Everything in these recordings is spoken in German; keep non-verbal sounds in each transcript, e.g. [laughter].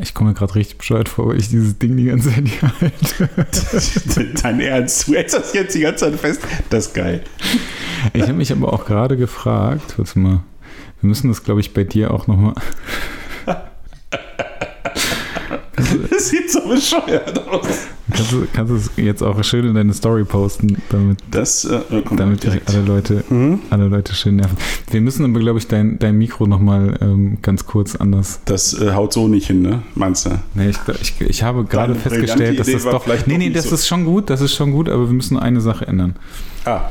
Ich komme mir gerade richtig bescheuert vor, weil ich dieses Ding die ganze Zeit hier halte. [laughs] Dein Ernst, du hältst das jetzt die ganze Zeit fest? Das ist geil. Ich habe mich aber auch gerade gefragt, warte mal, wir müssen das, glaube ich, bei dir auch nochmal. [laughs] Das sieht so bescheuert aus. Kannst du, kannst du es jetzt auch schön in deine Story posten, damit, Das äh, kommt damit direkt. alle Leute, Mhm. alle Leute schön nerven. Wir müssen aber, glaube ich, dein, dein Mikro nochmal ähm, ganz kurz anders. Das äh, haut so nicht hin, ne? Meinst du? Nee, ich, ich, ich habe gerade festgestellt, dass das doch. vielleicht Nee, nee, das so. ist schon gut, das ist schon gut, aber wir müssen eine Sache ändern. Ah,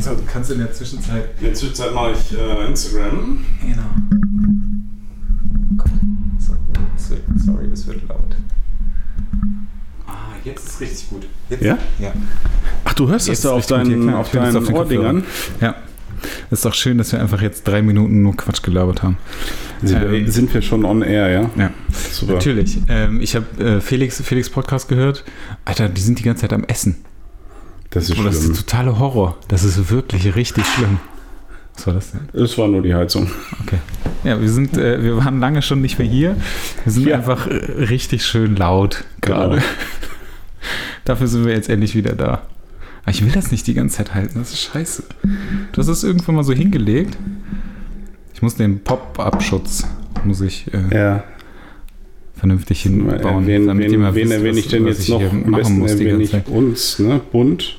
So, du kannst in der Zwischenzeit. in der Zwischenzeit mache ich äh, Instagram. Genau. Jetzt ist richtig gut. Jetzt, Ja? Ja. Ach, du hörst Jetzt das da auf deinen, auf deinen auf Ohrdingern? Ja. Ist doch schön, dass wir einfach jetzt drei Minuten nur Quatsch gelabert haben. Sind, wir- Ähm, sind wir schon on air, ja? Ja. Super. Natürlich. Ähm, ich habe äh, Felix, Felix Podcast gehört. Alter, die sind die ganze Zeit am Essen. Das ist Oh, das ist schlimm. der totale Horror. Das ist wirklich richtig schlimm. Was war das denn? Es war nur die Heizung. Okay. Ja, wir sind, äh, wir waren lange schon nicht mehr hier. Wir sind Ja. einfach äh, richtig schön laut gerade. Genau. [laughs] Dafür sind wir jetzt endlich wieder da. Aber ich will das nicht die ganze Zeit halten. Das ist scheiße. Du hast es irgendwann mal so hingelegt. Ich muss den Pop-Up-Schutz muss ich äh, Ja. vernünftig hinbauen. Wen, damit wen, wen erwähne was- ich denn jetzt noch? hier Am machen besten muss erwähne ich Zeit. uns, ne? Bunt.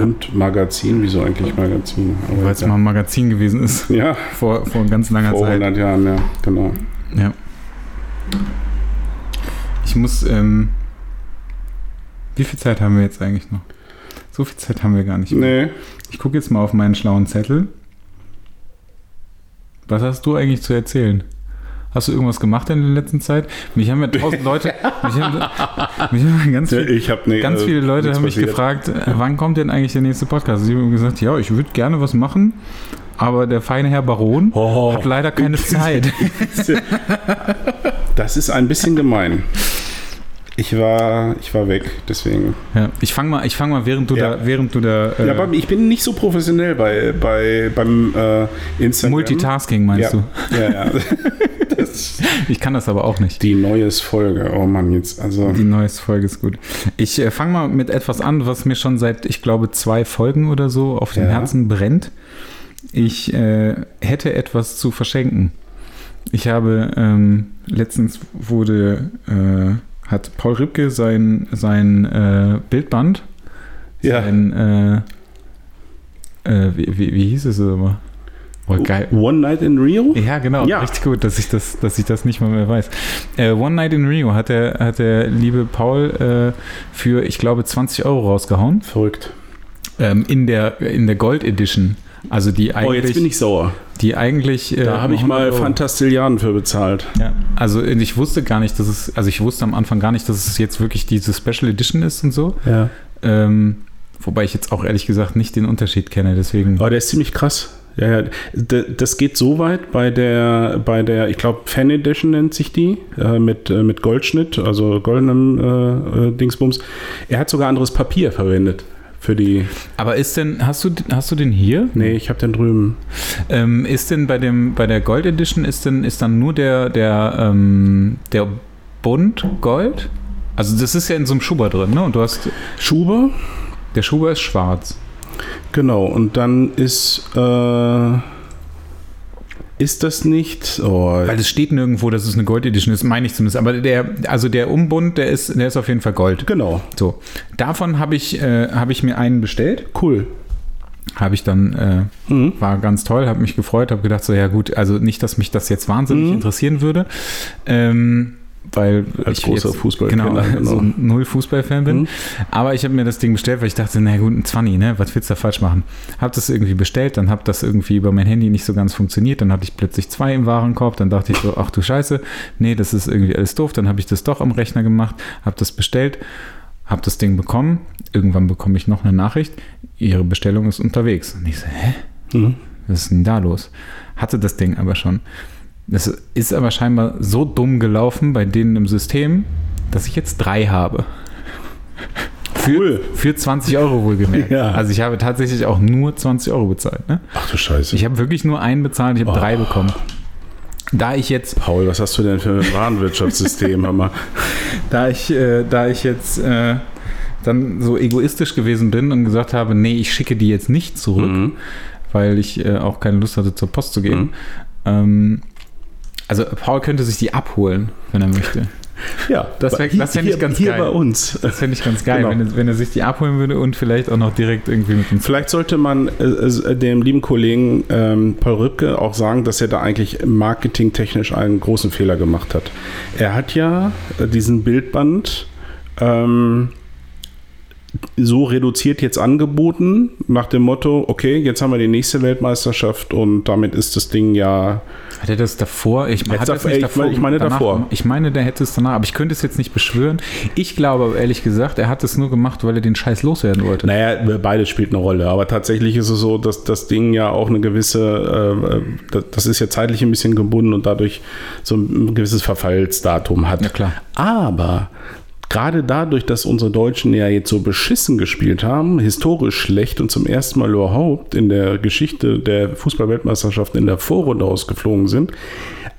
Und Magazin. Wieso eigentlich Magazin? Weil es mal ein Magazin gewesen ist. ja, Vor, vor ganz langer vor Zeit. 100 Jahren, ja, genau. Ja. Ich muss, ähm, wie viel Zeit haben wir jetzt eigentlich noch? So viel Zeit haben wir gar nicht mehr. Nee, Ich gucke jetzt mal auf meinen schlauen Zettel. Was hast du eigentlich zu erzählen? Hast du irgendwas gemacht in der letzten Zeit? Mich haben ja tausend [laughs] Leute, mich haben, mich haben ganz, viel, ich habe nee, ganz äh, viele Leute haben mich passiert. gefragt, äh, wann kommt denn eigentlich der nächste Podcast? Ich habe gesagt, ja, ich würde gerne was machen, aber der feine Herr Baron Oh. hat leider keine [laughs] Zeit. [laughs] Das ist ein bisschen gemein. Ich war, ich war weg, deswegen. Ja, ich fange mal, ich fang mal, während du Ja. da, während du da äh, Ja, aber ich bin nicht so professionell bei, bei beim äh, Instagram. Multitasking meinst ja. du? Ja, ja. [laughs] Ich kann das aber auch nicht. die neues Folge. Oh Mann, jetzt also. Die neueste Folge ist gut. Ich äh, fange mal mit etwas an, was mir schon seit, ich glaube, zwei Folgen oder so auf dem. Herzen brennt. Ich äh, hätte etwas zu verschenken. Ich habe ähm, letztens wurde äh, hat Paul Ripke sein sein äh, Bildband, Ja. sein äh, äh, wie, wie, wie hieß es immer? Oh, geil. One Night in Rio? Ja, genau. Ja. Richtig gut, dass ich das, dass ich das nicht mal mehr weiß. Äh, One Night in Rio hat der, hat der liebe Paul äh, für, ich glaube, 20 Euro rausgehauen. Verrückt. Ähm, in der, in der Gold Edition. Also die eigentlich, Oh, jetzt bin ich sauer. die eigentlich. äh, Da habe ich 100 mal Euro. Fantastilliarden für bezahlt. Ja, also und ich wusste gar nicht, dass es, also ich wusste am Anfang gar nicht, dass es jetzt wirklich diese Special Edition ist und so. Ja. Ähm, wobei ich jetzt auch ehrlich gesagt nicht den Unterschied kenne, deswegen. Aber der ist ziemlich krass. Ja, ja. Das geht so weit bei der, bei der, ich glaube, Fan Edition nennt sich die, äh, mit, äh, mit Goldschnitt, also goldenem äh, äh, Dingsbums. Er hat sogar anderes Papier verwendet für die. Aber ist denn, hast du, hast du den hier? Nee, ich habe den drüben. Ähm, ist denn bei dem bei der Gold Edition ist denn ist dann nur der der ähm, der Bund Gold? Also das ist ja in so einem Schuber drin, ne? Und du hast Schuber, der Schuber ist schwarz. genau. Und dann ist, äh, ist das nicht, oh, Weil es steht nirgendwo, dass es eine Gold Edition ist, meine ich zumindest. Aber der also der Umbund, der ist der ist auf jeden Fall Gold. genau, So, davon habe ich äh, habe ich mir einen bestellt. cool. Habe ich dann äh, Mhm. war ganz toll, habe mich gefreut, habe gedacht so ja gut, also nicht, dass mich das jetzt wahnsinnig Mhm. interessieren würde, ähm, weil Als ich großer Fußballkenner, genau, genau. so ein null Fußballfan bin. Mhm. Aber ich habe mir das Ding bestellt, weil ich dachte, na gut, ein 20, ne, was willst du da falsch machen? Habe das irgendwie bestellt, dann habe das irgendwie über mein Handy nicht so ganz funktioniert, dann hatte ich plötzlich zwei im Warenkorb, dann dachte ich so, ach du Scheiße, nee, das ist irgendwie alles doof, dann habe ich das doch am Rechner gemacht, habe das bestellt, habe das Ding bekommen, irgendwann bekomme ich noch eine Nachricht, ihre Bestellung ist unterwegs. Und ich so, hä? Mhm. Was ist denn da los? Hatte das Ding aber schon. Das ist aber scheinbar so dumm gelaufen bei denen im System, dass ich jetzt drei habe. Für, Cool. für 20 Euro wohlgemerkt. [laughs] Ja. Also ich habe tatsächlich auch nur 20 Euro bezahlt. Ne? Ach du Scheiße. Ich habe wirklich nur einen bezahlt, ich habe Oh. drei bekommen. Da ich jetzt, Paul, was hast du denn für ein Warenwirtschaftssystem? Hammer? [laughs] da ich, äh, da ich jetzt äh, dann so egoistisch gewesen bin und gesagt habe, nee, ich schicke die jetzt nicht zurück, Mhm. weil ich äh, auch keine Lust hatte, zur Post zu gehen. Ähm, also Paul könnte sich die abholen, wenn er möchte. [laughs] Ja, Das wär- hier- das ich hier- ganz Hier geil. bei uns. Das fände ich ganz geil, Genau. wenn, er, wenn er sich die abholen würde und vielleicht auch noch direkt irgendwie mit uns. Vielleicht sollte man äh, äh, dem lieben Kollegen ähm, Paul Rübke auch sagen, dass er da eigentlich marketingtechnisch einen großen Fehler gemacht hat. Er hat ja diesen Bildband ähm, so reduziert jetzt angeboten, nach dem Motto, okay, jetzt haben wir die nächste Weltmeisterschaft und damit ist das Ding ja Hat er das davor? Ich, hat es dav- nicht ich meine- ich meine danach- davor. Ich meine, der hätte es danach, aber ich könnte es jetzt nicht beschwören. Ich glaube aber ehrlich gesagt, er hat es nur gemacht, weil er den Scheiß loswerden wollte. Naja, beides spielt eine Rolle, aber tatsächlich ist es so, dass das Ding ja auch eine gewisse, äh, das- das ist ja zeitlich ein bisschen gebunden und dadurch so ein gewisses Verfallsdatum hat. Ja, klar. Aber gerade dadurch, dass unsere Deutschen ja jetzt so beschissen gespielt haben, historisch schlecht und zum ersten Mal überhaupt in der Geschichte der Fußball-Weltmeisterschaften in der Vorrunde ausgeflogen sind,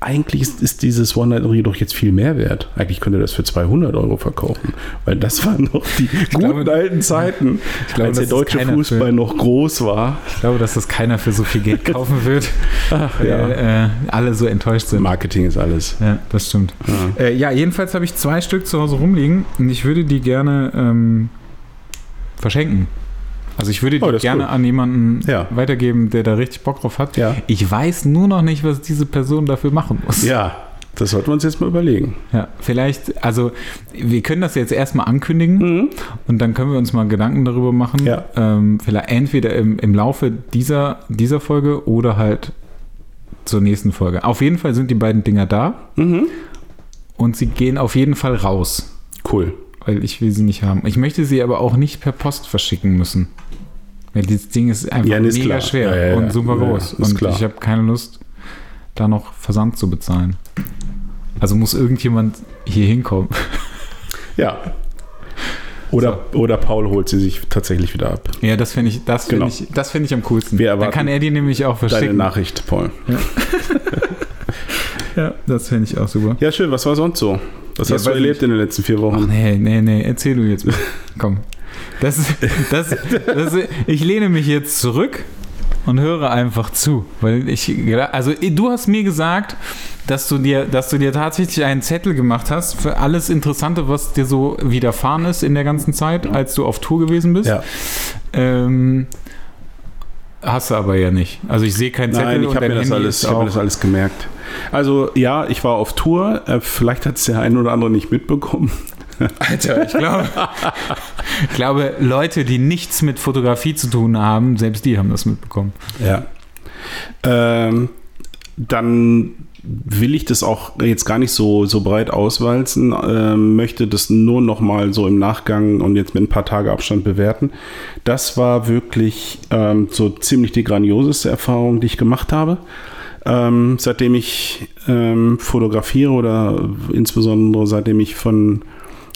eigentlich ist, ist dieses One Night Only doch jetzt viel mehr wert. Eigentlich könnte das für 200 Euro verkaufen, weil das waren noch die guten glaube- alten Zeiten, glaube, als der deutsche Fußball für- noch groß war. Ich glaube, dass das keiner für so viel Geld [laughs] kaufen wird, Ach, weil äh, alle so enttäuscht sind. Marketing ist alles. Ja, das stimmt. Ja. Äh, ja, jedenfalls habe ich zwei Stück zu Hause rumliegen und ich würde die gerne ähm, verschenken. Also ich würde die Oh, gerne cool. an jemanden Ja. weitergeben, der da richtig Bock drauf hat. Ja. Ich weiß nur noch nicht, was diese Person dafür machen muss. Ja, das sollten wir uns jetzt mal überlegen. Ja, vielleicht, also wir können das jetzt erstmal ankündigen und dann können wir uns mal Gedanken darüber machen. Ja. Ähm, vielleicht entweder im, im Laufe dieser, dieser Folge oder halt zur nächsten Folge. Auf jeden Fall sind die beiden Dinger da Mhm. und sie gehen auf jeden Fall raus, Cool. weil ich will sie nicht haben. Ich möchte sie aber auch nicht per Post verschicken müssen. Weil dieses Ding ist einfach Ja, ist mega klar. schwer Ja, ja, ja. und super Ja, ja, groß. und klar. ich habe keine Lust, da noch Versand zu bezahlen. Also muss irgendjemand hier hinkommen. [laughs] Ja. Oder, oder Paul holt sie sich tatsächlich wieder ab. Ja, das finde ich, das finde Genau. ich, das finde ich am coolsten. Wir Dann kann er die nämlich auch Deine verschicken. Nachricht, Paul. [laughs] Ja, das finde ich auch super. Ja, schön. Was war sonst so? Was Ja, hast du erlebt in den letzten vier Wochen? Ach nee, nee, nee, erzähl du jetzt mal. Komm. Das, das, das, ich lehne mich jetzt zurück und höre einfach zu, weil ich also du hast mir gesagt, dass du dir dass du dir tatsächlich einen Zettel gemacht hast für alles Interessante, was dir so widerfahren ist in der ganzen Zeit, als du auf Tour gewesen bist. Ja. Ähm, hast du aber ja nicht. Also ich sehe keinen Zettel Nein, ich habe mir, das alles- ich hab mir das alles gemerkt. Also ja, ich war auf Tour. Äh, Vielleicht hat es der ein oder andere nicht mitbekommen. [laughs] Alter, ich glaube, ich glaube, Leute, die nichts mit Fotografie zu tun haben, selbst die haben das mitbekommen. Ja. Ähm, dann will ich das auch jetzt gar nicht so, so breit auswalzen, ähm, möchte das nur noch mal so im Nachgang und jetzt mit ein paar Tage Abstand bewerten. Das war wirklich ähm, so ziemlich die grandioseste Erfahrung, die ich gemacht habe. Ähm, seitdem ich ähm, fotografiere oder insbesondere seitdem ich von,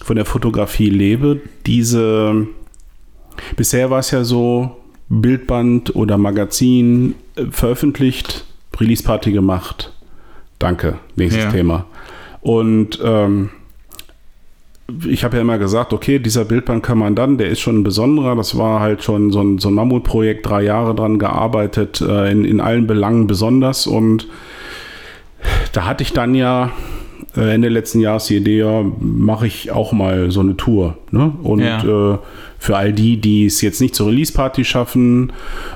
von der Fotografie lebe, diese bisher war es ja so, Bildband oder Magazin äh, veröffentlicht, Release-Party gemacht. Danke, nächstes Ja. Thema. Und ähm, ich habe ja immer gesagt, okay, dieser Bildband kann man dann, der ist schon ein besonderer. Das war halt schon so ein, so ein Mammutprojekt, drei Jahre dran gearbeitet, äh, in, in allen Belangen besonders. Und da hatte ich dann ja äh, Ende letzten Jahres die Idee, ja, mache ich auch mal so eine Tour. Ne? Und Ja. äh, für all die, die es jetzt nicht zur Release-Party schaffen.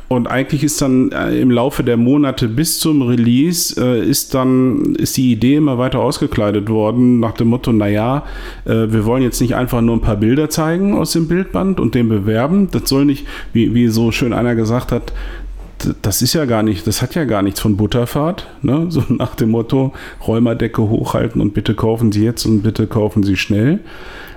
Und eigentlich ist dann äh, im Laufe der Monate bis zum Release äh, ist dann ist die Idee immer weiter ausgekleidet worden nach dem Motto, naja, äh, wir wollen jetzt nicht einfach nur ein paar Bilder zeigen aus dem Bildband und den bewerben. Das soll nicht, wie, wie so schön einer gesagt hat, das ist ja gar nicht, das hat ja gar nichts von Butterfahrt, ne? So nach dem Motto, Räumerdecke hochhalten und bitte kaufen Sie jetzt und bitte kaufen Sie schnell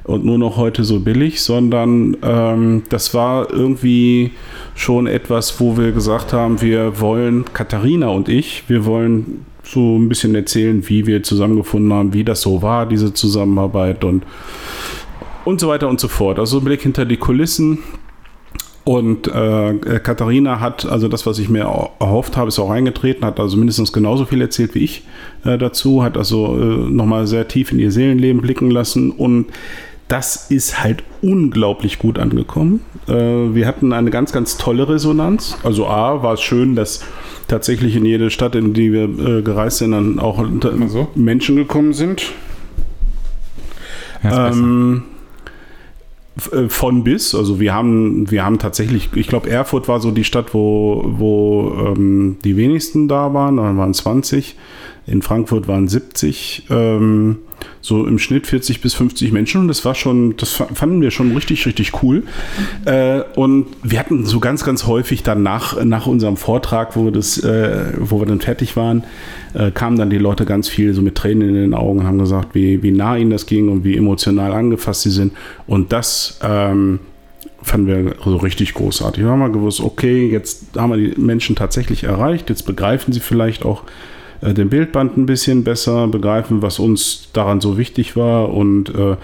und nur noch heute so billig, sondern ähm, das war irgendwie schon etwas, wo wir gesagt haben, wir wollen, Katharina und ich, wir wollen so ein bisschen erzählen, wie wir zusammengefunden haben, wie das so war, diese Zusammenarbeit und und so weiter und so fort. Also Blick hinter die Kulissen. Und äh, Katharina hat, also das, was ich mir erhofft habe, ist auch eingetreten, hat also mindestens genauso viel erzählt wie ich äh, dazu, hat also äh, nochmal sehr tief in ihr Seelenleben blicken lassen und das ist halt unglaublich gut angekommen. Äh, wir hatten eine ganz, ganz tolle Resonanz. Also A, war es schön, dass tatsächlich in jede Stadt, in die wir äh, gereist sind, dann auch so. Menschen gekommen sind. Ja, ähm, äh, von bis. Also wir haben, wir haben tatsächlich, ich glaube, Erfurt war so die Stadt, wo, wo ähm, die wenigsten da waren. Da waren 20. In Frankfurt waren 70. Ähm, so im Schnitt 40 bis 50 Menschen und das war schon, das fanden wir schon richtig, richtig cool. Äh, und wir hatten so ganz, ganz häufig dann nach, nach unserem Vortrag, wo wir, das, äh, wo wir dann fertig waren, äh, kamen dann die Leute ganz viel so mit Tränen in den Augen und haben gesagt, wie, wie nah ihnen das ging und wie emotional angefasst sie sind. Und das ähm, fanden wir so richtig großartig. Wir haben mal gewusst, okay, jetzt haben wir die Menschen tatsächlich erreicht, jetzt begreifen sie vielleicht auch, äh, den Bildband ein bisschen besser begreifen, was uns daran so wichtig war und äh,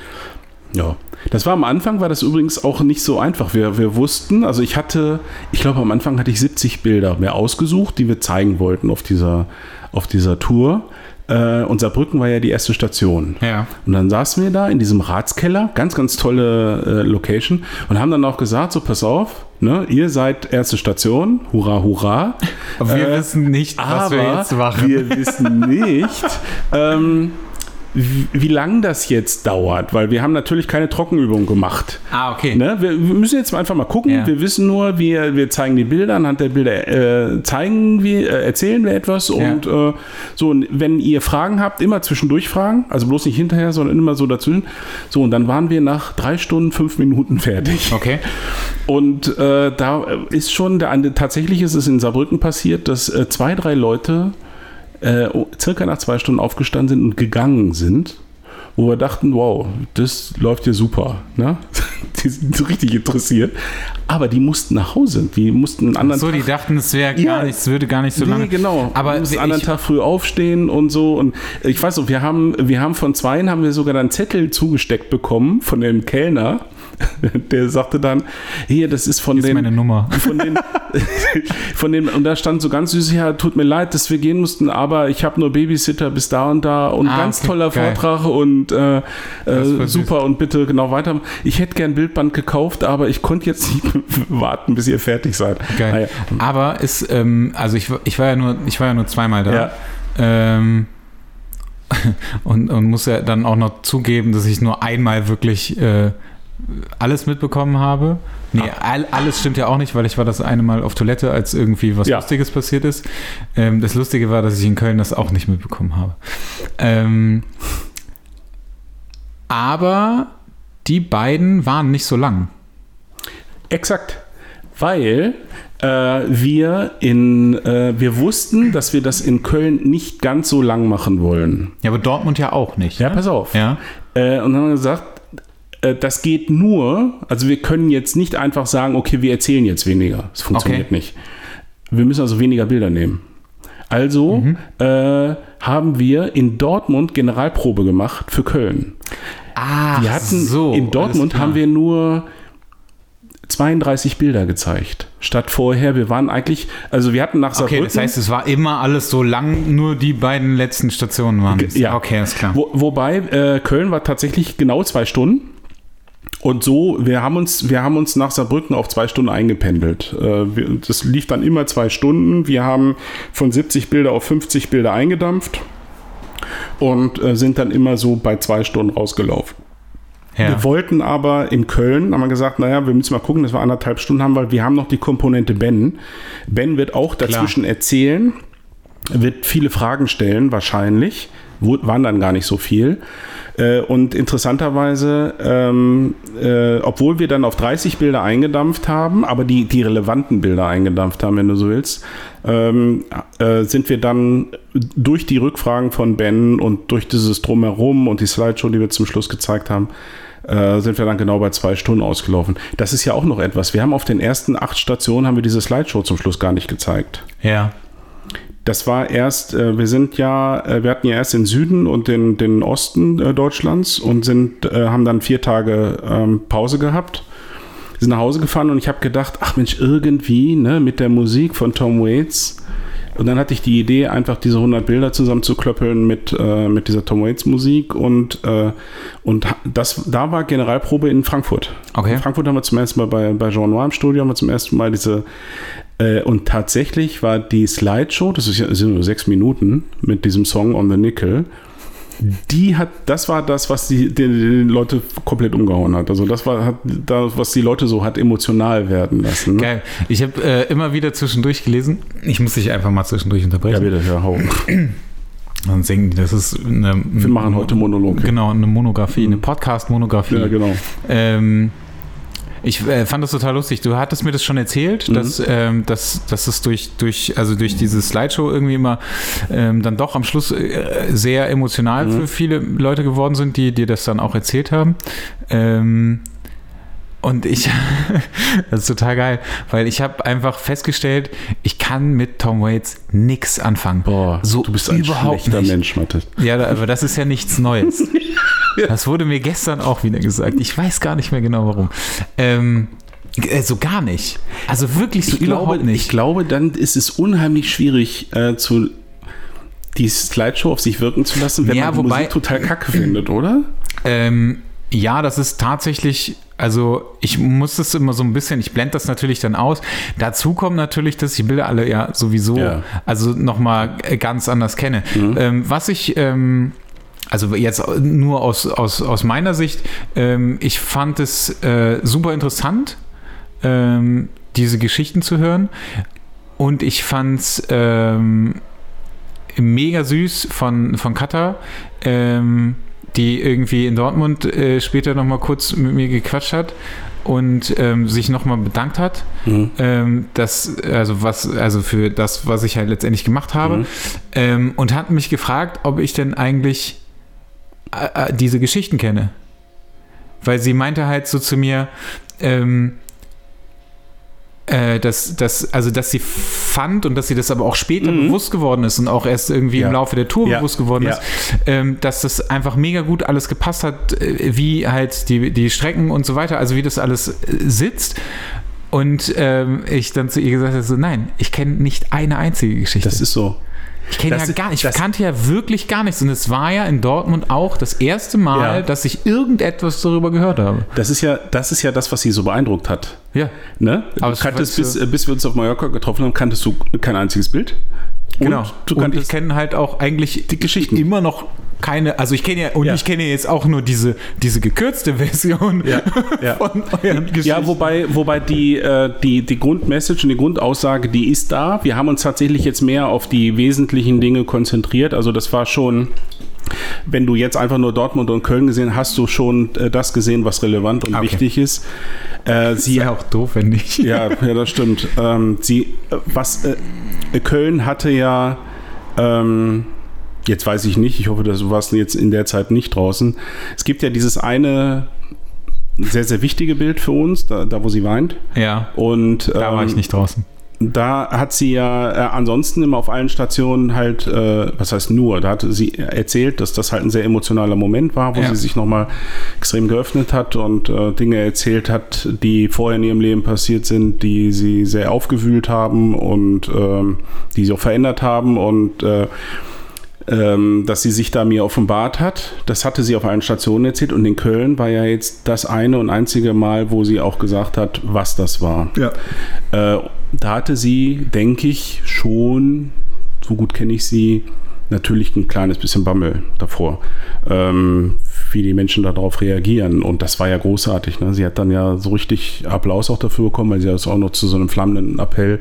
ja, das war am Anfang, war das übrigens auch nicht so einfach. Wir, wir wussten, also ich hatte, ich glaube am Anfang hatte ich 70 Bilder mehr ausgesucht, die wir zeigen wollten auf dieser, auf dieser Tour. Äh, und Saarbrücken war ja die erste Station. Ja. Und dann saßen wir da in diesem Ratskeller, ganz, ganz tolle äh, Location, und haben dann auch gesagt: So, pass auf, ne, ihr seid erste Station, hurra, hurra. Wir äh, wissen nicht, was wir jetzt machen. Wir wissen nicht. ähm, wie, wie lang das jetzt dauert, weil wir haben natürlich keine Trockenübung gemacht. Ah, okay. Ne? Wir, wir, müssen jetzt einfach mal gucken. Ja. Wir wissen nur, wir, wir zeigen die Bilder, anhand der Bilder äh, zeigen wir, äh, erzählen wir etwas ja. und äh, so, und wenn ihr Fragen habt, immer zwischendurch fragen, also bloß nicht hinterher, sondern immer so dazwischen. So, und dann waren wir nach drei Stunden, fünf Minuten fertig. Okay. Und äh, da ist schon, der, tatsächlich ist es in Saarbrücken passiert, dass äh, zwei, drei Leute äh, circa nach zwei Stunden aufgestanden sind und gegangen sind, wo wir dachten, wow, das läuft ja super. Ne? [laughs] Die sind richtig interessiert. Aber die mussten nach Hause. Die mussten einen anderen so, Tag, die dachten, es wäre ja, gar nicht, es würde gar nicht so nee, lange. genau. Aber die mussten einen anderen Tag früh aufstehen und so. Und ich weiß noch, wir haben, wir haben von zweien haben wir sogar dann Zettel zugesteckt bekommen von dem Kellner [laughs] der sagte dann, hier, das ist von ist den... meine Nummer. [laughs] Von den, [laughs] von den, und da stand so ganz süß, ja, tut mir leid, dass wir gehen mussten, aber ich habe nur Babysitter bis da und da und ah, ganz okay, toller geil. Vortrag und äh, äh, super und bitte genau weiter. Ich hätte gern Bildband gekauft, aber ich konnte jetzt nicht warten, bis ihr fertig seid. Geil. Ah, ja. Aber ist, ähm, also ich, ich war ja nur, ich war ja nur zweimal da. Ja. Ähm, und, und muss ja dann auch noch zugeben, dass ich nur einmal wirklich äh, alles mitbekommen habe. Nee, all, alles stimmt ja auch nicht, weil ich war das eine Mal auf Toilette, als irgendwie was ja. Lustiges passiert ist. Ähm, das Lustige war, dass ich in Köln das auch nicht mitbekommen habe. Ähm, aber die beiden waren nicht so lang. Exakt. Weil äh, wir in äh, wir wussten, dass wir das in Köln nicht ganz so lang machen wollen. Ja, aber Dortmund ja auch nicht. Ja, ne? pass auf. Ja. Äh, und dann haben wir gesagt, das geht nur, also wir können jetzt nicht einfach sagen, okay, wir erzählen jetzt weniger. Das funktioniert okay. nicht. Wir müssen also weniger Bilder nehmen. Also mhm. äh, haben wir in Dortmund Generalprobe gemacht für Köln. Ah, wir hatten so, in Dortmund haben wir nur 32 Bilder gezeigt. Statt vorher, wir waren eigentlich, also wir hatten nach Saarbrücken... Okay, das heißt, es war immer alles so lang, nur die beiden letzten Stationen waren. Ja. Okay, ist klar. Wo, wobei, äh, Köln war tatsächlich genau zwei Stunden. Und so, wir haben uns, wir haben uns nach Saarbrücken auf zwei Stunden eingependelt. Äh, das lief dann immer zwei Stunden. Wir haben von 70 Bilder auf 50 Bilder eingedampft und äh, sind dann immer so bei zwei Stunden rausgelaufen. Ja. Wir wollten aber in Köln, haben wir gesagt, naja, wir müssen mal gucken, dass wir anderthalb Stunden haben, weil wir haben noch die Komponente Ben. Ben wird auch dazwischen Klar. erzählen, wird viele Fragen stellen, wahrscheinlich. Waren dann gar nicht so viel. Äh, und interessanterweise, ähm, äh, obwohl wir dann auf 30 Bilder eingedampft haben, aber die, die relevanten Bilder eingedampft haben, wenn du so willst, ähm, äh, sind wir dann durch die Rückfragen von Ben und durch dieses Drumherum und die Slideshow, die wir zum Schluss gezeigt haben, äh, sind wir dann genau bei zwei Stunden ausgelaufen. Das ist ja auch noch etwas. Wir haben auf den ersten acht Stationen haben wir diese Slideshow zum Schluss gar nicht gezeigt. Ja Das war erst, äh, wir sind ja, äh, wir hatten ja erst den Süden und den, den Osten äh, Deutschlands und sind, äh, haben dann vier Tage ähm, Pause gehabt. Sind nach Hause gefahren und ich habe gedacht, ach Mensch, irgendwie, ne, mit der Musik von Tom Waits. Und dann hatte ich die Idee, einfach diese 100 Bilder zusammenzuklöppeln mit, äh, mit dieser Tom Waits Musik und, äh, und das, da war Generalprobe in Frankfurt. Okay. In Frankfurt haben wir zum ersten Mal bei, bei Jean Noir im Studio, haben wir zum ersten Mal diese äh, und tatsächlich war die Slideshow, das, ist ja, das sind nur sechs Minuten, mit diesem Song On the Nickel, die hat, das war das, was die, die, die Leute komplett umgehauen hat. Also das war hat, das, was die Leute so hat emotional werden lassen. Ne? Geil. Ich habe äh, immer wieder zwischendurch gelesen. Ich muss dich einfach mal zwischendurch Ja, unterbrechen. bitte, hör hau. [clears throat] Dann denken die, das ist eine. Wir machen heute Monolog. Genau, eine Monografie, eine Podcast-Monografie. Ja, genau. Ähm, ich äh, fand das total lustig. Du hattest mir das schon erzählt, Mhm. dass, ähm, dass, dass es durch, durch, also durch diese Slideshow irgendwie immer ähm, dann doch am Schluss äh, sehr emotional Mhm. für viele Leute geworden sind, die dir das dann auch erzählt haben. Ähm, und ich, [laughs] das ist total geil, weil ich habe einfach festgestellt, ich kann mit Tom Waits nichts anfangen. Boah, so du bist ein überhaupt schlechter nicht. Mensch, Mathe. Ja, aber das ist ja nichts Neues. [laughs] Das wurde mir gestern auch wieder gesagt. Ich weiß gar nicht mehr genau warum. Ähm, äh, so gar nicht. Also wirklich so Ich glaube, überhaupt ich nicht. glaube, dann ist es unheimlich schwierig, äh, zu die Slideshow auf sich wirken zu lassen, wenn Ja, man wobei- Musik total kacke findet, oder? Ähm, ja, das ist tatsächlich, also ich muss das immer so ein bisschen, ich blende das natürlich dann aus. Dazu kommt natürlich, dass ich Bilder alle ja sowieso, Ja. Mhm. also nochmal ganz anders kenne. Ähm, was ich, ähm, also jetzt nur aus, aus, aus meiner Sicht, ähm, ich fand es äh, super interessant, ähm, diese Geschichten zu hören. Und ich fand es ähm, mega süß von, von Katha, ähm, die irgendwie in Dortmund äh, später nochmal kurz mit mir gequatscht hat und ähm, sich nochmal bedankt hat, Mhm. ähm, das, also was, also für das, was ich halt letztendlich gemacht habe, Mhm. ähm, und hat mich gefragt, ob ich denn eigentlich äh, äh, diese Geschichten kenne. Weil sie meinte halt so zu mir, ähm, äh, dass, dass, also dass sie fand und dass sie das aber auch später Mhm. bewusst geworden ist und auch erst irgendwie Ja. im Laufe der Tour Ja. bewusst geworden Ja. ist, ähm, dass das einfach mega gut alles gepasst hat, äh, wie halt die, die Strecken und so weiter, also wie das alles äh, sitzt. Und ähm, ich dann zu ihr gesagt habe, so, nein, ich kenne nicht eine einzige Geschichte. Das ist so. Ich kenne ja gar nicht, ich kannte ja wirklich gar nichts. Und es war ja in Dortmund auch das erste Mal, Ja. dass ich irgendetwas darüber gehört habe. Das ist ja, das ist ja das, was sie so beeindruckt hat. Ja. Ne? Aber du kanntest, bis, äh, bis wir uns auf Mallorca getroffen haben, kanntest du kein einziges Bild. Und Genau. Du und ich kenne halt auch eigentlich Die Geschichten. immer noch keine, also ich kenne ja, und Ja. ich kenne jetzt auch nur diese, diese gekürzte [laughs] Version Ja, [laughs] ja. von euren Geschichten. ja, wobei, wobei die, äh, die, die Grundmessage und die Grundaussage, die ist da. Wir haben uns tatsächlich jetzt mehr auf die wesentlichen Dinge konzentriert. Also das war schon, wenn du jetzt einfach nur Dortmund und Köln gesehen hast, du schon äh, das gesehen, was relevant und Okay. wichtig ist. Äh, ist sie ja auch doof, wenn nicht. Ja, ja, das stimmt. Ähm, sie, äh, was äh, Köln hatte ja, ähm, jetzt weiß ich nicht, ich hoffe, dass du warst jetzt in der Zeit nicht draußen. Es gibt ja dieses eine sehr, sehr wichtige Bild für uns, da, da wo sie weint. Ja, Und da war ähm, ich nicht draußen. da hat sie ja äh, ansonsten immer auf allen Stationen halt, äh, was heißt nur, da hat sie erzählt, dass das halt ein sehr emotionaler Moment war, wo Ja. sie sich nochmal extrem geöffnet hat und äh, Dinge erzählt hat, die vorher in ihrem Leben passiert sind, die sie sehr aufgewühlt haben und ähm, die sie auch verändert haben und äh, ähm, dass sie sich da mir offenbart hat. Das hatte sie auf allen Stationen erzählt und in Köln war ja jetzt das eine und einzige Mal, wo sie auch gesagt hat, was das war. Ja. Äh, da hatte sie, denke ich, schon, so gut kenne ich sie, natürlich ein kleines bisschen Bammel davor, ähm, wie die Menschen darauf reagieren. Und das war ja großartig. Ne? Sie hat dann ja so richtig Applaus auch dafür bekommen, weil sie das auch noch zu so einem flammenden Appell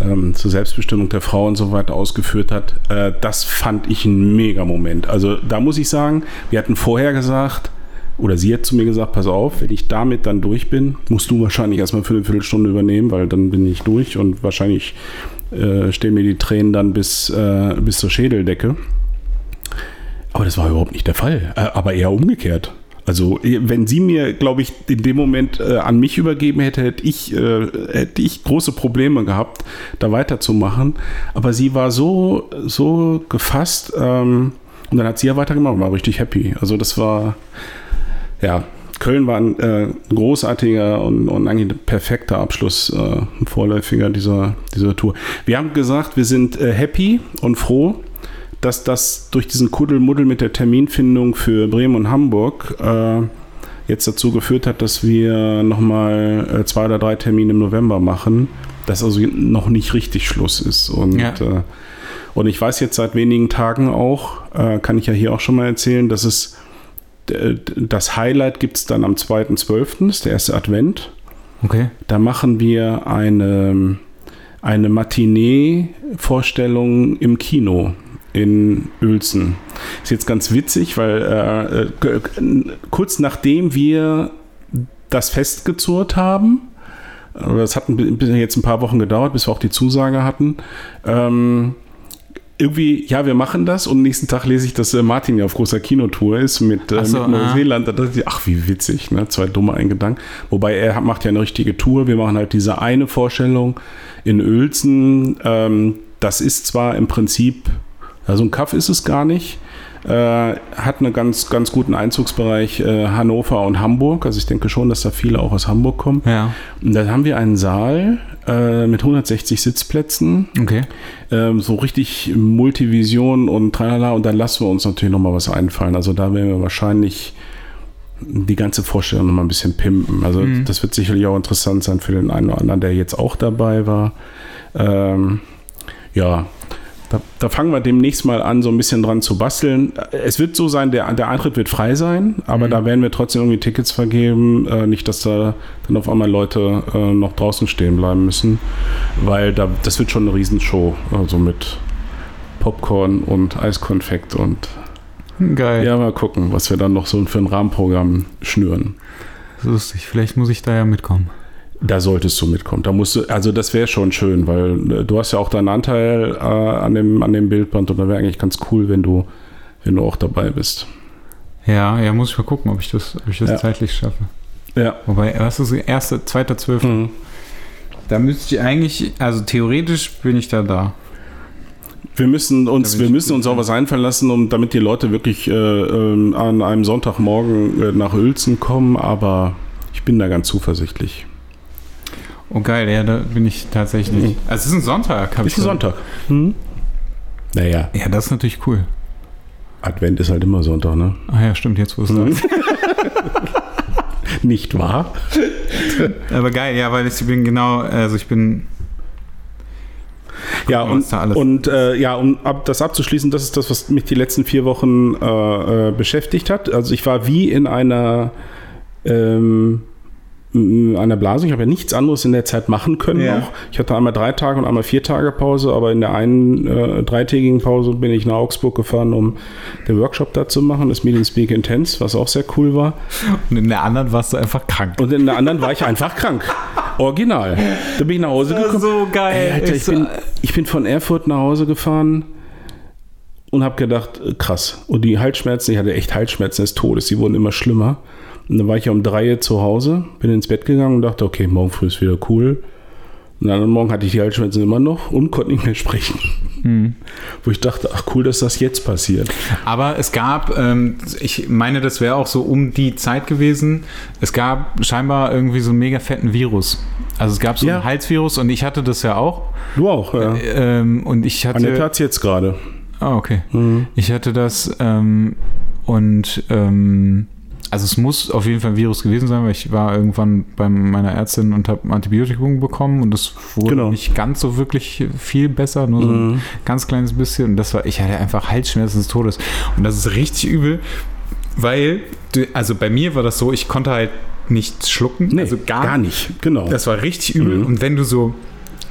ähm, zur Selbstbestimmung der Frau und so weiter ausgeführt hat. Äh, das fand ich ein mega Moment. Also da muss ich sagen, wir hatten vorher gesagt, oder sie hat zu mir gesagt, pass auf, wenn ich damit dann durch bin, musst du wahrscheinlich erstmal für eine Viertelstunde übernehmen, weil dann bin ich durch und wahrscheinlich äh, stehen mir die Tränen dann bis, äh, bis zur Schädeldecke. Aber das war überhaupt nicht der Fall, äh, aber eher umgekehrt. Also, wenn sie mir, glaube ich, in dem Moment äh, an mich übergeben hätte, hätte ich, äh, hätte ich große Probleme gehabt, da weiterzumachen. Aber sie war so, so gefasst ähm, und dann hat sie ja weitergemacht, war richtig happy. Also, das war, ja, Köln war ein äh, großartiger und, und, eigentlich ein perfekter Abschluss, äh, ein Vorläufiger dieser, dieser Tour. Wir haben gesagt, wir sind äh, happy und froh, dass das durch diesen Kuddelmuddel mit der Terminfindung für Bremen und Hamburg äh, jetzt dazu geführt hat, dass wir nochmal äh, zwei oder drei Termine im November machen, dass also noch nicht richtig Schluss ist. Und, ja. äh, und ich weiß jetzt seit wenigen Tagen auch, äh, kann ich ja hier auch schon mal erzählen, dass es das Highlight gibt es dann am 2.12., ist der erste Advent. Okay. Da machen wir eine, eine Matinee-Vorstellung im Kino in Uelzen. Ist jetzt ganz witzig, weil äh, äh kurz nachdem wir das festgezurrt haben, das hat jetzt ein paar Wochen gedauert, bis wir auch die Zusage hatten, ähm, irgendwie, ja, wir machen das und nächsten Tag lese ich, dass äh, Martin ja auf großer Kinotour ist mit, äh, so, mit Neuseeland. Da dachte ich, ach, wie witzig, ne? Zwei dumme Eingedanken. Wobei er macht ja eine richtige Tour. Wir machen halt diese eine Vorstellung in Uelzen. Ähm, das ist zwar im Prinzip also ein Kaff ist es gar nicht. Äh, hat einen ganz, ganz guten Einzugsbereich äh, Hannover und Hamburg. Also ich denke schon, dass da viele auch aus Hamburg kommen. Ja. Und dann haben wir einen Saal äh, mit 160 Sitzplätzen. Okay. Ähm, so richtig Multivision und tralala. Und dann lassen wir uns natürlich nochmal was einfallen. Also da werden wir wahrscheinlich die ganze Vorstellung nochmal ein bisschen pimpen. Also mhm. das wird sicherlich auch interessant sein für den einen oder anderen, der jetzt auch dabei war. Ähm, ja, da, da, fangen wir demnächst mal an, so ein bisschen dran zu basteln. Es wird so sein, der, der Eintritt wird frei sein, aber mhm. da werden wir trotzdem irgendwie Tickets vergeben. Äh, nicht, dass da dann auf einmal Leute äh, noch draußen stehen bleiben müssen, weil da, das wird schon eine Riesenshow. Also mit Popcorn und Eiskonfekt und. Geil. Ja, mal gucken, was wir dann noch so für ein Rahmenprogramm schnüren. Lustig, vielleicht muss ich da ja mitkommen. Da solltest du mitkommen. Da musst du, also das wäre schon schön, weil äh, du hast ja auch deinen Anteil äh, an, dem, an dem Bildband und da wäre eigentlich ganz cool, wenn du, wenn du auch dabei bist. Ja, ja, muss ich mal gucken, ob ich das, ob ich das ja. zeitlich schaffe. Ja. Wobei, was ist das erste, zweiter, zwölfter? Mhm. Da müsste ich eigentlich, also theoretisch bin ich da da. Wir müssen uns, wir müssen uns auch was einfallen lassen, um, damit die Leute wirklich äh, äh, an einem Sonntagmorgen äh, nach Uelzen kommen, aber ich bin da ganz zuversichtlich. Oh geil, ja, da bin ich tatsächlich. Mhm. Also es ist ein Sonntag, habe ich. Ist ein Sonntag. Mhm. Naja. Ja, das ist natürlich cool. Advent ist halt immer Sonntag, ne? Ah ja, stimmt, jetzt wo es mhm. [laughs] Nicht wahr? [laughs] Aber geil, ja, weil ich bin genau, also ich bin ja, und, und äh, ja, um ab, das abzuschließen, das ist das, was mich die letzten vier Wochen äh, äh, beschäftigt hat. Also ich war wie in einer ähm, an der Blase. Ich habe ja nichts anderes in der Zeit machen können ja. noch. Ich hatte einmal drei Tage und einmal vier Tage Pause, aber in der einen äh, dreitägigen Pause bin ich nach Augsburg gefahren, um den Workshop da zu machen, das Meeting Speak Intense, was auch sehr cool war. Und in der anderen warst du einfach krank. Und in der anderen war ich einfach krank. Original. Da bin ich nach Hause gekommen. So geil. Ey, Alter, ich, bin, ich bin von Erfurt nach Hause gefahren und habe gedacht, äh, krass. Und die Halsschmerzen, ich hatte echt Halsschmerzen des Todes, die wurden immer schlimmer. Und dann war ich ja um drei zu Hause, bin ins Bett gegangen und dachte, okay, morgen früh ist wieder cool. Und dann am Morgen hatte ich die Halsschmerzen immer noch und konnte nicht mehr sprechen. Hm. Wo ich dachte, ach cool, dass das jetzt passiert. Aber es gab, ähm, ich meine, das wäre auch so um die Zeit gewesen, es gab scheinbar irgendwie so einen mega fetten Virus. Also es gab so ja. ein Halsvirus und ich hatte das ja auch. Du auch, ja. Äh, ähm, und ich hatte. Annette hat es jetzt gerade. Ah, okay. Mhm. Ich hatte das ähm, und ähm, also es muss auf jeden Fall ein Virus gewesen sein, weil ich war irgendwann bei meiner Ärztin und habe Antibiotikum bekommen und das wurde genau. nicht ganz so wirklich viel besser, nur so ein mhm. ganz kleines bisschen. Und das war, ich hatte einfach Halsschmerzen des Todes. Und das ist richtig übel, weil, also bei mir war das so, ich konnte halt nichts schlucken. Nee, also gar, gar nicht, genau. Das war richtig übel. Mhm. Und wenn du so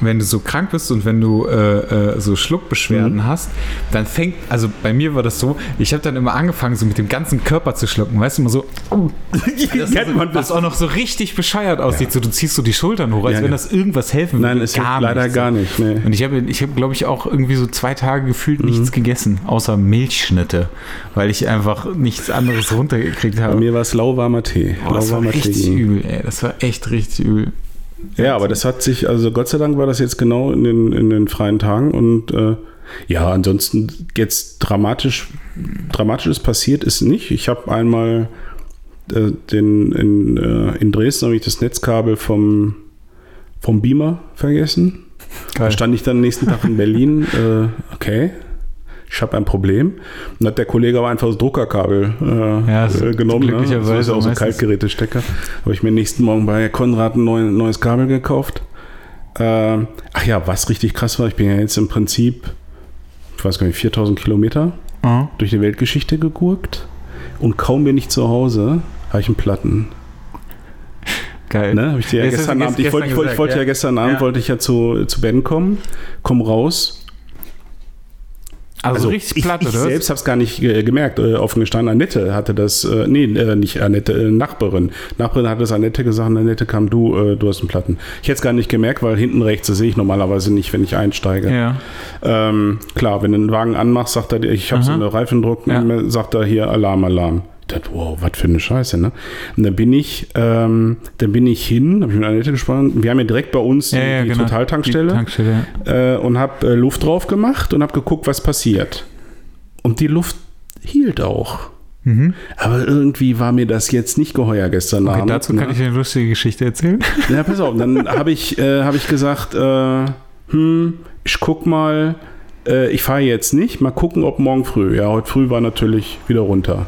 wenn du so krank bist und wenn du äh, äh, so Schluckbeschwerden Mhm. hast, dann fängt, also bei mir war das so, ich habe dann immer angefangen, so mit dem ganzen Körper zu schlucken, weißt du, immer so, [laughs] das, Kennt man was auch noch so richtig bescheuert aussieht, so du ziehst so die Schultern hoch, als Ja, wenn ja. das irgendwas helfen Nein, würde. es hilft leider nicht. gar nicht. Nee. Und ich habe, ich habe, glaube ich, auch irgendwie so zwei Tage gefühlt Mhm. nichts gegessen, außer Milchschnitte, weil ich einfach nichts anderes runtergekriegt Bei habe. mir war es lauwarmer Tee. Boah, das war richtig ging. übel, ey. Das war echt richtig übel. Ja, aber das hat sich, also Gott sei Dank war das jetzt genau in den, in den freien Tagen und äh, ja, ansonsten jetzt dramatisch, dramatisches passiert ist nicht. Ich habe einmal äh, den, in, äh, in Dresden habe ich das Netzkabel vom, vom Beamer vergessen. Da Geil. stand ich dann nächsten Tag in Berlin, äh, okay, ich habe ein Problem. Und hat der Kollege aber einfach das Druckerkabel äh, Ja, so äh, genommen. Ne? glücklicherweise So ist ja auch so. Kaltgerätestecker. Habe ich mir nächsten Morgen bei Konrad ein neu, neues Kabel gekauft. Ähm, ach ja, was richtig krass war, ich bin ja jetzt im Prinzip, ich weiß gar nicht, 4000 Kilometer Ah. durch die Weltgeschichte gegurkt. Und kaum bin ich zu Hause, habe ich einen Platten. Geil. Ne? Hab ich dir ja Das gestern Abend, ich wollte, ich wollte, ich wollte ja. ja. gestern Abend, Ja. wollte ich ja zu, zu Ben kommen, komm raus. Also, richtig ich, platt, ich oder? was? selbst habe es gar nicht äh, gemerkt. Äh, offen gestanden, Annette hatte das, äh, nee, äh, nicht Annette, äh, Nachbarin. Nachbarin hatte das Annette gesagt, und Annette kam, du, äh, du hast einen Platten. Ich hätte es gar nicht gemerkt, weil hinten rechts, das sehe ich normalerweise nicht, wenn ich einsteige. Ja. Ähm, klar, wenn du einen Wagen anmachst, sagt er, dir, ich habe so eine Reifendruck, Ja. sagt er hier Alarm, Alarm. Ich dachte, wow, was für eine Scheiße, ne? Und dann bin ich, ähm, dann bin ich hin, habe ich mit Annette gesprochen. Wir haben ja direkt bei uns Ja, ja, die genau. Totaltankstelle Die Tankstelle. äh, und habe äh, Luft drauf gemacht und habe geguckt, was passiert. Und die Luft hielt auch. Mhm. Aber irgendwie war mir das jetzt nicht geheuer gestern Okay, Abend. dazu ne? kann ich dir eine lustige Geschichte erzählen. [laughs] Ja, pass auf, dann habe ich, äh, hab ich gesagt, äh, hm, ich guck mal, äh, ich fahre jetzt nicht, mal gucken, ob morgen früh. Ja, heute früh war natürlich wieder runter.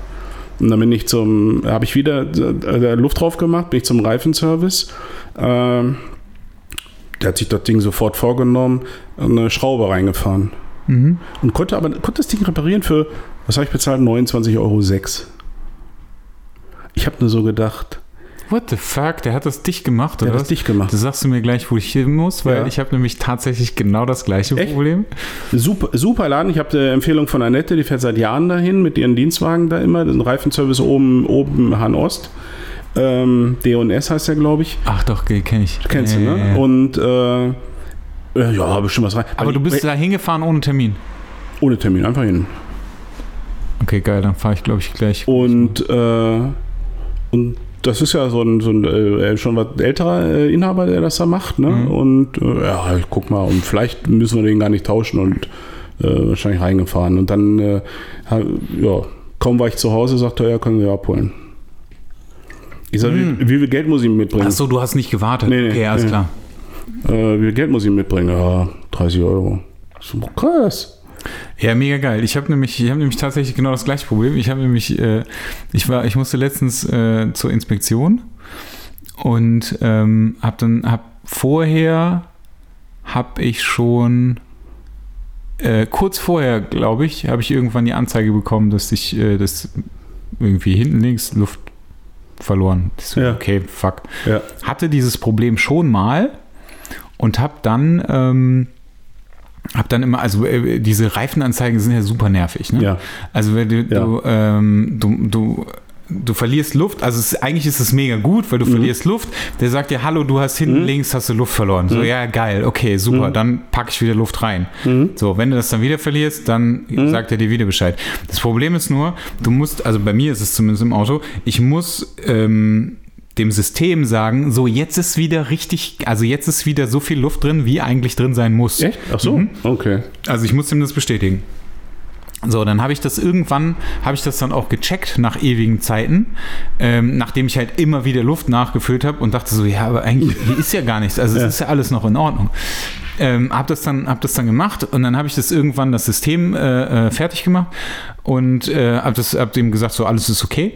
Und dann bin ich zum, habe ich wieder äh, Luft drauf gemacht, bin ich zum Reifenservice. Ähm, der hat sich das Ding sofort vorgenommen, eine Schraube reingefahren. Mhm. Und konnte aber konnte das Ding reparieren für, was habe ich bezahlt? 29,06 Euro. Ich habe nur so gedacht, What the fuck? Der hat das dicht gemacht, der oder hat das was? dicht gemacht. Das sagst du mir gleich, wo ich hin muss, weil Ja. ich habe nämlich tatsächlich genau das gleiche Echt? Problem. Super, super Laden. Ich habe eine Empfehlung von Annette, die fährt seit Jahren dahin mit ihren Dienstwagen da immer. Den Reifenservice oben, oben Han-Ost. Ähm, D&S heißt der, glaube ich. Ach doch, kenne ich. Kennst du, ja, ne? ja. Und äh, ja, bestimmt was rein. Aber du bist da hingefahren ohne Termin. ohne Termin, einfach hin. Okay, geil, dann fahre ich, glaube ich, gleich. Und, äh, und das ist ja so ein, so ein äh, schon was älterer äh, Inhaber, der das da macht. Ne? Mhm. Und äh, ja, ich guck mal, und vielleicht müssen wir den gar nicht tauschen und äh, wahrscheinlich reingefahren. Und dann, äh, ja, kaum war ich zu Hause, sagte er, ja, können wir abholen. Ich sage, Mhm. wie, wie viel Geld muss ich mitbringen? Ach so, du hast nicht gewartet. Nee, nee, okay, alles nee. klar. Äh, wie viel Geld muss ich mitbringen? Ja, 30 Euro. So, krass. Ja, mega geil. Ich habe nämlich, ich habe nämlich tatsächlich genau das gleiche Problem. Ich habe nämlich, äh, ich war, ich musste letztens äh, zur Inspektion und ähm, habe dann, habe vorher, habe ich schon äh, kurz vorher, glaube ich, habe ich irgendwann die Anzeige bekommen, dass ich äh, das irgendwie hinten links Luft verloren. So, Ja. Okay, fuck. Ja. Hatte dieses Problem schon mal und habe dann ähm, hab dann immer, also äh, diese Reifenanzeigen sind ja super nervig, ne? Ja. Also wenn du, Ja. du, ähm, du, du, du verlierst Luft, also es, eigentlich ist es mega gut, weil du Mhm. verlierst Luft. Der sagt dir, hallo, du hast hinten Mhm. links hast du Luft verloren. So, ja, geil, okay, super, Mhm. dann packe ich wieder Luft rein. Mhm. So, wenn du das dann wieder verlierst, dann sagt er dir wieder Bescheid. Das Problem ist nur, du musst, also bei mir ist es zumindest im Auto, ich muss ähm, dem System sagen, so jetzt ist wieder richtig, also jetzt ist wieder so viel Luft drin, wie eigentlich drin sein muss. Echt? Ach so? Mhm. Okay. Also ich muss ihm das bestätigen. So, dann habe ich das irgendwann, habe ich das dann auch gecheckt nach ewigen Zeiten, ähm, nachdem ich halt immer wieder Luft nachgefüllt habe und dachte so, ja, aber eigentlich [laughs] hier ist ja gar nichts, also es Ja. ist ja alles noch in Ordnung. Ähm, habe das dann, habe das dann gemacht und dann habe ich das irgendwann das System äh, äh, fertig gemacht und äh, habe das, hab dem gesagt, so alles ist okay.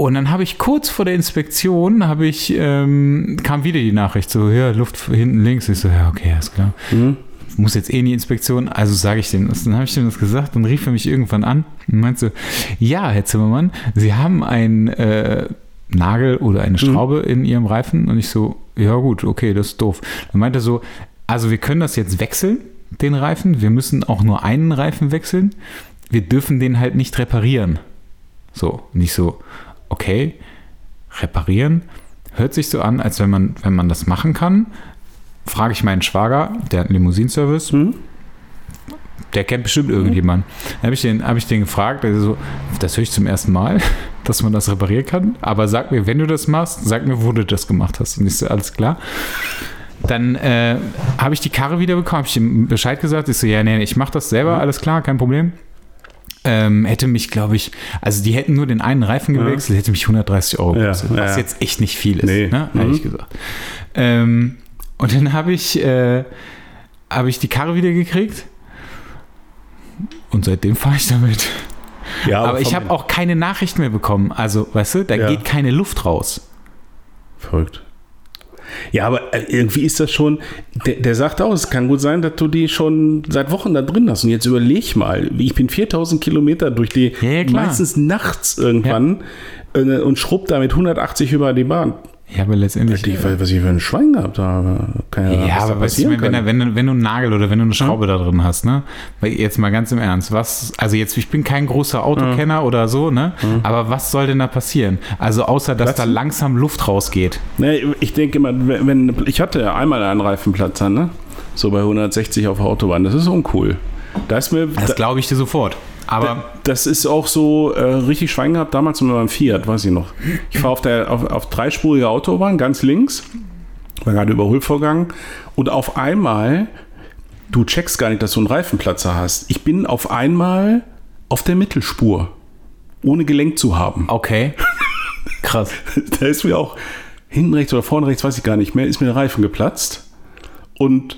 Und dann habe ich kurz vor der Inspektion, habe ich, ähm, kam wieder die Nachricht, so, ja, Luft hinten links. Ich so, ja, okay, ist klar Mhm. muss jetzt eh in die Inspektion, also sage ich dem das. Dann habe ich dem das gesagt und rief er mich irgendwann an und meinte so, ja, Herr Zimmermann, Sie haben einen äh, Nagel oder eine Schraube in Ihrem Reifen und ich so, ja gut, okay, das ist doof. Dann meinte er so, also wir können das jetzt wechseln, den Reifen. Wir müssen auch nur einen Reifen wechseln. Wir dürfen den halt nicht reparieren. So, nicht so, okay, reparieren. Hört sich so an, als wenn man, wenn man das machen kann. Frage ich meinen Schwager, der hat einen Limousinenservice. Hm? Der kennt bestimmt irgendjemanden. Dann habe ich, den, hab ich den gefragt, also so, das höre ich zum ersten Mal, [laughs] dass man das reparieren kann. Aber sag mir, wenn du das machst, sag mir, wo du das gemacht hast. Und ich so, alles klar. Dann äh, habe ich die Karre wieder bekommen, habe ich ihm Bescheid gesagt. Ich so, ja, nee, ich mache das selber, alles klar, kein Problem. Ähm, hätte mich, glaube ich, also die hätten nur den einen Reifen gewechselt, hätte mich 130 Euro Ja, gekostet, was ja. jetzt echt nicht viel ist, Nee. ne, Mhm. ehrlich gesagt. Ähm, und dann habe ich, äh, habe ich die Karre wieder gekriegt und seitdem fahre ich damit. Ja, Aber ich vom- habe auch keine Nachricht mehr bekommen. Also, weißt du, da Ja. geht keine Luft raus. Verrückt. Ja, aber äh, irgendwie ist das schon, der, der sagt auch, es kann gut sein, dass du die schon seit Wochen da drin hast. Und jetzt überleg mal, ich bin 4000 Kilometer durch die, Ja, ja, meistens nachts irgendwann äh, und schrubb da mit 180 über die Bahn. Ja, aber letztendlich. Ich weiß, was ich für ein Schwein gehabt habe. Kann ja, Ja, was aber weißt du, wenn, wenn, wenn, wenn du einen Nagel oder wenn du eine Schraube da drin hast, ne? Jetzt mal ganz im Ernst, was, also jetzt, ich bin kein großer Autokenner oder so, ne? Aber was soll denn da passieren? Also außer, dass Platzen? da langsam Luft rausgeht. Nee, ich denke immer, wenn, wenn ich hatte ja einmal einen Reifenplatzer, ne? So bei 160 auf der Autobahn, das ist uncool. Da ist mir, Das glaube ich dir sofort. Aber Das ist auch so äh, richtig Schwein gehabt, damals mit meinem Fiat, weiß ich noch. Ich fahre auf der auf, auf dreispurige Autobahn, ganz links, war gerade Überholvorgang und auf einmal, du checkst gar nicht, dass du einen Reifenplatzer hast. Ich bin auf einmal auf der Mittelspur, ohne gelenkt zu haben. okay. Krass. [laughs] Da ist mir auch hinten rechts oder vorne rechts, weiß ich gar nicht mehr, ist mir der Reifen geplatzt und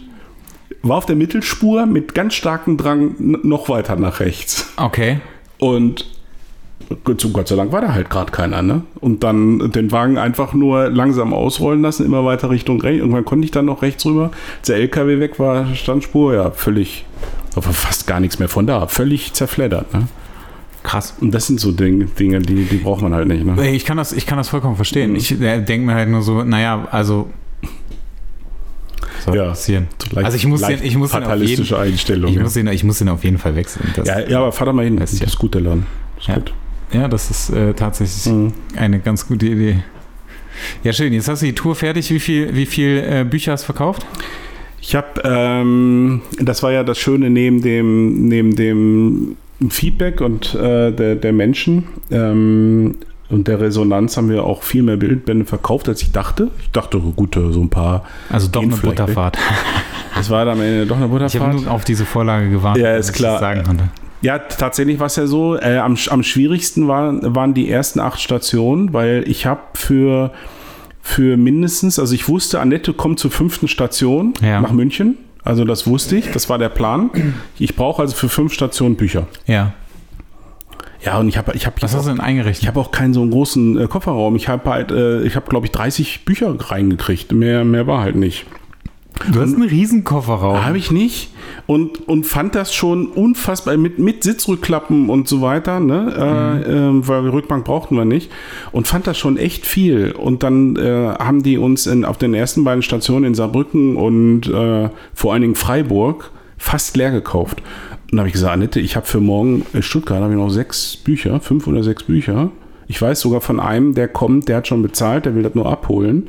war auf der Mittelspur mit ganz starkem Drang noch weiter nach rechts. Okay. Und Gott sei Dank war da halt gerade keiner, ne? Und dann den Wagen einfach nur langsam ausrollen lassen, immer weiter Richtung rechts. Irgendwann konnte ich dann noch rechts rüber. Als der LKW weg war, Standspur, ja, völlig, aber fast gar nichts mehr von da. Völlig zerfleddert, ne? Krass. Und das sind so Dinge, Dinge die, die braucht man halt nicht, ne? Ich kann das, ich kann das vollkommen Mhm. verstehen. Ich denke mir halt nur so, naja, also. Soll Ja. passieren. Also ich muss den, ich muss den auf jeden, Einstellung. ich ja. muss den, ich muss den auf jeden Fall wechseln. Das, ja, ja, aber fahr doch mal hin. Das ist gut, der Laden. Ist Ja. gut. Ja, das ist äh, tatsächlich Mhm. eine ganz gute Idee. Ja, schön. Jetzt hast du die Tour fertig. Wie viel, wie viel äh, Bücher hast du verkauft? Ich habe, ähm, das war ja das Schöne neben dem, neben dem Feedback und äh, der, der Menschen ähm, und der Resonanz haben wir auch viel mehr Bildbände verkauft, als ich dachte. Ich dachte, gut, so ein paar. Also doch eine Butterfahrt. Das war dann am Ende doch eine Ich habe Butterfahrt. nur auf diese Vorlage gewartet, Ja, ist klar. ich sagen konnte. Ja, tatsächlich war es ja so. Äh, am, am schwierigsten waren, waren die ersten acht Stationen, weil ich habe für, für mindestens, also ich wusste, Annette kommt zur fünften Station Ja. nach München. Also das wusste ich, das war der Plan. Ich brauche also für fünf Stationen Bücher. Ja. Ja, und ich habe ich hab Was hast du auch, denn eingerichtet? ich hab auch keinen so einen großen äh, Kofferraum. Ich habe halt, äh, ich habe glaube ich 30 Bücher reingekriegt. Mehr, mehr war halt nicht. du hast einen riesen Kofferraum. Habe ich nicht. Und, und fand das schon unfassbar mit, mit Sitzrückklappen und so weiter, ne? Äh, äh, weil Rückbank brauchten wir nicht. Und fand das schon echt viel. Und dann äh, haben die uns in, auf den ersten beiden Stationen in Saarbrücken und äh, vor allen Dingen Freiburg fast leer gekauft. Und da habe ich gesagt, Annette, ich habe für morgen in Stuttgart habe ich noch sechs Bücher, fünf oder sechs Bücher. Ich weiß sogar von einem, der kommt, der hat schon bezahlt, der will das nur abholen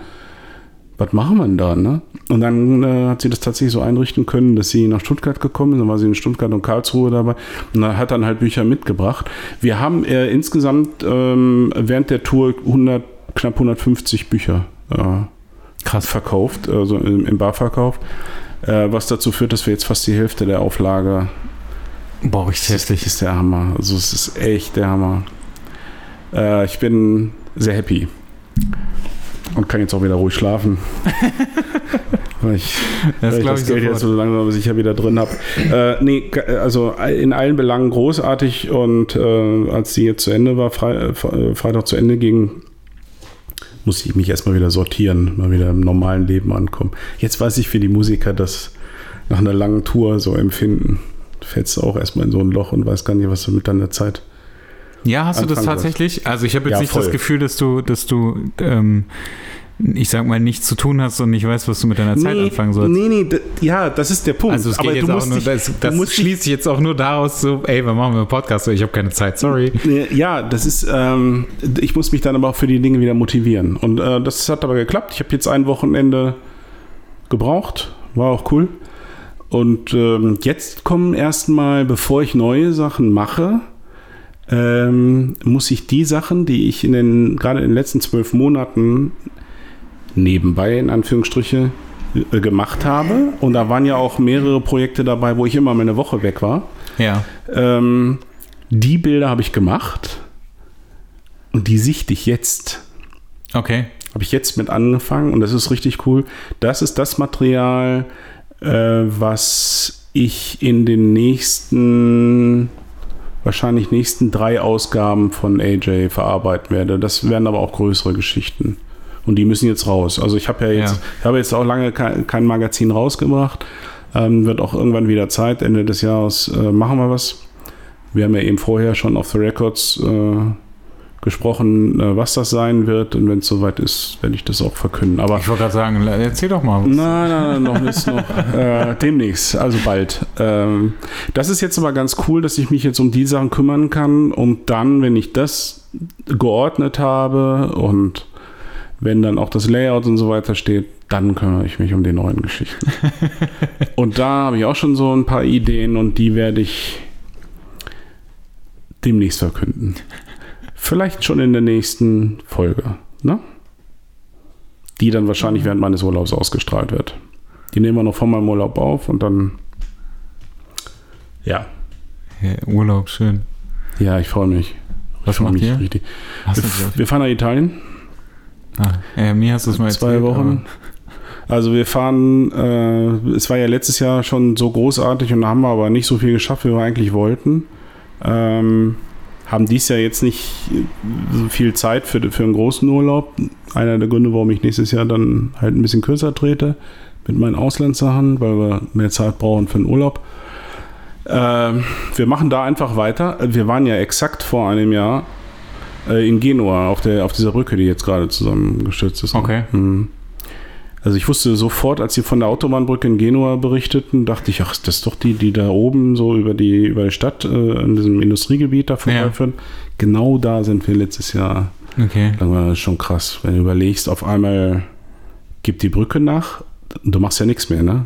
was machen wir denn da? Ne? Und dann äh, hat sie das tatsächlich so einrichten können, dass sie nach Stuttgart gekommen ist. Dann war sie in Stuttgart und Karlsruhe dabei und dann hat dann halt Bücher mitgebracht. Wir haben äh, insgesamt ähm, während der Tour 100, knapp 150 Bücher äh, Krass. verkauft, also im, im Barverkauf. Äh, was dazu führt, dass wir jetzt fast die Hälfte der Auflage Boah, richtig das heftig. ist der Hammer. Also es ist echt der Hammer. Äh, ich bin sehr happy. Und kann jetzt auch wieder ruhig schlafen. [laughs] Weil ich, Das weil ich das ich Geld jetzt so langsam sicher wieder drin habe. Äh, nee, also in allen Belangen großartig. Und äh, als die jetzt zu Ende war, Fre äh, Fre- Freitag zu Ende ging, musste ich mich erstmal wieder sortieren, mal wieder im normalen Leben ankommen. Jetzt weiß ich, wie die Musiker das nach einer langen Tour so empfinden. Du fällst auch erstmal in so ein Loch und weißt gar nicht, was du mit deiner Zeit. Ja, hast du das tatsächlich? Also ich habe jetzt Ja, nicht das voll. Gefühl, dass du, dass du ähm, ich sag mal, nichts zu tun hast und nicht weißt, was du mit deiner Zeit nee, anfangen sollst. Nee, nee, ja, das ist der Punkt. Also es geht Aber jetzt du auch nur, dich, das, du das schließt sich jetzt auch nur daraus so, ey, wir machen einen Podcast, ich habe keine Zeit, sorry. Nee, Ja, das ist, ähm, ich muss mich dann aber auch für die Dinge wieder motivieren. Und äh, das hat aber geklappt. Ich habe jetzt ein Wochenende gebraucht, war auch cool. Und ähm, jetzt kommen erstmal, bevor ich neue Sachen mache, ähm, muss ich die Sachen, die ich in den, gerade in den letzten zwölf Monaten nebenbei, in Anführungsstriche, äh, gemacht habe. Und da waren ja auch mehrere Projekte dabei, wo ich immer mal eine Woche weg war. Ja. Ähm, die Bilder habe ich gemacht und die sichte ich jetzt. Okay. Habe ich jetzt mit angefangen und das ist richtig cool. Das ist das Material, was ich in den nächsten, wahrscheinlich nächsten drei Ausgaben von AJ verarbeiten werde. Das werden aber auch größere Geschichten. Und die müssen jetzt raus. Also ich habe ja jetzt, Ja. ich habe jetzt auch lange kein, kein Magazin rausgebracht. Ähm, wird auch irgendwann wieder Zeit. Ende des Jahres äh, machen wir was. Wir haben ja eben vorher schon auf The Records äh, gesprochen, äh, was das sein wird. Und wenn es soweit ist, werde ich das auch verkünden. Aber Ich wollte gerade sagen, erzähl doch mal. Nein, nein, nein, noch ist noch äh, demnächst, also bald. Ähm, das ist jetzt aber ganz cool, dass ich mich jetzt um die Sachen kümmern kann und dann, wenn ich das geordnet habe und wenn dann auch das Layout und so weiter steht, dann kümmere ich mich um die neuen Geschichten. [laughs] und da habe ich auch schon so ein paar Ideen und die werde ich demnächst verkünden. Vielleicht schon in der nächsten Folge, ne? Die dann wahrscheinlich während meines Urlaubs ausgestrahlt wird. Die nehmen wir noch vor meinem Urlaub auf und dann. Ja. Ja, Urlaub, schön. Ja, ich freue mich. Was Ich macht mich ihr? richtig. Wir, wir fahren nach Italien. Ah, ja, mir hast du es mal zwei erzählt, Wochen. Also wir fahren, äh, es war ja letztes Jahr schon so großartig und da haben wir aber nicht so viel geschafft, wie wir eigentlich wollten. Ähm, haben dies Jahr jetzt nicht so viel Zeit für, für einen großen Urlaub. Einer der Gründe, warum ich nächstes Jahr dann halt ein bisschen kürzer trete mit meinen Auslandssachen, weil wir mehr Zeit brauchen für den Urlaub. Ähm, wir machen da einfach weiter. Wir waren ja exakt vor einem Jahr äh, in Genua auf, der, auf dieser Brücke, die jetzt gerade zusammengestürzt ist. Okay. Mhm. Also ich wusste sofort, als sie von der Autobahnbrücke in Genua berichteten, dachte ich, ach, das ist doch die, die da oben so über die, über die Stadt, äh, in diesem Industriegebiet da vorbeiführen. Genau da sind wir letztes Jahr. Okay. Das war schon krass, wenn du überlegst, auf einmal gibt die Brücke nach, du machst ja nichts mehr, ne?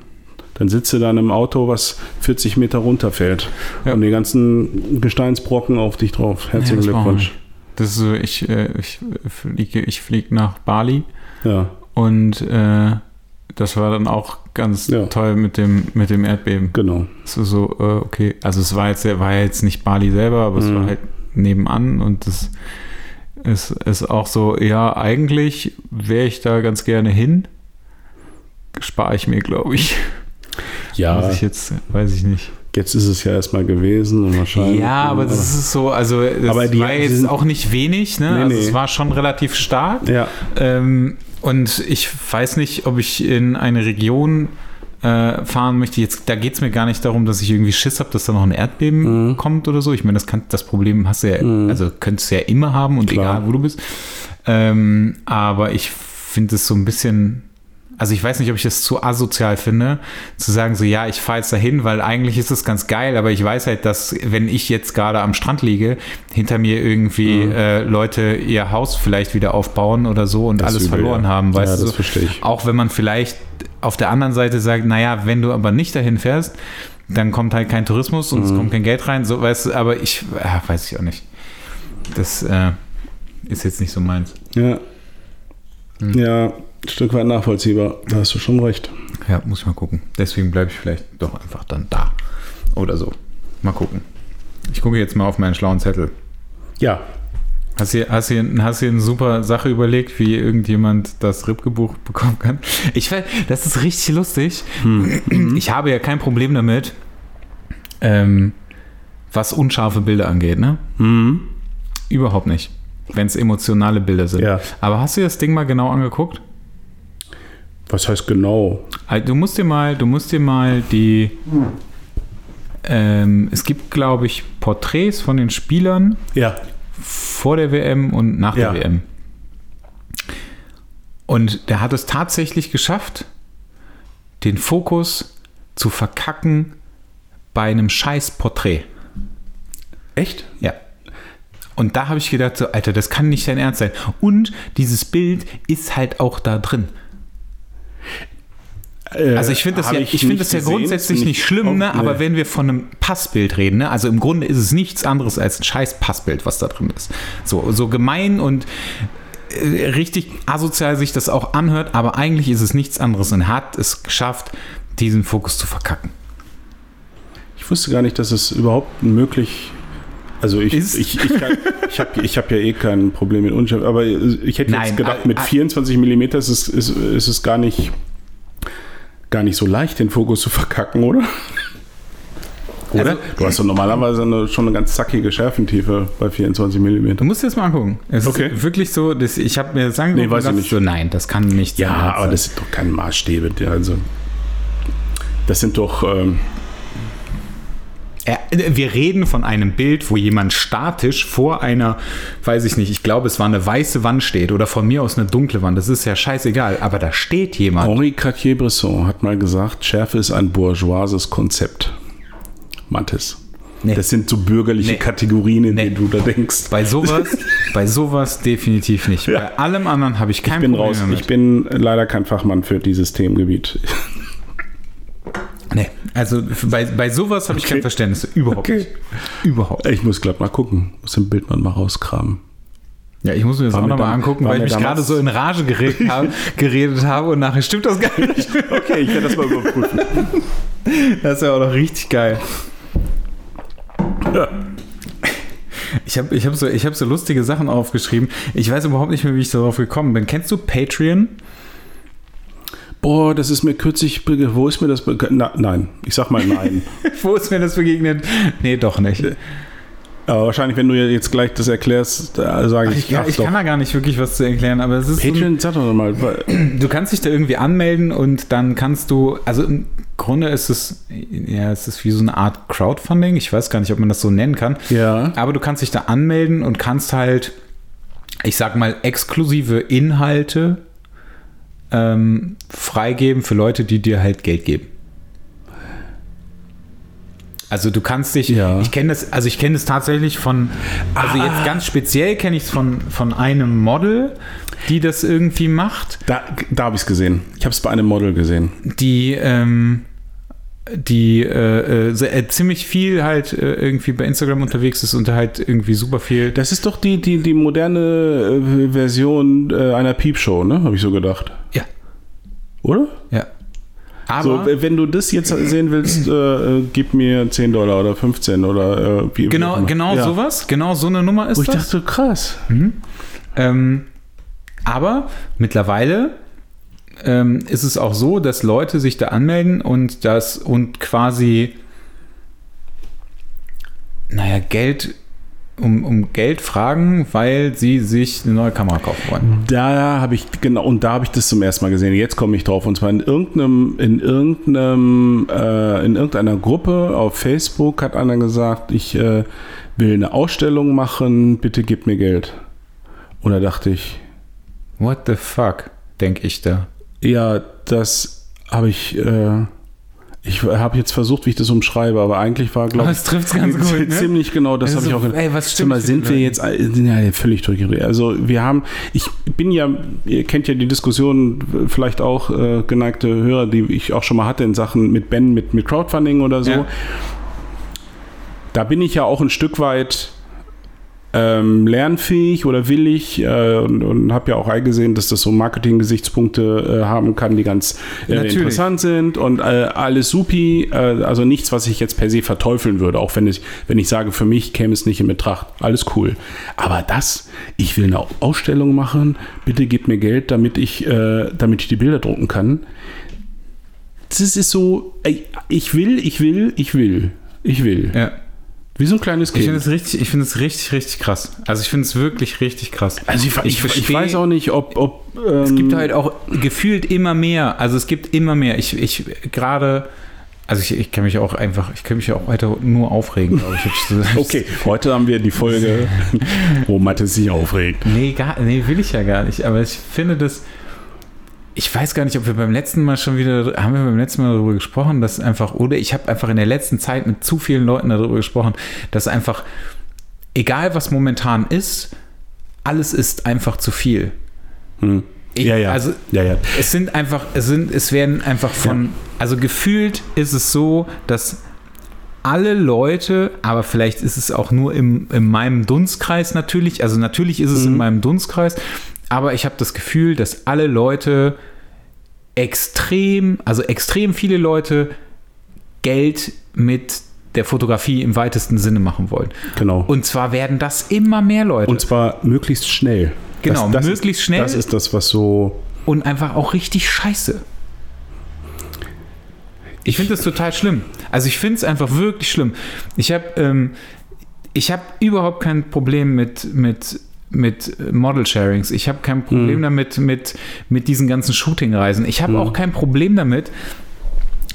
Dann sitzt du da in einem Auto, was 40 Meter runterfällt Ja. und die ganzen Gesteinsbrocken auf dich drauf. Herzlichen Ja, war- Glückwunsch. Das ist so, ich, äh, ich fliege ich flieg nach Bali Ja, und äh, das war dann auch ganz Ja. toll mit dem, mit dem Erdbeben. genau. So, so äh, okay. Also es war jetzt, war ja jetzt nicht Bali selber, aber es Mhm. war halt nebenan und das ist, ist auch so, ja, eigentlich wäre ich da ganz gerne hin. Spare ich mir, glaube ich. Ja, Muss ich jetzt, weiß ich nicht. jetzt ist es ja erstmal gewesen und wahrscheinlich. Ja, aber das ist so, also das Aber die- war jetzt auch nicht wenig, ne? Nee, also nee. es war schon relativ stark. Ja, Ähm, und ich weiß nicht, ob ich in eine Region äh, fahren möchte. Jetzt, da geht es mir gar nicht darum, dass ich irgendwie Schiss habe, dass da noch ein Erdbeben Mhm. kommt oder so. Ich meine, das, kann, das Problem hast du ja, Mhm. also könntest du ja immer haben und Klar. egal, wo du bist. Ähm, aber ich finde es so ein bisschen. Also ich weiß nicht, ob ich das zu asozial finde, zu sagen so, ja, ich fahre jetzt dahin, weil eigentlich ist es ganz geil, aber ich weiß halt, dass wenn ich jetzt gerade am Strand liege, hinter mir irgendwie Mhm. äh, Leute ihr Haus vielleicht wieder aufbauen oder so und Das alles übel, verloren ja. haben, weißt Ja, du? das so. verstehe ich. Auch wenn man vielleicht auf der anderen Seite sagt, naja, wenn du aber nicht dahin fährst, dann kommt halt kein Tourismus und es Mhm. kommt kein Geld rein, so weißt du, aber ich, ja, weiß ich auch nicht. Das äh, ist jetzt nicht so meins. ja. Hm. Ja, ein Stück weit nachvollziehbar. Da hast du schon recht. Ja, muss ich mal gucken. Deswegen bleibe ich vielleicht doch einfach dann da. Oder so. Mal gucken. Ich gucke jetzt mal auf meinen schlauen Zettel. Ja, Hast du hast hier, hast hier eine super Sache überlegt, wie irgendjemand das Ripke-Buch bekommen kann? Ich weiß, das ist richtig lustig. Ich habe ja kein Problem damit, ähm, was unscharfe Bilder angeht, ne? Mhm. Überhaupt nicht. Wenn es emotionale Bilder sind. Ja. Aber hast du das Ding mal genau angeguckt? Was heißt genau? Also, Du musst dir mal, du musst dir mal die. Ähm, es gibt, glaube ich, Porträts von den Spielern Ja. vor der WM und nach Ja. der WM. Und der hat es tatsächlich geschafft, den Fokus zu verkacken bei einem scheiß Porträt. Echt? Ja. Und da habe ich gedacht, so, Alter, das kann nicht dein Ernst sein. Und dieses Bild ist halt auch da drin. Also ich finde das, ja, ich find das ja gesehen, grundsätzlich ist nicht schlimm, ne? aber nee. wenn wir von einem Passbild reden, ne? also im Grunde ist es nichts anderes als ein scheiß Passbild, was da drin ist. So, so gemein und äh, richtig asozial sich das auch anhört, aber eigentlich ist es nichts anderes und hat es geschafft, diesen Fokus zu verkacken. Ich wusste gar nicht, dass es überhaupt möglich also ich, Ist- ich, ich, kann- ich habe ich hab ja eh kein Problem mit Unschärfe, aber ich hätte Nein, jetzt gedacht, äh, mit äh, 24 mm ist es, ist, ist es gar nicht gar nicht so leicht, den Fokus zu verkacken, oder? Oder? Also- du hast doch normalerweise eine, schon eine ganz zackige Schärfentiefe bei 24 mm. Du musst dir das mal angucken. Es Okay. ist wirklich so, dass ich habe mir das angeguckt Nee, weiß und ich nicht. so, nein, das kann nicht Ja, sein. aber das sind doch keine Maßstäbe. Also, das sind doch. Ähm, Er- Wir reden von einem Bild, wo jemand statisch vor einer, weiß ich nicht, ich glaube, es war eine weiße Wand steht oder von mir aus eine dunkle Wand. Das ist ja scheißegal, aber da steht jemand. Henri Cartier-Bresson hat mal gesagt, Schärfe ist ein bourgeoises Konzept. Mathis. Nee. Das sind so bürgerliche Nee. Kategorien, in Nee. denen du da denkst. Bei sowas, [laughs] bei sowas definitiv nicht. Ja. Bei allem anderen habe ich kein Ich bin Problem raus. damit. Ich bin leider kein Fachmann für dieses Themengebiet. Nee, also bei, bei sowas habe ich kein Okay. Verständnis. Überhaupt Okay. nicht. Überhaupt. Ich muss glatt mal gucken. Muss den Bildmann mal rauskramen. Ja, ich muss mir das War auch nochmal angucken, weil ich mich gerade so in Rage geredet [laughs] habe, geredet habe und nachher stimmt das gar nicht. Okay, ich werde das mal überprüfen. Das ist ja auch noch richtig geil. Ja. Ich habe ich hab so, ich hab so lustige Sachen aufgeschrieben. Ich weiß überhaupt nicht mehr, wie ich darauf gekommen bin. Kennst du Patreon? Boah, das ist mir kürzlich. Wo ist mir das? bege- Na, nein, ich sag mal nein. [laughs] Wo ist mir das begegnet? Nee, doch nicht. Aber wahrscheinlich, wenn du jetzt gleich das erklärst, da sage ich, Ich, ja, ach ich doch. kann da gar nicht wirklich was zu erklären, aber es ist. Patreon, sag doch mal. [clears throat] du kannst dich da irgendwie anmelden und dann kannst du, also im Grunde ist es, ja, es ist wie so eine Art Crowdfunding. Ich weiß gar nicht, ob man das so nennen kann. Ja. Aber du kannst dich da anmelden und kannst halt, ich sag mal, exklusive Inhalte ähm, freigeben für Leute, die dir halt Geld geben. Also du kannst dich, Ja. ich kenne das, also ich kenne das tatsächlich von, also jetzt ganz speziell kenne ich es von, von einem Model, die das irgendwie macht, Da, da habe ich es gesehen. Ich habe es bei einem Model gesehen. die, ähm, die äh, äh, äh, ziemlich viel halt äh, irgendwie bei Instagram unterwegs ist und halt irgendwie super viel Das ist doch die, die, die moderne äh, Version äh, einer Piepshow, ne? Habe ich so gedacht. Ja, Oder? ja. Aber So, wenn du das jetzt sehen willst, äh, gib mir 10 Dollar oder 15 oder äh, wie wie genau, immer. genau Ja. sowas, genau so eine Nummer ist Wo ich das. dachte, krass. Ähm, aber mittlerweile ähm, ist es auch so, dass Leute sich da anmelden und das und quasi, naja, Geld um, um Geld fragen, weil sie sich eine neue Kamera kaufen wollen. Da habe ich, genau, und da habe ich das zum ersten Mal gesehen. Jetzt komme ich drauf. Und zwar in irgendeinem, in irgendeinem, äh, in irgendeiner Gruppe auf Facebook hat einer gesagt, ich äh, will eine Ausstellung machen, bitte gib mir Geld. Und da dachte ich, What the fuck, denke ich da. Ja, das habe ich, äh, ich habe jetzt versucht, wie ich das umschreibe, aber eigentlich war, glaube ich, trifft's ganz gut, ne? ziemlich genau, das Also habe ich auch ey, was stimmt mal, sind wir jetzt ja völlig durchgedreht. Also wir haben, ich bin ja, ihr kennt ja die Diskussion, vielleicht auch äh, geneigte Hörer, die ich auch schon mal hatte in Sachen mit Ben, mit, mit Crowdfunding oder so. Ja. Da bin ich ja auch ein Stück weit ähm, lernfähig oder willig äh, und, und habe ja auch eingesehen, dass das so Marketing-Gesichtspunkte äh, haben kann, die ganz äh, interessant sind und äh, alles supi, äh, also nichts, was ich jetzt per se verteufeln würde, auch wenn ich, wenn ich sage, für mich käme es nicht in Betracht, alles cool. Aber das, ich will eine Ausstellung machen, bitte gib mir Geld, damit ich, damit ich die Bilder drucken kann. Das ist so, ich will, ich will, ich will, ich will. Ja. Wie so ein kleines Ich finde Kind. es richtig, ich finde es richtig, richtig krass. Also ich finde es wirklich richtig krass. Also ich, ich, ich, versteh- weiß auch nicht, ob, ob ähm, Es gibt halt auch gefühlt immer mehr. Also es gibt immer mehr. Ich, ich gerade, also ich, ich kann mich auch einfach, ich kann mich ja auch weiter nur aufregen, glaube ich. Ich- [laughs] Okay, heute haben wir die Folge, wo Mathe sich aufregt. Nee, gar, nee, will ich ja gar nicht. Aber ich finde das, ich weiß gar nicht, ob wir beim letzten Mal schon wieder, haben wir beim letzten Mal darüber gesprochen, dass einfach, oder ich habe einfach in der letzten Zeit mit zu vielen Leuten darüber gesprochen, dass einfach, egal was momentan ist, alles ist einfach zu viel. Hm. Ich, Ja, ja. Also Ja, ja. es sind einfach, es sind, es werden einfach von, also gefühlt ist es so, dass alle Leute, aber vielleicht ist es auch nur im, in meinem Dunstkreis natürlich, also natürlich ist es in meinem Dunstkreis, aber ich habe das Gefühl, dass alle Leute extrem, also extrem viele Leute Geld mit der Fotografie im weitesten Sinne machen wollen. Genau. Und zwar werden das immer mehr Leute. Und zwar möglichst schnell. Genau, das, das möglichst ist, schnell. Das ist das, was so. und einfach auch richtig scheiße. Ich finde das total schlimm. Also ich finde es einfach wirklich schlimm. Ich habe ähm, ich habe überhaupt kein Problem mit mit mit Model-Sharings. Ich habe kein Problem damit mit mit diesen ganzen Shooting-Reisen. Ich habe auch kein Problem damit,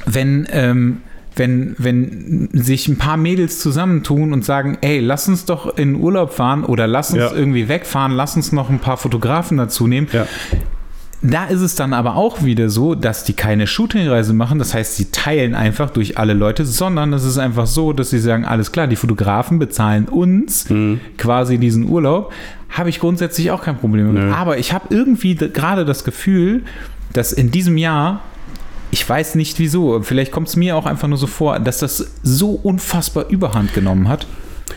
wenn ähm, wenn, wenn sich ein paar Mädels zusammentun und sagen, ey, lass uns doch in Urlaub fahren oder lass uns Ja. irgendwie wegfahren, lass uns noch ein paar Fotografen dazu nehmen. Ja. Da ist es dann aber auch wieder so, dass die keine Shootingreise machen. Das heißt, sie teilen einfach durch alle Leute, sondern es ist einfach so, dass sie sagen, alles klar, die Fotografen bezahlen uns quasi diesen Urlaub. Habe ich grundsätzlich auch kein Problem mit. Nö. Aber ich habe irgendwie gerade das Gefühl, dass in diesem Jahr, ich weiß nicht wieso, vielleicht kommt es mir auch einfach nur so vor, dass das so unfassbar überhand genommen hat.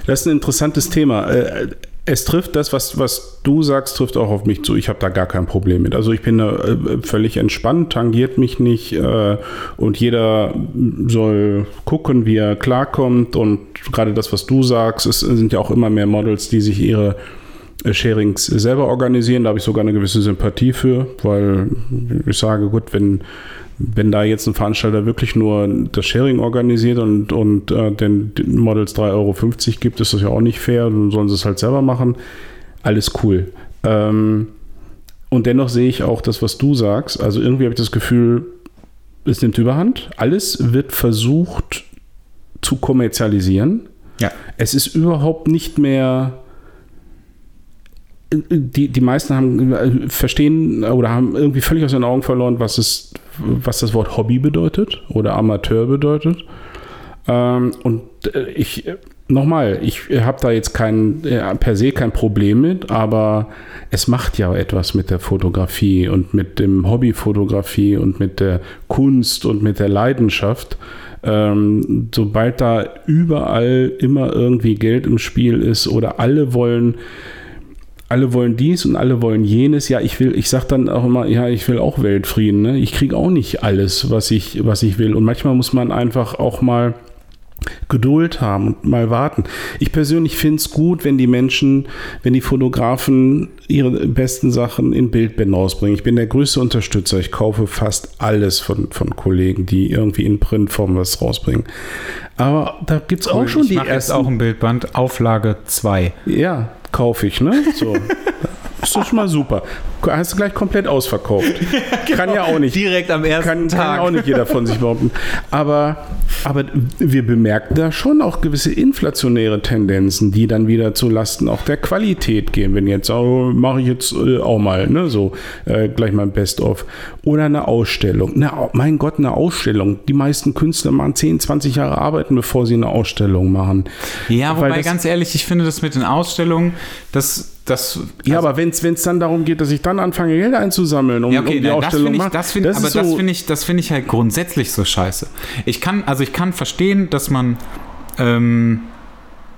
Das ist ein interessantes Thema. Äh, Es trifft das, was, was du sagst, trifft auch auf mich zu. Ich habe da gar kein Problem mit. Also ich bin da äh, völlig entspannt, tangiert mich nicht äh, und jeder soll gucken, wie er klarkommt. Und gerade das, was du sagst, es sind ja auch immer mehr Models, die sich ihre äh, Sharings selber organisieren. Da habe ich sogar eine gewisse Sympathie für, weil ich sage, gut, wenn, wenn da jetzt ein Veranstalter wirklich nur das Sharing organisiert und, und äh, den, Models 3,50 Euro gibt, ist das ja auch nicht fair. Dann sollen sie es halt selber machen. Alles cool. Ähm, und dennoch sehe ich auch das, was du sagst. Also irgendwie habe ich das Gefühl, es nimmt überhand. Alles wird versucht zu kommerzialisieren. Ja. Es ist überhaupt nicht mehr. Die, die meisten haben äh, verstehen oder haben irgendwie völlig aus den Augen verloren, was es, was das Wort Hobby bedeutet oder Amateur bedeutet. Ähm, und äh, ich nochmal, ich habe da jetzt kein äh, per se kein Problem mit, aber es macht ja etwas mit der Fotografie und mit dem Hobbyfotografie und mit der Kunst und mit der Leidenschaft. Ähm, sobald da überall immer irgendwie Geld im Spiel ist oder alle wollen alle wollen dies und alle wollen jenes. Ja, ich will, ich sag dann auch immer, ja, ich will auch Weltfrieden. Ne? Ich kriege auch nicht alles, was ich, was ich will. Und manchmal muss man einfach auch mal Geduld haben und mal warten. Ich persönlich finde es gut, wenn die Menschen, wenn die Fotografen ihre besten Sachen in Bildbänden rausbringen. Ich bin der größte Unterstützer. Ich kaufe fast alles von, von Kollegen, die irgendwie in Printform was rausbringen. Aber da gibt es auch schon ich die mache jetzt ersten. auch ein Bildband, Auflage 2. Ja, kaufe ich, ne? So. [laughs] ist doch schon mal super. Hast du gleich komplett ausverkauft. [laughs] Kann ja auch nicht. Direkt am ersten Kann, kann Tag. ja auch nicht jeder von sich behaupten. Aber, aber wir bemerken da schon auch gewisse inflationäre Tendenzen, die dann wieder zu Lasten auch der Qualität gehen. Wenn jetzt, oh, mache ich jetzt äh, auch mal, ne, so äh, gleich mal ein Best-of. Oder eine Ausstellung. Na, au- mein Gott, eine Ausstellung. Die meisten Künstler machen 10, 20 Jahre arbeiten, bevor sie eine Ausstellung machen. Ja, Weil wobei das- ganz ehrlich, ich finde das mit den Ausstellungen, das, das Ja, also- aber wenn es dann darum geht, dass ich dann anfange, Geld einzusammeln, um, Ja, okay, um die nein, das Ausstellung finde ich, machen, das find, aber ist das so- finde ich, das finde ich halt grundsätzlich so scheiße. Ich kann, also ich kann verstehen, dass man, ähm,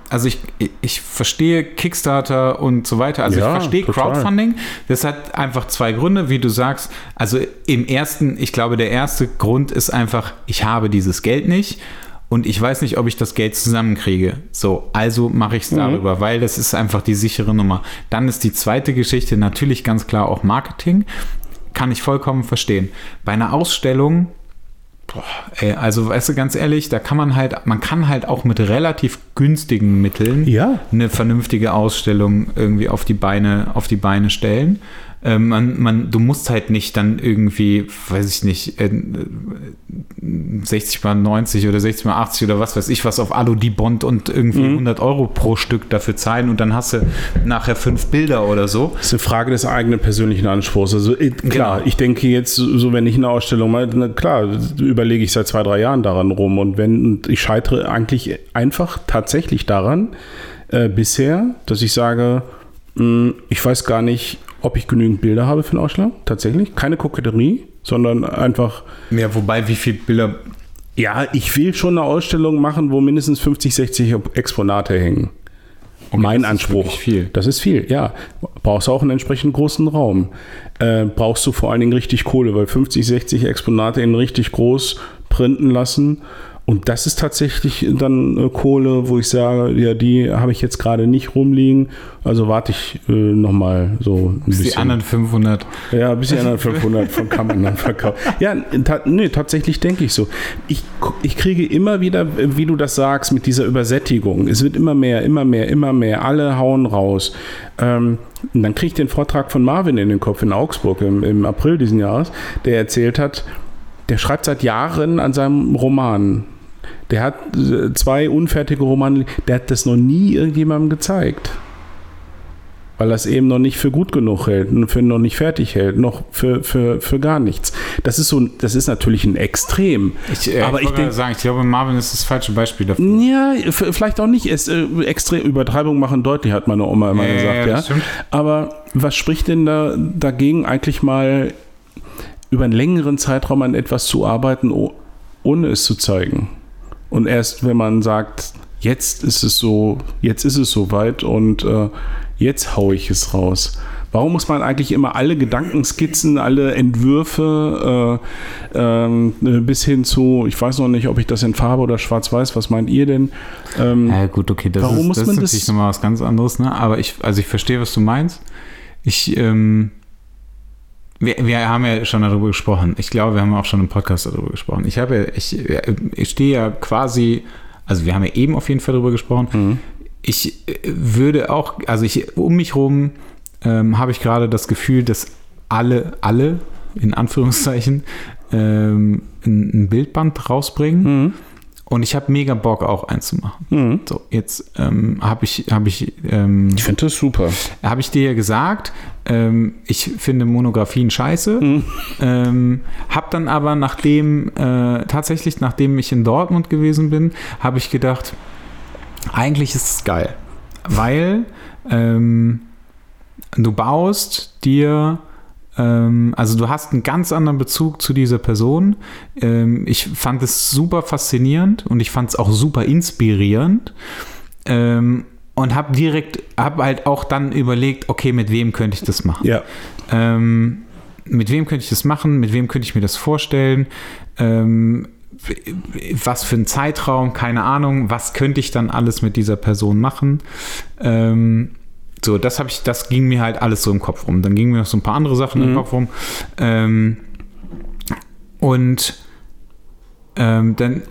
also ich, ich verstehe Kickstarter und so weiter. Also Ja, ich verstehe total. Crowdfunding. Das hat einfach zwei Gründe, wie du sagst. Also im ersten, ich glaube, der erste Grund ist einfach, ich habe dieses Geld nicht. Und ich weiß nicht, ob ich das Geld zusammenkriege. So, also mache ich es Mhm. darüber, weil das ist einfach die sichere Nummer. Dann ist die zweite Geschichte natürlich ganz klar auch Marketing. Kann ich vollkommen verstehen. Bei einer Ausstellung, boah, ey, also weißt du, ganz ehrlich, da kann man halt, man kann halt auch mit relativ günstigen Mitteln Ja. eine vernünftige Ausstellung irgendwie auf die Beine, auf die Beine stellen. Äh, man, man, du musst halt nicht dann irgendwie, weiß ich nicht, äh, 60 mal 90 oder 60 mal 80 oder was weiß ich was auf Alu die Bond und irgendwie Mhm. 100 Euro pro Stück dafür zahlen und dann hast du nachher fünf Bilder oder so. Das ist eine Frage des eigenen persönlichen Anspruchs. Also äh, klar, Genau. ich denke jetzt, so wenn ich eine Ausstellung mache, na klar, überlege ich seit zwei, drei Jahren daran rum. Und wenn und ich scheitere eigentlich einfach tatsächlich daran äh, bisher, dass ich sage, mh, ich weiß gar nicht, ob ich genügend Bilder habe für eine Ausstellung. Tatsächlich. Keine Koketterie, sondern einfach Ja, wobei, wie viele Bilder ja, ich will schon eine Ausstellung machen, wo mindestens 50, 60 Exponate hängen. mein das ist Anspruch. wirklich viel. Das ist viel, ja. Brauchst du auch einen entsprechend großen Raum. Äh, brauchst du vor allen Dingen richtig Kohle, weil 50, 60 Exponate in richtig groß printen lassen. Und das ist tatsächlich dann äh, Kohle, wo ich sage, ja, die habe ich jetzt gerade nicht rumliegen. Also warte ich äh, nochmal so ein bis bisschen. die anderen 500. Ja, bis die anderen 500 von kann man dann verkaufen. [laughs] Ja, ta nee, tatsächlich denke ich so. Ich, ich kriege immer wieder, wie du das sagst, mit dieser Übersättigung. Es wird immer mehr, immer mehr, immer mehr. Alle hauen raus. Ähm, und dann kriege ich den Vortrag von Marvin in den Kopf in Augsburg im, im April diesen Jahres, der erzählt hat, der schreibt seit Jahren an seinem Roman. Der hat äh, zwei unfertige Romane, der hat das noch nie irgendjemandem gezeigt weil er es eben noch nicht für gut genug hält, und für noch nicht fertig hält, noch für, für, für gar nichts. Das ist so, das ist natürlich ein Extrem. Ich, äh, aber ich ich sagen, ich glaube, Marvin ist das falsche Beispiel dafür. ja, vielleicht auch nicht. Es, äh, extrem Übertreibung machen deutlich, hat meine Oma immer ja, gesagt. ja, Ja. Aber was spricht denn da dagegen, eigentlich mal über einen längeren Zeitraum an etwas zu arbeiten, oh- ohne es zu zeigen? Und erst wenn man sagt, jetzt ist es so, jetzt ist es soweit und äh, jetzt haue ich es raus. Warum muss man eigentlich immer alle Gedankenskizzen, alle Entwürfe äh, ähm, äh, bis hin zu, ich weiß noch nicht, ob ich das in Farbe oder schwarz-weiß, was meint ihr denn? Ähm, Ja, gut, okay, das Warum ist, muss das man ist das- natürlich nochmal was ganz anderes, ne? Aber ich, also ich verstehe, was du meinst. Ich, ähm, wir, wir haben ja schon darüber gesprochen. Ich glaube, wir haben auch schon im Podcast darüber gesprochen. Ich habe, ja- ich, ich stehe ja quasi, also wir haben ja eben auf jeden Fall darüber gesprochen. Mhm. Ich würde auch, also ich, um mich rum ähm, habe ich gerade das Gefühl, dass alle, alle, in Anführungszeichen, ähm, ein, ein Bildband rausbringen. Mhm. Und ich habe mega Bock, auch eins zu machen. Mhm. So, jetzt ähm, habe ich, habe ich, ähm, Ich finde das super. habe ich dir ja gesagt, ähm, ich finde Monografien scheiße. Mhm. Ähm, habe dann aber nachdem, äh, tatsächlich nachdem ich in Dortmund gewesen bin, habe ich gedacht, eigentlich ist es geil, weil ähm, du baust dir also du hast einen ganz anderen Bezug zu dieser Person. Ähm, ich fand es super faszinierend und ich fand es auch super inspirierend. Ähm, und habe direkt, habe halt auch dann überlegt, okay, mit wem könnte ich das machen? Ja. Ähm, mit wem könnte ich das machen? Mit wem könnte ich mir das vorstellen? Ähm, was für ein Zeitraum? Keine Ahnung. Was könnte ich dann alles mit dieser Person machen? Ähm, so, das habe ich, das ging mir halt alles so im Kopf rum. Dann gingen mir noch so ein paar andere Sachen im Mhm. Kopf rum. Ähm, und ähm, dann,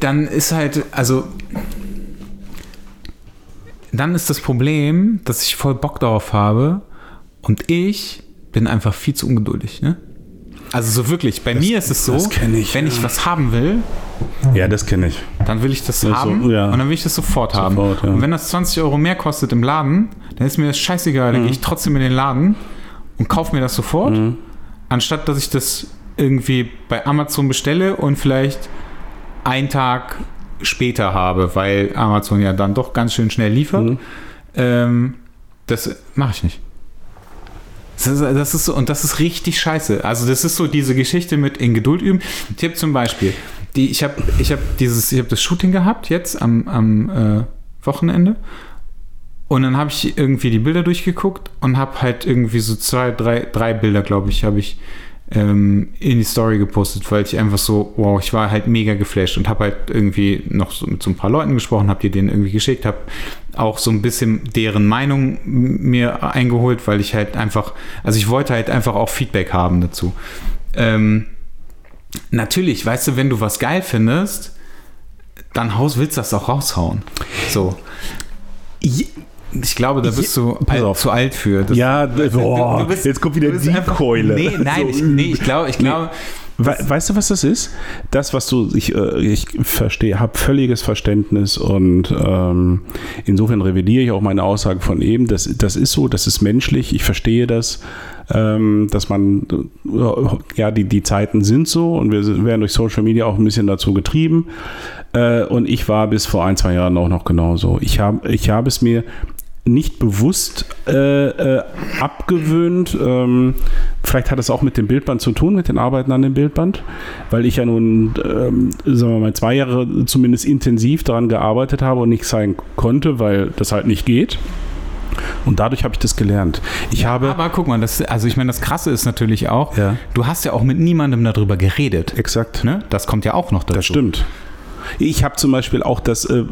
dann ist halt, also dann ist das Problem, dass ich voll Bock darauf habe und ich bin einfach viel zu ungeduldig, ne? Also so wirklich, bei mir ist es so, das ich, wenn ja. ich was haben will, Ja, das kenne ich. dann will ich das Ja, so, haben ja. und dann will ich das sofort, haben. Sofort, ja. Und wenn das 20 Euro mehr kostet im Laden, dann ist mir das scheißegal, Mhm. dann gehe ich trotzdem in den Laden und kaufe mir das sofort, anstatt dass ich das irgendwie bei Amazon bestelle und vielleicht einen Tag später habe, weil Amazon ja dann doch ganz schön schnell liefert. Mhm. Ähm, das mache ich nicht. Das ist, so, und das ist richtig scheiße. Also, das ist so diese Geschichte mit in Geduld üben. Tipp zum Beispiel. Die, ich habe ich hab dieses, ich habe das Shooting gehabt jetzt am, am äh, Wochenende. Und dann habe ich irgendwie die Bilder durchgeguckt und habe halt irgendwie so zwei, drei, drei Bilder, glaube ich, habe ich ähm, in die Story gepostet, weil ich einfach so, wow, ich war halt mega geflasht und habe halt irgendwie noch so mit so ein paar Leuten gesprochen, habe die denen irgendwie geschickt, habe auch so ein bisschen deren Meinung mir eingeholt, weil ich halt einfach, also ich wollte halt einfach auch Feedback haben dazu. Ähm, natürlich, weißt du, wenn du was geil findest, dann willst du das auch raushauen. So. Ich glaube, da bist du Pass alt, auf. zu alt für. Das- Ja, boah, du bist- jetzt kommt wieder du die einfach- Keule. Nee, nein, ich, nee, ich glaube, ich glaube, We weißt du, was das ist? Das, was du, ich, äh, ich verstehe, habe völliges Verständnis und ähm, insofern revidiere ich auch meine Aussage von eben. Das, das ist so, das ist menschlich, ich verstehe das, ähm, dass man, äh, ja, die, die Zeiten sind so und wir werden durch Social Media auch ein bisschen dazu getrieben. Äh, und ich war bis vor ein, zwei Jahren auch noch genauso. Ich habe ich hab es mir nicht bewusst äh, äh, abgewöhnt. Ähm, vielleicht hat es auch mit dem Bildband zu tun, mit den Arbeiten an dem Bildband, weil ich ja nun, ähm, sagen wir mal, zwei Jahre zumindest intensiv daran gearbeitet habe und nicht sein konnte, weil das halt nicht geht. Und dadurch habe ich das gelernt. Ich habe. aber guck mal, das, also ich meine, das Krasse ist natürlich auch, Ja. du hast ja auch mit niemandem darüber geredet. Exakt. Ne? Das kommt ja auch noch dazu. Das stimmt. Ich habe zum Beispiel auch das, äh,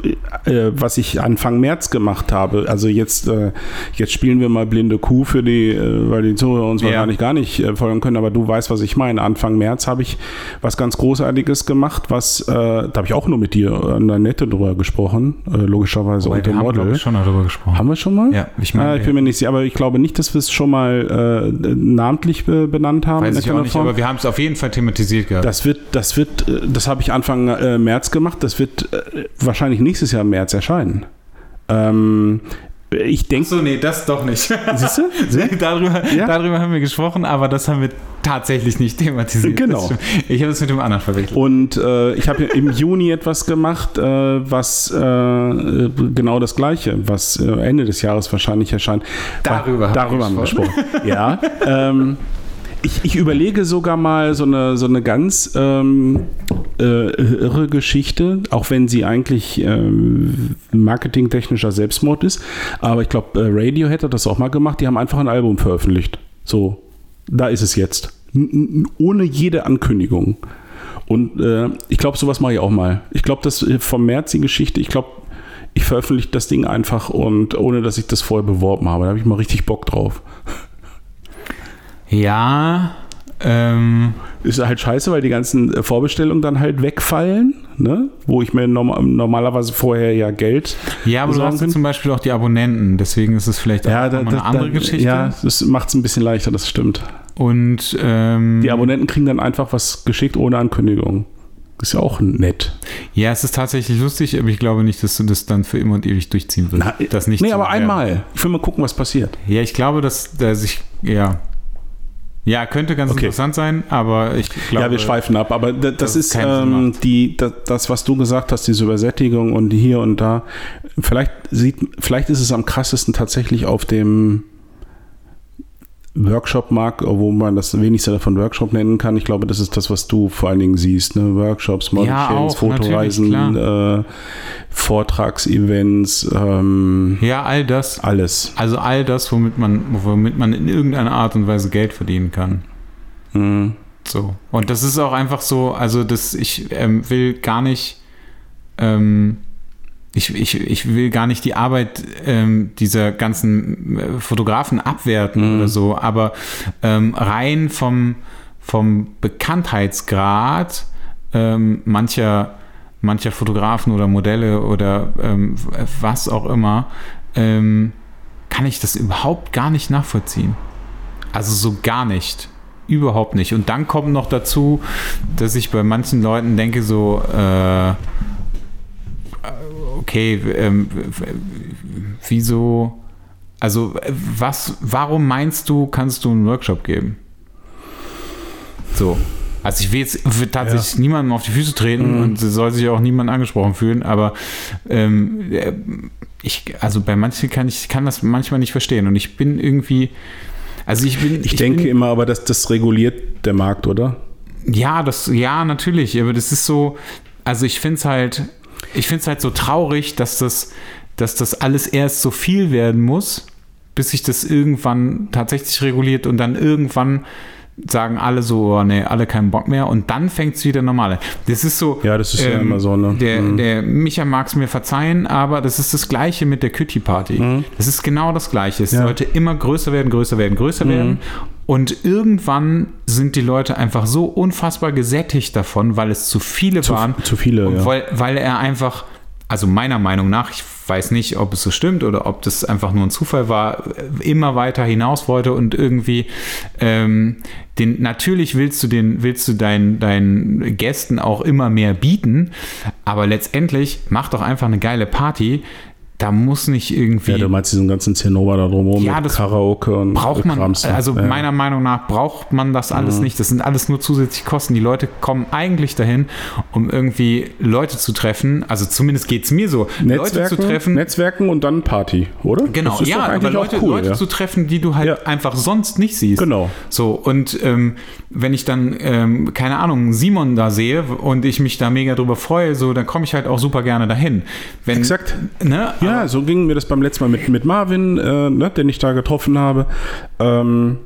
äh, was ich Anfang März gemacht habe. Also jetzt, äh, jetzt spielen wir mal blinde Kuh für die, äh, weil die Zuhörer uns Ja. wahrscheinlich gar nicht äh, folgen können, aber du weißt, was ich meine. Anfang März habe ich was ganz Großartiges gemacht, was, äh, da habe ich auch nur mit dir an der Nette drüber gesprochen, logischerweise Wobei, und wir dem haben, Model. ich, schon darüber gesprochen. Haben wir schon mal? Ja, ich meine, ah, ich bin mir nicht sicher, aber ich glaube nicht, dass wir es schon mal namentlich be benannt haben. weiß ich auch nicht, Form. aber wir haben es auf jeden Fall thematisiert gehabt. Das wird, das wird, das habe ich Anfang März gemacht. Das wird äh, wahrscheinlich nächstes Jahr im März erscheinen. Ähm, ich denke, so, nee, das doch nicht. [laughs] siehst du? [laughs] darüber, Ja. darüber haben wir gesprochen, aber das haben wir tatsächlich nicht thematisiert. Genau. Ich habe es mit dem anderen verwechselt. Und äh, ich habe im Juni etwas gemacht, äh, was äh, genau das Gleiche, was äh, Ende des Jahres wahrscheinlich erscheint. Darüber haben wir darüber haben wir gesprochen. ja. [laughs] Ähm, ich, ich überlege sogar mal so eine, so eine ganz ähm, äh, irre Geschichte, auch wenn sie eigentlich ähm, marketingtechnischer Selbstmord ist. Aber ich glaube, äh, Radiohead hat das auch mal gemacht. Die haben einfach ein Album veröffentlicht. So, da ist es jetzt. N ohne jede Ankündigung. Und äh, ich glaube, sowas mache ich auch mal. Ich glaube, das äh, vom März die Geschichte, ich glaube, ich veröffentliche das Ding einfach und ohne dass ich das vorher beworben habe. Da habe ich mal richtig Bock drauf. Ja, ähm, Ist halt scheiße, weil die ganzen äh, Vorbestellungen dann halt wegfallen, ne? Wo ich mir norm normalerweise vorher ja Geld. ja, aber du hast zum Beispiel auch die Abonnenten, deswegen ist es vielleicht auch Ja, da, eine da, andere da, Geschichte. Ja, das macht es ein bisschen leichter, das stimmt. Und ähm, Die Abonnenten kriegen dann einfach was geschickt ohne Ankündigung. Ist ja auch nett. ja, es ist tatsächlich lustig, aber ich glaube nicht, dass du das dann für immer und ewig durchziehen wirst. Na, das nicht nee, aber einmal. Ich will mal gucken, was passiert. Ja, ich glaube, dass, dass ich, ja. Ja, könnte ganz Okay. interessant sein, aber ich glaube. ja, wir schweifen ab, aber da- das, dass es ist ähm, die, da, das, was du gesagt hast, diese Übersättigung und hier und da. Vielleicht sieht, vielleicht ist es am krassesten tatsächlich auf dem Workshop-Markt, wo man das wenigste davon Workshop nennen kann. Ich glaube, das ist das, was du vor allen Dingen siehst. Ne? Workshops, Modelchains, auch, Fotoreisen, äh, Vortragsevents, ähm, Ja, all das. alles. Also all das, womit man, womit man in irgendeiner Art und Weise Geld verdienen kann. Mhm. So. Und das ist auch einfach so, also das, ich ähm, will gar nicht, ähm, ich, ich, ich will gar nicht die Arbeit ähm, dieser ganzen äh, Fotografen abwerten Mhm. oder so, aber ähm, rein vom, vom Bekanntheitsgrad ähm, mancher, mancher Fotografen oder Modelle oder ähm, was auch immer, ähm, kann ich das überhaupt gar nicht nachvollziehen. Also so gar nicht. Überhaupt nicht. Und dann kommt noch dazu, dass ich bei manchen Leuten denke, so, äh, okay, ähm, wieso, also was, warum meinst du, kannst du einen Workshop geben? So. Also ich will jetzt will tatsächlich niemandem auf die Füße treten Mhm. und soll sich auch niemand angesprochen fühlen, aber ähm, äh, ich, also bei manchen kann ich kann das manchmal nicht verstehen und ich bin irgendwie, also ich bin, Ich, denke bin, immer, aber das, das reguliert der Markt, oder? ja, das, ja, natürlich, aber das ist so, also ich finde es halt, ich finde es halt so traurig, dass das, dass das alles erst so viel werden muss, bis sich das irgendwann tatsächlich reguliert und dann irgendwann sagen alle so, oh, nee, alle keinen Bock mehr und dann fängt es wieder normal an. Das ist so. Ja, das ist ja immer so, ne? Der, Mhm. der Micha mag es mir verzeihen, aber das ist das Gleiche mit der Kitty-Party. Das ist genau das Gleiche. Es Mhm. Ja. Mhm. sollte immer größer werden, größer werden, größer werden. Und irgendwann sind die Leute einfach so unfassbar gesättigt davon, weil es zu viele Zu, waren. zu viele, Und ja. weil, weil er einfach also meiner Meinung nach, ich weiß nicht, ob es so stimmt oder ob das einfach nur ein Zufall war, immer weiter hinaus wollte und irgendwie ähm, den, natürlich willst du den, willst du deinen, deinen Gästen auch immer mehr bieten, aber letztendlich mach doch einfach eine geile Party, da muss nicht irgendwie. Ja, du meinst diesen ganzen Zinnober da drumherum Ja, mit Karaoke und braucht man, Krams, ne? also ja. meiner Meinung nach braucht man das alles Mhm. nicht. Das sind alles nur zusätzliche Kosten. Die Leute kommen eigentlich dahin, um irgendwie Leute zu treffen. Also zumindest geht es mir so. Leute Netzwerken, zu treffen. Netzwerken und dann Party, oder? Genau, ja, aber Leute, cool, Leute ja. zu treffen, die du halt einfach sonst nicht siehst. Genau. So, und ähm, wenn ich dann, ähm, keine Ahnung, Simon da sehe und ich mich da mega drüber freue, so, dann komme ich halt auch super gerne dahin. Wenn, Exakt. Ne? Ja, so ging mir das beim letzten Mal mit, mit Marvin, äh, ne, den ich da getroffen habe. Ähm,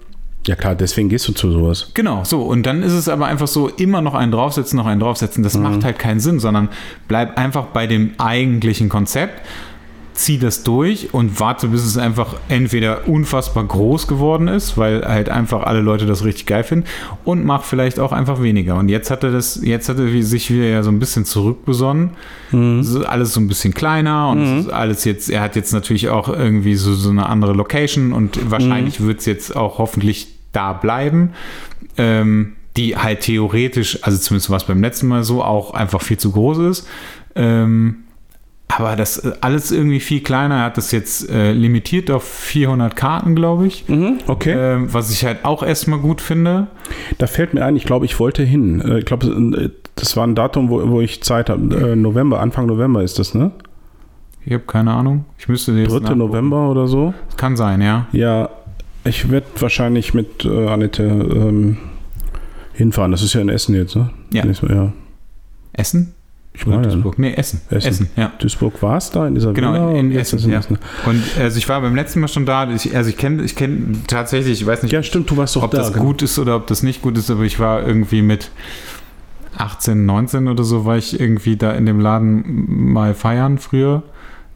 ja klar, deswegen gehst du zu sowas. Genau, so. Und dann ist es aber einfach so, immer noch einen draufsetzen, noch einen draufsetzen. Das macht halt keinen Sinn, sondern bleib einfach bei dem eigentlichen Konzept, zieh das durch und warte, bis es einfach entweder unfassbar groß geworden ist, weil halt einfach alle Leute das richtig geil finden und mach vielleicht auch einfach weniger. Und jetzt hat er das, jetzt hat er sich wieder ja so ein bisschen zurückbesonnen. Es ist alles so ein bisschen kleiner und es ist alles jetzt, er hat jetzt natürlich auch irgendwie so, so eine andere Location und wahrscheinlich wird es jetzt auch hoffentlich da bleiben. Ähm, die halt theoretisch, also zumindest war es beim letzten Mal so, auch einfach viel zu groß ist. Ähm, aber das äh, alles irgendwie viel kleiner. Er hat das jetzt äh, limitiert auf 400 Karten, glaube ich. Okay. Ähm, was ich halt auch erstmal gut finde. Da fällt mir ein, ich glaube, ich wollte hin. Äh, Ich glaube, äh, das war ein Datum, wo, wo ich Zeit habe. Äh, November, Anfang November ist das, ne? Ich habe keine Ahnung. Ich müsste jetzt 3. nachgucken. November oder so. Kann sein, ja. Ja, ich werde wahrscheinlich mit äh, Annette ähm, hinfahren. Das ist ja in Essen jetzt, ne? Ja. Ja. Essen? Ich meine, Duisburg. Nee, Essen. Essen. Essen, ja. Duisburg war es da in dieser Genau, Villa in, in jetzt Essen, ist es in ja. Essen. Und also ich war beim letzten Mal schon da. Ich, also ich kenne ich kenn tatsächlich, ich weiß nicht, Ja, stimmt, du warst doch ob da. das genau. gut ist oder ob das nicht gut ist, aber ich war irgendwie mit 18, 19 oder so, war ich irgendwie da in dem Laden mal feiern früher.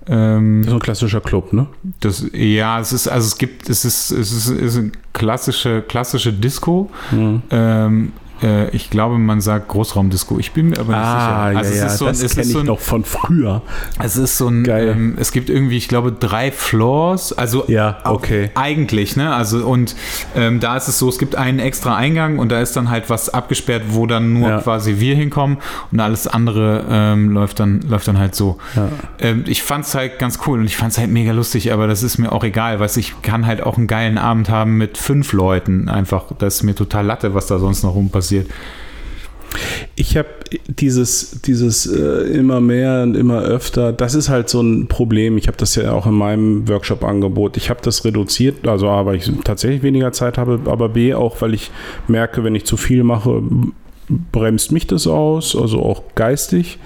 Ähm, Das ist so ein klassischer Club, ne? das, ja, es ist, also es gibt, es ist, es ist, es ist eine klassische, klassische Disco. Mhm. Ähm, äh, ich glaube, man sagt Großraumdisco. Ich bin mir aber nicht Ah, sicher. Also es ist so, das es kenne ich so ein, noch von früher. es ist so ein, Geil. ähm, es gibt irgendwie, ich glaube, drei Floors. Also Ja, okay. Eigentlich, ne? Also und ähm, da ist es so, es gibt einen extra Eingang und da ist dann halt was abgesperrt, wo dann nur Ja. quasi wir hinkommen und alles andere ähm, läuft dann läuft dann halt so. Ja. Ähm, ich fand's halt ganz cool und ich fand's halt mega lustig, aber das ist mir auch egal, weil ich kann halt auch einen geilen Abend haben mit fünf Leuten. Einfach, das ist mir total Latte, was da sonst noch rum passiert. Ich habe dieses, dieses äh, immer mehr und immer öfter, das ist halt so ein Problem. Ich habe das ja auch in meinem Workshop-Angebot. Ich habe das reduziert, also A, weil ich tatsächlich weniger Zeit habe, aber B, auch weil ich merke, wenn ich zu viel mache, bremst mich das aus, also auch geistig.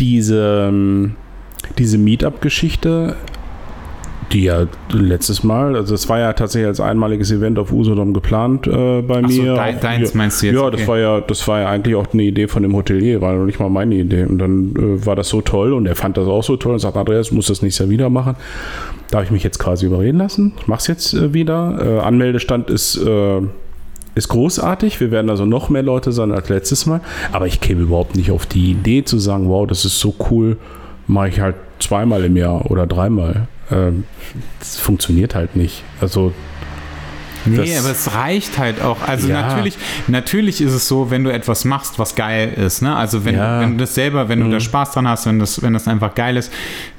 Diese, ähm, diese Meetup-Geschichte, die ja letztes Mal, also das war ja tatsächlich als einmaliges Event auf Usedom geplant äh, bei Ach so, mir. dein, Auch- deins ja, meinst du jetzt? ja, das Okay. war ja, das war ja eigentlich auch eine Idee von dem Hotelier, war noch nicht mal meine Idee. Und dann äh, war das so toll und er fand das auch so toll und sagt, Andreas, du musst das nächstes Jahr wieder machen. Da habe ich mich jetzt quasi überreden lassen. Ich mache es jetzt äh, wieder. Äh, Anmeldestand ist, äh, ist großartig. Wir werden also noch mehr Leute sein als letztes Mal. Aber ich käme überhaupt nicht auf die Idee zu sagen, wow, das ist so cool, mache ich halt zweimal im Jahr oder dreimal. Ähm, das funktioniert halt nicht. Also Nee, Das- aber es reicht halt auch. Also Ja. natürlich, natürlich ist es so, wenn du etwas machst, was geil ist, ne? Also wenn, Ja. Mhm. wenn du das selber, wenn du da Spaß dran hast, wenn das, wenn das einfach geil ist,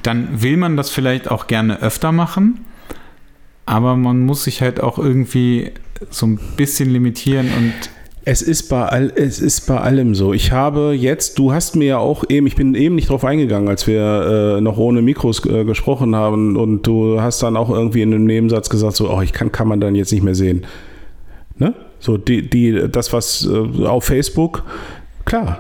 dann will man das vielleicht auch gerne öfter machen. Aber man muss sich halt auch irgendwie so ein bisschen limitieren und Es ist, bei all, es ist bei allem so. Ich habe jetzt, du hast mir ja auch eben, ich bin eben nicht drauf eingegangen, als wir äh, noch ohne Mikros äh, gesprochen haben und du hast dann auch irgendwie in einem Nebensatz gesagt, so, oh, ich kann, kann man dann jetzt nicht mehr sehen. Ne? So, die, die, das, was äh, auf Facebook, klar,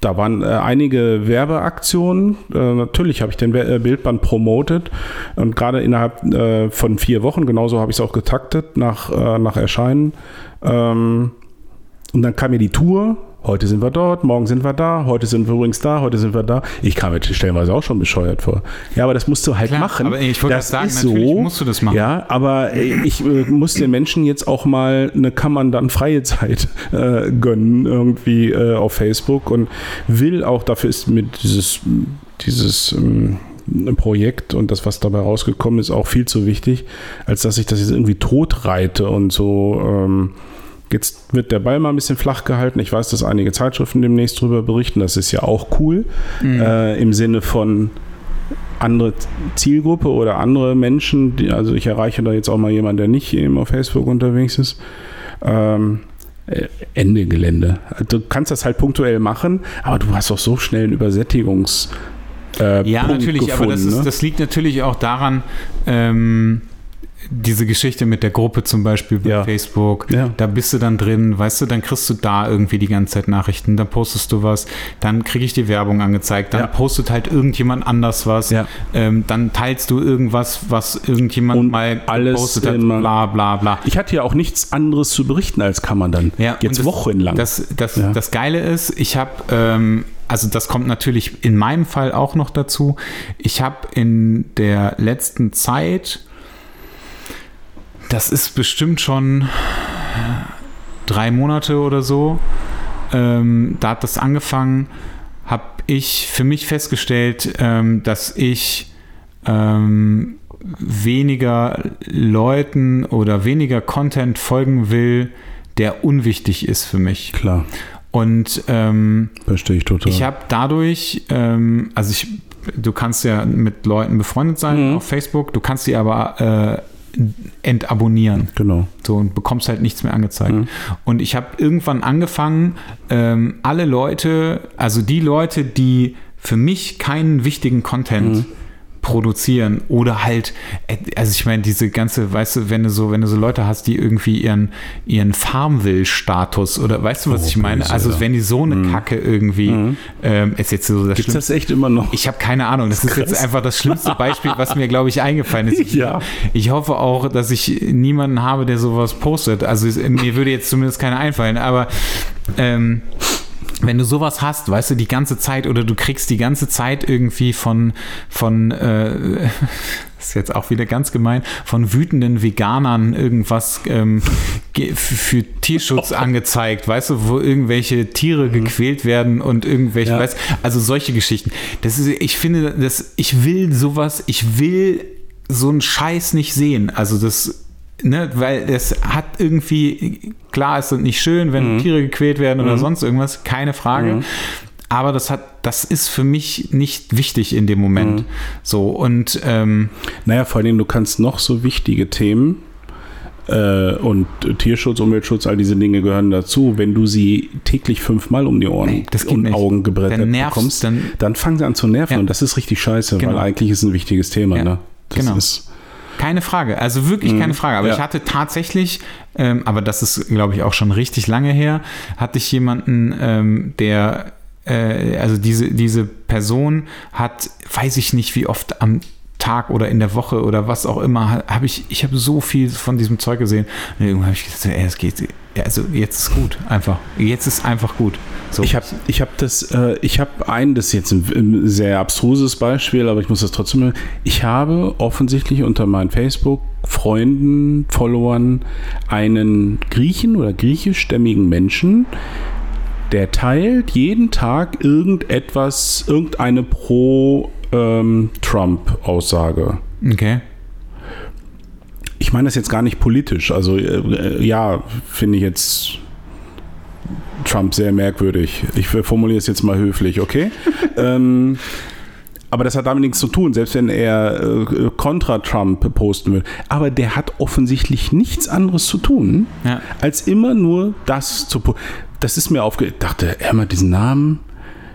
da waren äh, einige Werbeaktionen. Äh, natürlich habe ich den äh, Bildband promotet und gerade innerhalb von vier Wochen, genauso habe ich es auch getaktet nach, nach Erscheinen. Ähm, und dann kam mir die Tour Heute sind wir dort, morgen sind wir da, heute sind wir übrigens da, heute sind wir da. Ich kam mir stellenweise auch schon bescheuert vor. Ja, aber das musst du halt Klar, machen. aber ich wollte das ist sagen, natürlich so, musst du das machen. Ja, aber äh, ich äh, muss den Menschen jetzt auch mal eine Kammern dann freie Zeit äh, gönnen irgendwie äh, auf Facebook und will auch, dafür ist mit dieses, dieses ähm, Projekt und das, was dabei rausgekommen ist, auch viel zu wichtig, als dass ich das jetzt irgendwie totreite und so. Ähm, Jetzt wird der Ball mal ein bisschen flach gehalten. Ich weiß, dass einige Zeitschriften demnächst darüber berichten. Das ist ja auch cool. Äh, Im Sinne von andere Zielgruppe oder andere Menschen. Die, also ich erreiche da jetzt auch mal jemanden, der nicht eben auf Facebook unterwegs ist. Ähm, äh, Ende Gelände. Du kannst das halt punktuell machen, aber du hast auch so schnell einen Übersättigungs äh, Ja, Punkt natürlich, aber das, gefunden, ist, ne? das liegt natürlich auch daran, ähm, diese Geschichte mit der Gruppe zum Beispiel bei Ja. Facebook, Ja. da bist du dann drin, weißt du, dann kriegst du da irgendwie die ganze Zeit Nachrichten, dann postest du was, dann kriege ich die Werbung angezeigt, dann Ja. postet halt irgendjemand anders was, ähm, dann teilst du irgendwas, was irgendjemand Und mal alles gepostet hat, bla bla bla. Ich hatte ja auch nichts anderes zu berichten, als kann man dann. Ja, Jetzt das, wochenlang. Das, das, das Geile ist, ich habe, ähm, also das kommt natürlich in meinem Fall auch noch dazu. Ich habe in der letzten Zeit, das ist bestimmt schon drei Monate oder so, ähm, da hat das angefangen, habe ich für mich festgestellt, ähm, dass ich ähm, weniger Leuten oder weniger Content folgen will, der unwichtig ist für mich. Klar, Und ähm, verstehe ich total. ich habe dadurch, ähm, also ich, du kannst ja mit Leuten befreundet sein Mhm. auf Facebook, du kannst sie aber äh, entabonnieren. genau. So und bekommst halt nichts mehr angezeigt. Mhm. Und ich habe irgendwann angefangen, ähm, alle Leute, also die Leute, die für mich keinen wichtigen Content Mhm. Produzieren oder halt, also ich meine, diese ganze, weißt du, wenn du so, wenn du so Leute hast, die irgendwie ihren, ihren Farmville-Status oder weißt du, was Oh, ich meine? böse, Also ja. wenn die so eine Kacke irgendwie, ähm, ist jetzt so das Gibt Schlimmste. das echt immer noch? Ich habe keine Ahnung. Das ist jetzt einfach das schlimmste Beispiel, was mir, glaube ich, eingefallen ist. Ich, [laughs] Ja. ich hoffe auch, dass ich niemanden habe, der sowas postet. Also mir würde jetzt zumindest keiner einfallen. Aber ähm, wenn du sowas hast, weißt du, die ganze Zeit oder du kriegst die ganze Zeit irgendwie von, von äh, das [laughs] ist jetzt auch wieder ganz gemein, von wütenden Veganern irgendwas ähm, für Tierschutz [laughs] angezeigt, weißt du, wo irgendwelche Tiere gequält werden und irgendwelche, Ja. weißt also solche Geschichten. Das ist, ich finde, das, ich will sowas, ich will so einen Scheiß nicht sehen. Also das, ne, weil das hat irgendwie, klar ist das nicht schön, wenn Tiere gequält werden oder sonst irgendwas, keine Frage. Aber das hat, das ist für mich nicht wichtig in dem Moment. So und ähm, Naja, vor allem, du kannst noch so wichtige Themen äh, und Tierschutz, Umweltschutz, all diese Dinge gehören dazu. Wenn du sie täglich fünfmal um die Ohren Nee, und nicht. Augen gebrettert Dann nervst- bekommst, dann- dann, fangen sie an zu nerven Ja. und das ist richtig scheiße, Genau. weil eigentlich ist ein wichtiges Thema. Ja, Ne? Das genau. ist Keine Frage, also wirklich keine Frage. Aber Ja. ich hatte tatsächlich, ähm, aber das ist, glaube ich, auch schon richtig lange her, hatte ich jemanden, ähm, der, äh, also diese, diese Person hat, weiß ich nicht, wie oft am Tag oder in der Woche oder was auch immer, habe ich, ich habe so viel von diesem Zeug gesehen. Und irgendwann habe ich gesagt, ey, es geht, also jetzt ist gut, einfach. Jetzt ist einfach gut. So. Ich habe ich hab das, äh, ich habe ein, das ist jetzt ein, ein sehr abstruses Beispiel, aber ich muss das trotzdem. Ich habe offensichtlich unter meinen Facebook-Freunden, Followern einen Griechen oder griechischstämmigen Menschen, der teilt jeden Tag irgendetwas, irgendeine Pro-Trump-Aussage. okay. Ich meine das jetzt gar nicht politisch. Also äh, ja, finde ich jetzt Trump sehr merkwürdig. Ich formuliere es jetzt mal höflich, okay? [laughs] ähm, aber das hat damit nichts zu tun, selbst wenn er äh, kontra Trump posten will. Aber der hat offensichtlich nichts anderes zu tun, Ja. als immer nur das zu posten. Das ist mir aufge... Ich dachte, er mal diesen Namen.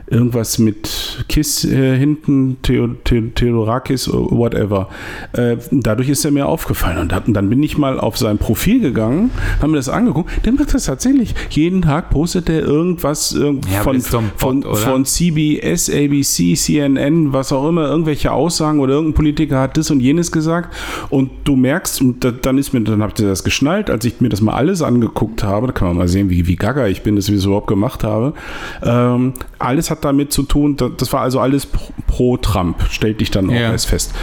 Irgendwas mit Kiss äh, hinten, Theo, Theo, Theodorakis, whatever. Äh, dadurch ist er mir aufgefallen. Und, und, dann bin ich mal auf sein Profil gegangen, haben mir das angeguckt. Der macht das tatsächlich. Jeden Tag postet er irgendwas irgend Ja, von, von, von CBS, ABC, CNN, was auch immer, irgendwelche Aussagen oder irgendein Politiker hat das und jenes gesagt. Und du merkst, und da, dann ist mir, dann habt ihr das geschnallt, als ich mir das mal alles angeguckt habe, da kann man mal sehen, wie, wie gaga ich bin, dass ich das überhaupt gemacht habe. Ähm, alles hat damit zu tun, da- das war also alles pro, Trump, stellte ich dann auch Ja. erst fest.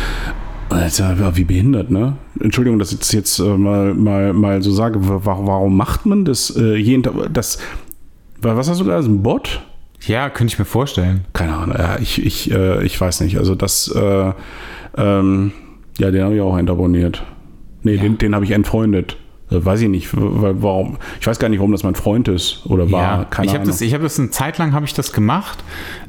Ja, wie behindert, ne? Entschuldigung, dass ich das jetzt äh, mal, mal, mal so sage. Wa- Warum macht man das äh, jeden Tag? Das, was hast du da? Ist ein Bot? Ja, könnte ich mir vorstellen. Keine Ahnung, ja, ich, ich, äh, ich weiß nicht. Also das, äh, ähm, ja, den habe ich auch entabonniert. Nee, den, den habe ich entfreundet. Äh, weiß ich nicht, weil, warum. Ich weiß gar nicht, warum das mein Freund ist oder war. Ja, Keine ich habe das, ich habe das eine Zeit lang habe ich das gemacht,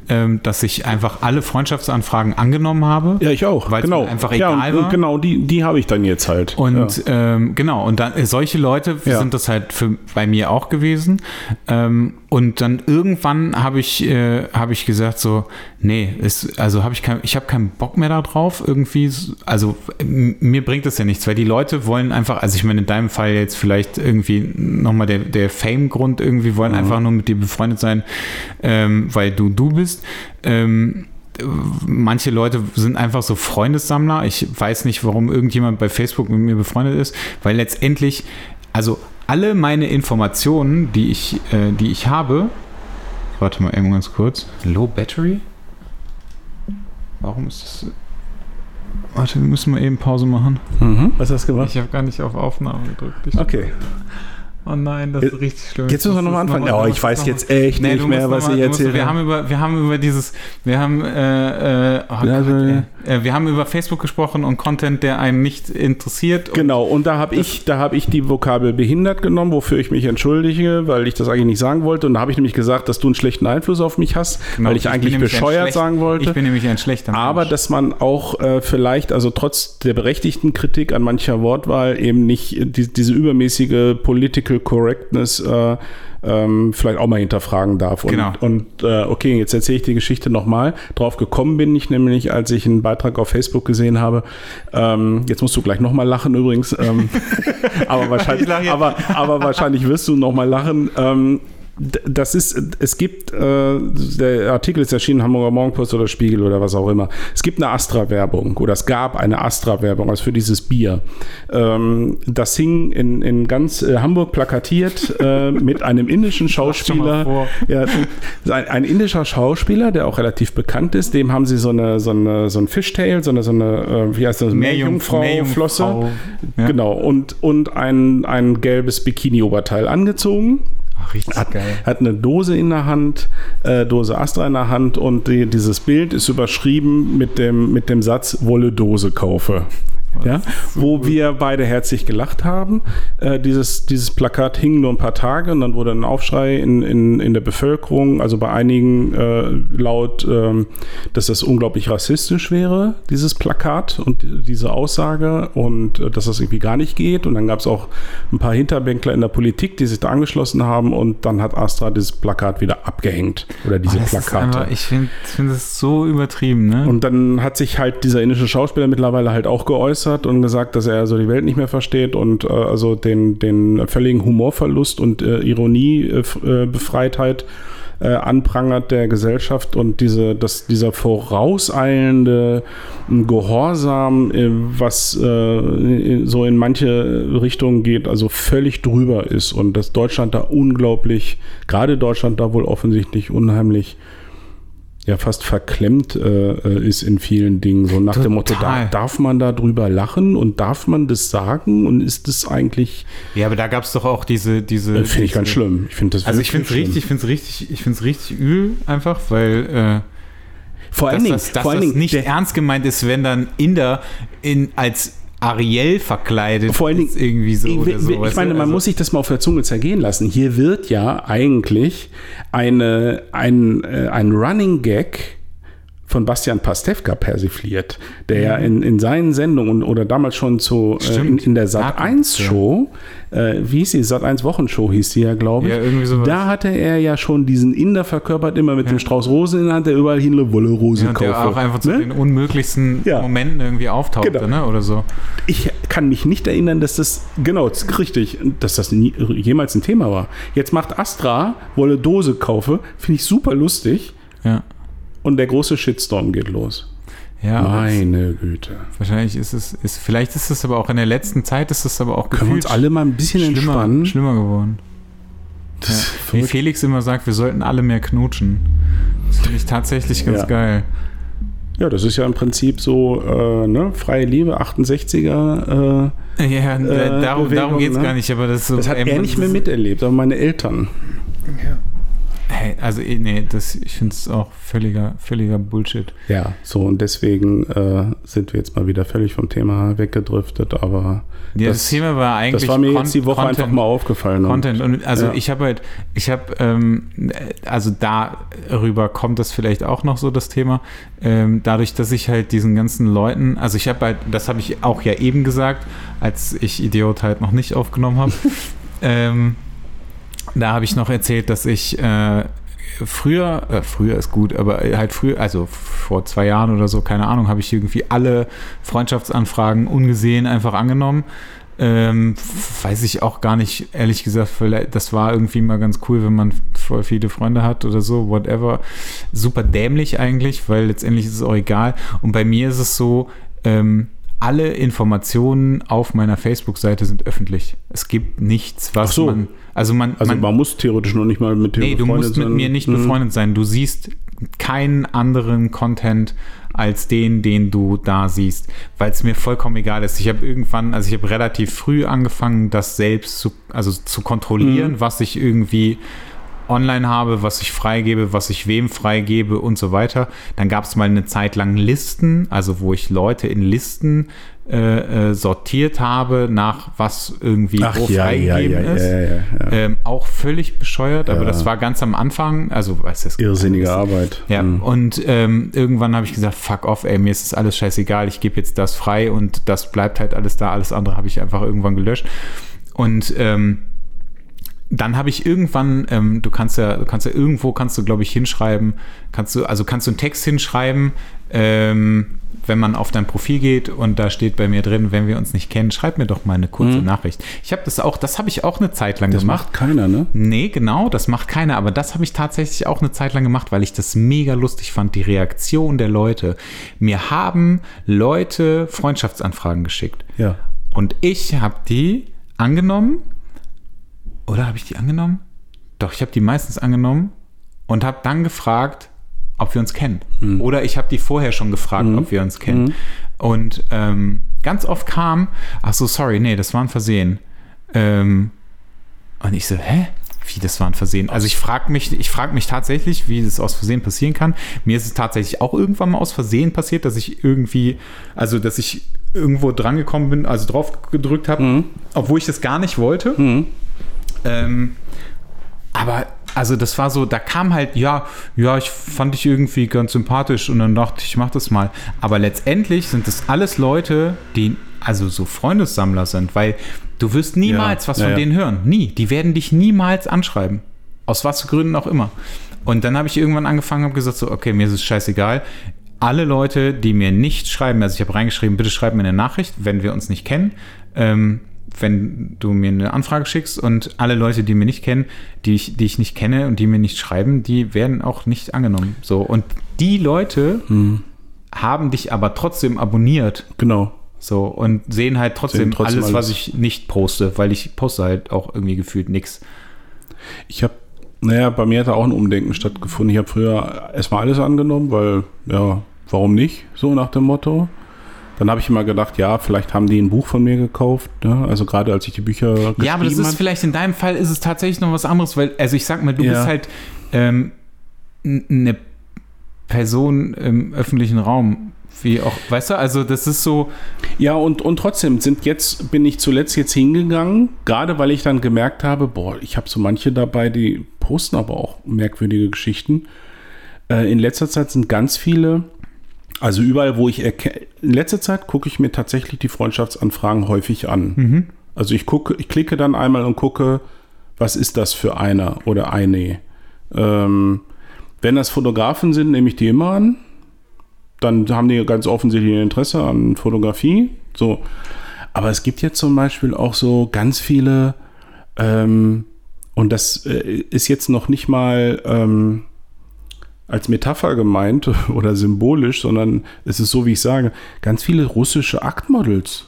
ähm, dass ich einfach alle Freundschaftsanfragen angenommen habe. ja, ich auch. Weil's genau. einfach ja, egal und, war. genau, die, die habe ich dann jetzt halt. Und ja. ähm, genau, und dann äh, solche Leute Ja. sind das halt für, bei mir auch gewesen. Ähm, und dann irgendwann habe ich, äh, habe ich gesagt so, nee, ist, also habe ich kein, ich habe keinen Bock mehr darauf irgendwie. Also mir bringt das ja nichts, weil die Leute wollen einfach, also ich meine in deinem Fall jetzt vielleicht irgendwie nochmal der, der Fame-Grund irgendwie wollen Mhm. einfach nur mit dir befreundet sein, ähm, weil du du bist. Ähm, manche Leute sind einfach so Freundessammler. Ich weiß nicht, warum irgendjemand bei Facebook mit mir befreundet ist, weil letztendlich, also alle meine Informationen, die ich, äh, die ich habe, warte mal eben ganz kurz. Low Battery? Warum ist das? Warte, wir müssen mal eben Pause machen. Mhm. Was hast du gemacht? Ich habe gar nicht auf Aufnahme gedrückt. Ich, Okay. Oh nein, das ist richtig schlimm. Jetzt müssen wir nochmal anfangen. noch- Oh, ich weiß jetzt echt Nee, nicht mehr, was ich mal- musst- erzähle. Wir haben über, wir haben über dieses, wir haben, äh, äh, oh Ja, Gott, äh, äh, wir haben über Facebook gesprochen und Content, der einen nicht interessiert. Und Genau, und da habe ich, da habe ich die Vokabel behindert genommen, wofür ich mich entschuldige, weil ich das eigentlich nicht sagen wollte. Und da habe ich nämlich gesagt, dass du einen schlechten Einfluss auf mich hast, Genau, weil ich, bin eigentlich bescheuert schlecht- sagen wollte. Ich bin nämlich ein schlechter aber Mensch. dass man auch äh, vielleicht, also trotz der berechtigten Kritik an mancher Wortwahl, eben nicht die, diese übermäßige Political Correctness äh, ähm, vielleicht auch mal hinterfragen darf. Und, Genau. und äh, okay, jetzt erzähle ich die Geschichte nochmal. Drauf gekommen bin ich nämlich, als ich einen Beitrag auf Facebook gesehen habe. Ähm, jetzt musst du gleich nochmal lachen übrigens. Ähm, [laughs] aber, wahrscheinlich, aber, aber wahrscheinlich wirst du nochmal lachen. Das ist, es gibt, äh, der Artikel ist erschienen, Hamburger Morgenpost oder Spiegel oder was auch immer. Es gibt eine Astra-Werbung oder es gab eine Astra-Werbung, also für dieses Bier. Ähm, das hing in, in ganz äh, Hamburg plakatiert äh, [laughs] mit einem indischen Schauspieler. Ja, ein, ein indischer Schauspieler, der auch relativ bekannt ist, dem haben sie so eine, so eine, so ein Fishtail, so eine, so eine, äh, wie heißt das, Meerjungfrau- Meerjungfrau-Flosse. Meerjungfrau, ja. Genau, und, und ein, ein gelbes Bikini-Oberteil angezogen. Ach, richtig Hat, geil. hat eine Dose in der Hand, äh, Dose Astra in der Hand und die, dieses Bild ist überschrieben mit dem, mit dem Satz, wolle Dose kaufe. Ja, wo wir beide herzlich gelacht haben. Äh, dieses, dieses Plakat hing nur ein paar Tage und dann wurde ein Aufschrei in, in, in der Bevölkerung, also bei einigen äh, laut, ähm, dass das unglaublich rassistisch wäre, dieses Plakat und diese Aussage und äh, dass das irgendwie gar nicht geht. Und dann gab es auch ein paar Hinterbänkler in der Politik, die sich da angeschlossen haben und dann hat Astra dieses Plakat wieder abgehängt oder diese Oh, Plakate. einfach, ich finde find das so übertrieben, ne? Und dann hat sich halt dieser indische Schauspieler mittlerweile halt auch geäußert und gesagt, dass er also die Welt nicht mehr versteht und äh, also den, den völligen Humorverlust und äh, Ironie, äh, äh, äh, anprangert der Gesellschaft und diese, dass dieser vorauseilende Gehorsam, äh, was so in manche Richtungen geht, also völlig drüber ist und dass Deutschland da unglaublich, gerade Deutschland da wohl offensichtlich unheimlich ja fast verklemmt äh, äh, ist in vielen Dingen. So nach dem Motto, da, Total. darf man da drüber lachen und darf man das sagen und ist das eigentlich, ja, aber da gab es doch auch diese, diese. äh, finde ich ganz schlimm. Ich finde das Also ich finde es richtig, ich finde es richtig, ich finde es richtig übel einfach, weil äh, Vor allen dass Dingen, das, dass vor allen das Dingen nicht der, ernst gemeint ist, wenn dann Inder in als Ariel verkleidet Vor allen Dingen, irgendwie so ich, oder so. ich meine, du? man Also- muss sich das mal auf der Zunge zergehen lassen. Hier wird ja eigentlich eine, ein, äh, ein Running Gag von Bastian Pastewka persifliert, der ja in, in seinen Sendungen oder damals schon zu, äh, in, in der Sat 1 Show, äh, wie hieß die? Sat 1 Wochenshow hieß die ja, glaube ich. Ja, irgendwie sowas. Da hatte er ja schon diesen Inder verkörpert, immer mit dem Strauß Rosen in der Hand, der überall hin Wolle Rose Ja, und der auch einfach zu Ne? den unmöglichsten Ja. Momenten irgendwie auftauchte, Genau. ne? Oder so. Ich kann mich nicht erinnern, dass das, genau, richtig, dass das nie, jemals ein Thema war. Jetzt macht Astra, wolle Dose kaufe, finde ich super lustig Ja. Und der große Shitstorm geht los. Ja, Meine Güte. wahrscheinlich ist es, ist, vielleicht ist es aber auch in der letzten Zeit, ist es aber auch Können wir uns alle mal ein bisschen schlimmer, entspannen? schlimmer geworden. Das Ja. ist Wie. Felix immer sagt, wir sollten alle mehr knutschen. Das finde ich tatsächlich ganz Ja. geil. Ja, das ist ja im Prinzip so, äh, ne, freie Liebe, 68er. Äh, Ja, Äh, darum, Bewegung, darum geht es ne? gar nicht, aber das ist so. das hat ey, er nicht mehr miterlebt, aber meine Eltern. Hey, also, eh, nee, das, ich finde es auch völliger, völliger Bullshit. Ja, so und deswegen äh, sind wir jetzt mal wieder völlig vom Thema weggedriftet, aber Ja, das, Thema war eigentlich. das war mir Con- jetzt die Woche Content. einfach mal aufgefallen. und- Content. Und also Ja. ich habe halt, ich habe, ähm, also darüber kommt das vielleicht auch noch so das Thema. Ähm, dadurch, dass ich halt diesen ganzen Leuten, also ich habe halt, das habe ich auch ja eben gesagt, als ich Idiot halt noch nicht aufgenommen habe. [laughs] ähm, da habe ich noch erzählt, dass ich äh, früher, äh, früher ist gut, aber halt früher, also vor zwei Jahren oder so, keine Ahnung, habe ich irgendwie alle Freundschaftsanfragen ungesehen einfach angenommen. Ähm, weiß ich auch gar nicht, ehrlich gesagt, vielleicht, das war irgendwie mal ganz cool, wenn man voll viele Freunde hat oder so, whatever. Super dämlich eigentlich, weil letztendlich ist es auch egal. Und bei mir ist es so, ähm, alle Informationen auf meiner Facebook-Seite sind öffentlich. Es gibt nichts, was so. man. Also man, Also man, man, muss theoretisch noch nicht mal mit dir Nee, du befreundet musst mit sein. mir nicht Mhm. befreundet sein. Du siehst keinen anderen Content als den, den du da siehst, weil es mir vollkommen egal ist. Ich habe irgendwann, also ich habe relativ früh angefangen, das selbst zu, also zu kontrollieren, Mhm. was ich irgendwie online habe, was ich freigebe, was ich wem freigebe und so weiter. Dann gab es mal eine Zeit lang Listen, also wo ich Leute in Listen äh, äh, sortiert habe, nach was irgendwie Ach wo ja, freigegeben ja, ist. ja, ja. Ähm, auch völlig bescheuert, aber das war ganz am Anfang, also was ist Irrsinnige Arbeit. Ja, Mhm. und ähm, irgendwann habe ich gesagt, fuck off, ey, mir ist das alles scheißegal, ich gebe jetzt das frei und das bleibt halt alles da, alles andere habe ich einfach irgendwann gelöscht. Und ähm, dann habe ich irgendwann, ähm, du kannst ja, du kannst ja irgendwo, kannst du, glaube ich, hinschreiben, kannst du, also kannst du einen Text hinschreiben, ähm, wenn man auf dein Profil geht und da steht bei mir drin, wenn wir uns nicht kennen, schreib mir doch mal eine kurze Mhm. Nachricht. Ich habe das auch, das habe ich auch eine Zeit lang Das gemacht. macht keiner, ne? Nee, genau, das macht keiner, aber das habe ich tatsächlich auch eine Zeit lang gemacht, weil ich das mega lustig fand, die Reaktion der Leute. Mir haben Leute Freundschaftsanfragen geschickt Ja. und ich habe die angenommen. Oder habe ich die angenommen? Doch, ich habe die meistens angenommen und habe dann gefragt, ob wir uns kennen. Oder ich habe die vorher schon gefragt, ob wir uns kennen. Und ähm, ganz oft kam, ach so, sorry, nee, das war ein Versehen. Ähm, und ich so, hä? Wie, das war ein Versehen? Also ich frage mich, ich frage mich tatsächlich, wie das aus Versehen passieren kann. Mir ist es tatsächlich auch irgendwann mal aus Versehen passiert, dass ich irgendwie, also dass ich irgendwo drangekommen bin, also drauf gedrückt habe, obwohl ich das gar nicht wollte. Ähm, aber also das war so, da kam halt, ja, ja, ich fand dich irgendwie ganz sympathisch und dann dachte ich, ich mach das mal. Aber letztendlich sind das alles Leute, die also so Freundessammler sind, weil du wirst niemals Ja, was ja, von ja. denen hören. Nie. Die werden dich niemals anschreiben. Aus was für Gründen auch immer. Und dann habe ich irgendwann angefangen und gesagt, so, okay, mir ist es scheißegal. Alle Leute, die mir nicht schreiben, also ich habe reingeschrieben, bitte schreib mir eine Nachricht, wenn wir uns nicht kennen. Ähm, wenn du mir eine Anfrage schickst und alle Leute, die mir nicht kennen, die ich, die ich nicht kenne und die mir nicht schreiben, die werden auch nicht angenommen. So, und die Leute Mhm. haben dich aber trotzdem abonniert. Genau. So, und sehen halt trotzdem, Sehen trotzdem alles, was alles. ich nicht poste, weil ich poste halt auch irgendwie gefühlt nichts. Ich habe, naja, bei mir hat da auch ein Umdenken stattgefunden. Ich habe früher erstmal alles angenommen, weil, ja, warum nicht? So nach dem Motto. Dann habe ich immer gedacht, ja, vielleicht haben die ein Buch von mir gekauft. Ne? Also gerade als ich die Bücher geschrieben Ja, aber das ist habe. vielleicht in deinem Fall ist es tatsächlich noch was anderes, weil, also ich sag mal, du Ja. bist halt ähm, eine Person im öffentlichen Raum. Wie auch, weißt du, also das ist so, Ja, und, und trotzdem sind jetzt, bin ich zuletzt jetzt hingegangen, gerade weil ich dann gemerkt habe, boah, ich habe so manche dabei, die posten aber auch merkwürdige Geschichten. Äh, in letzter Zeit sind ganz viele Also überall, wo ich erkenne, in letzter Zeit gucke ich mir tatsächlich die Freundschaftsanfragen häufig an. Mhm. Also ich gucke, ich klicke dann einmal und gucke, was ist das für einer oder eine. Ähm, wenn das Fotografen sind, nehme ich die immer an. Dann haben die ganz offensichtlich ein Interesse an Fotografie. So. Aber es gibt jetzt zum Beispiel auch so ganz viele, ähm, und das äh, ist jetzt noch nicht mal ähm, als Metapher gemeint [laughs] oder symbolisch, sondern es ist so, wie ich sage, ganz viele russische Aktmodels,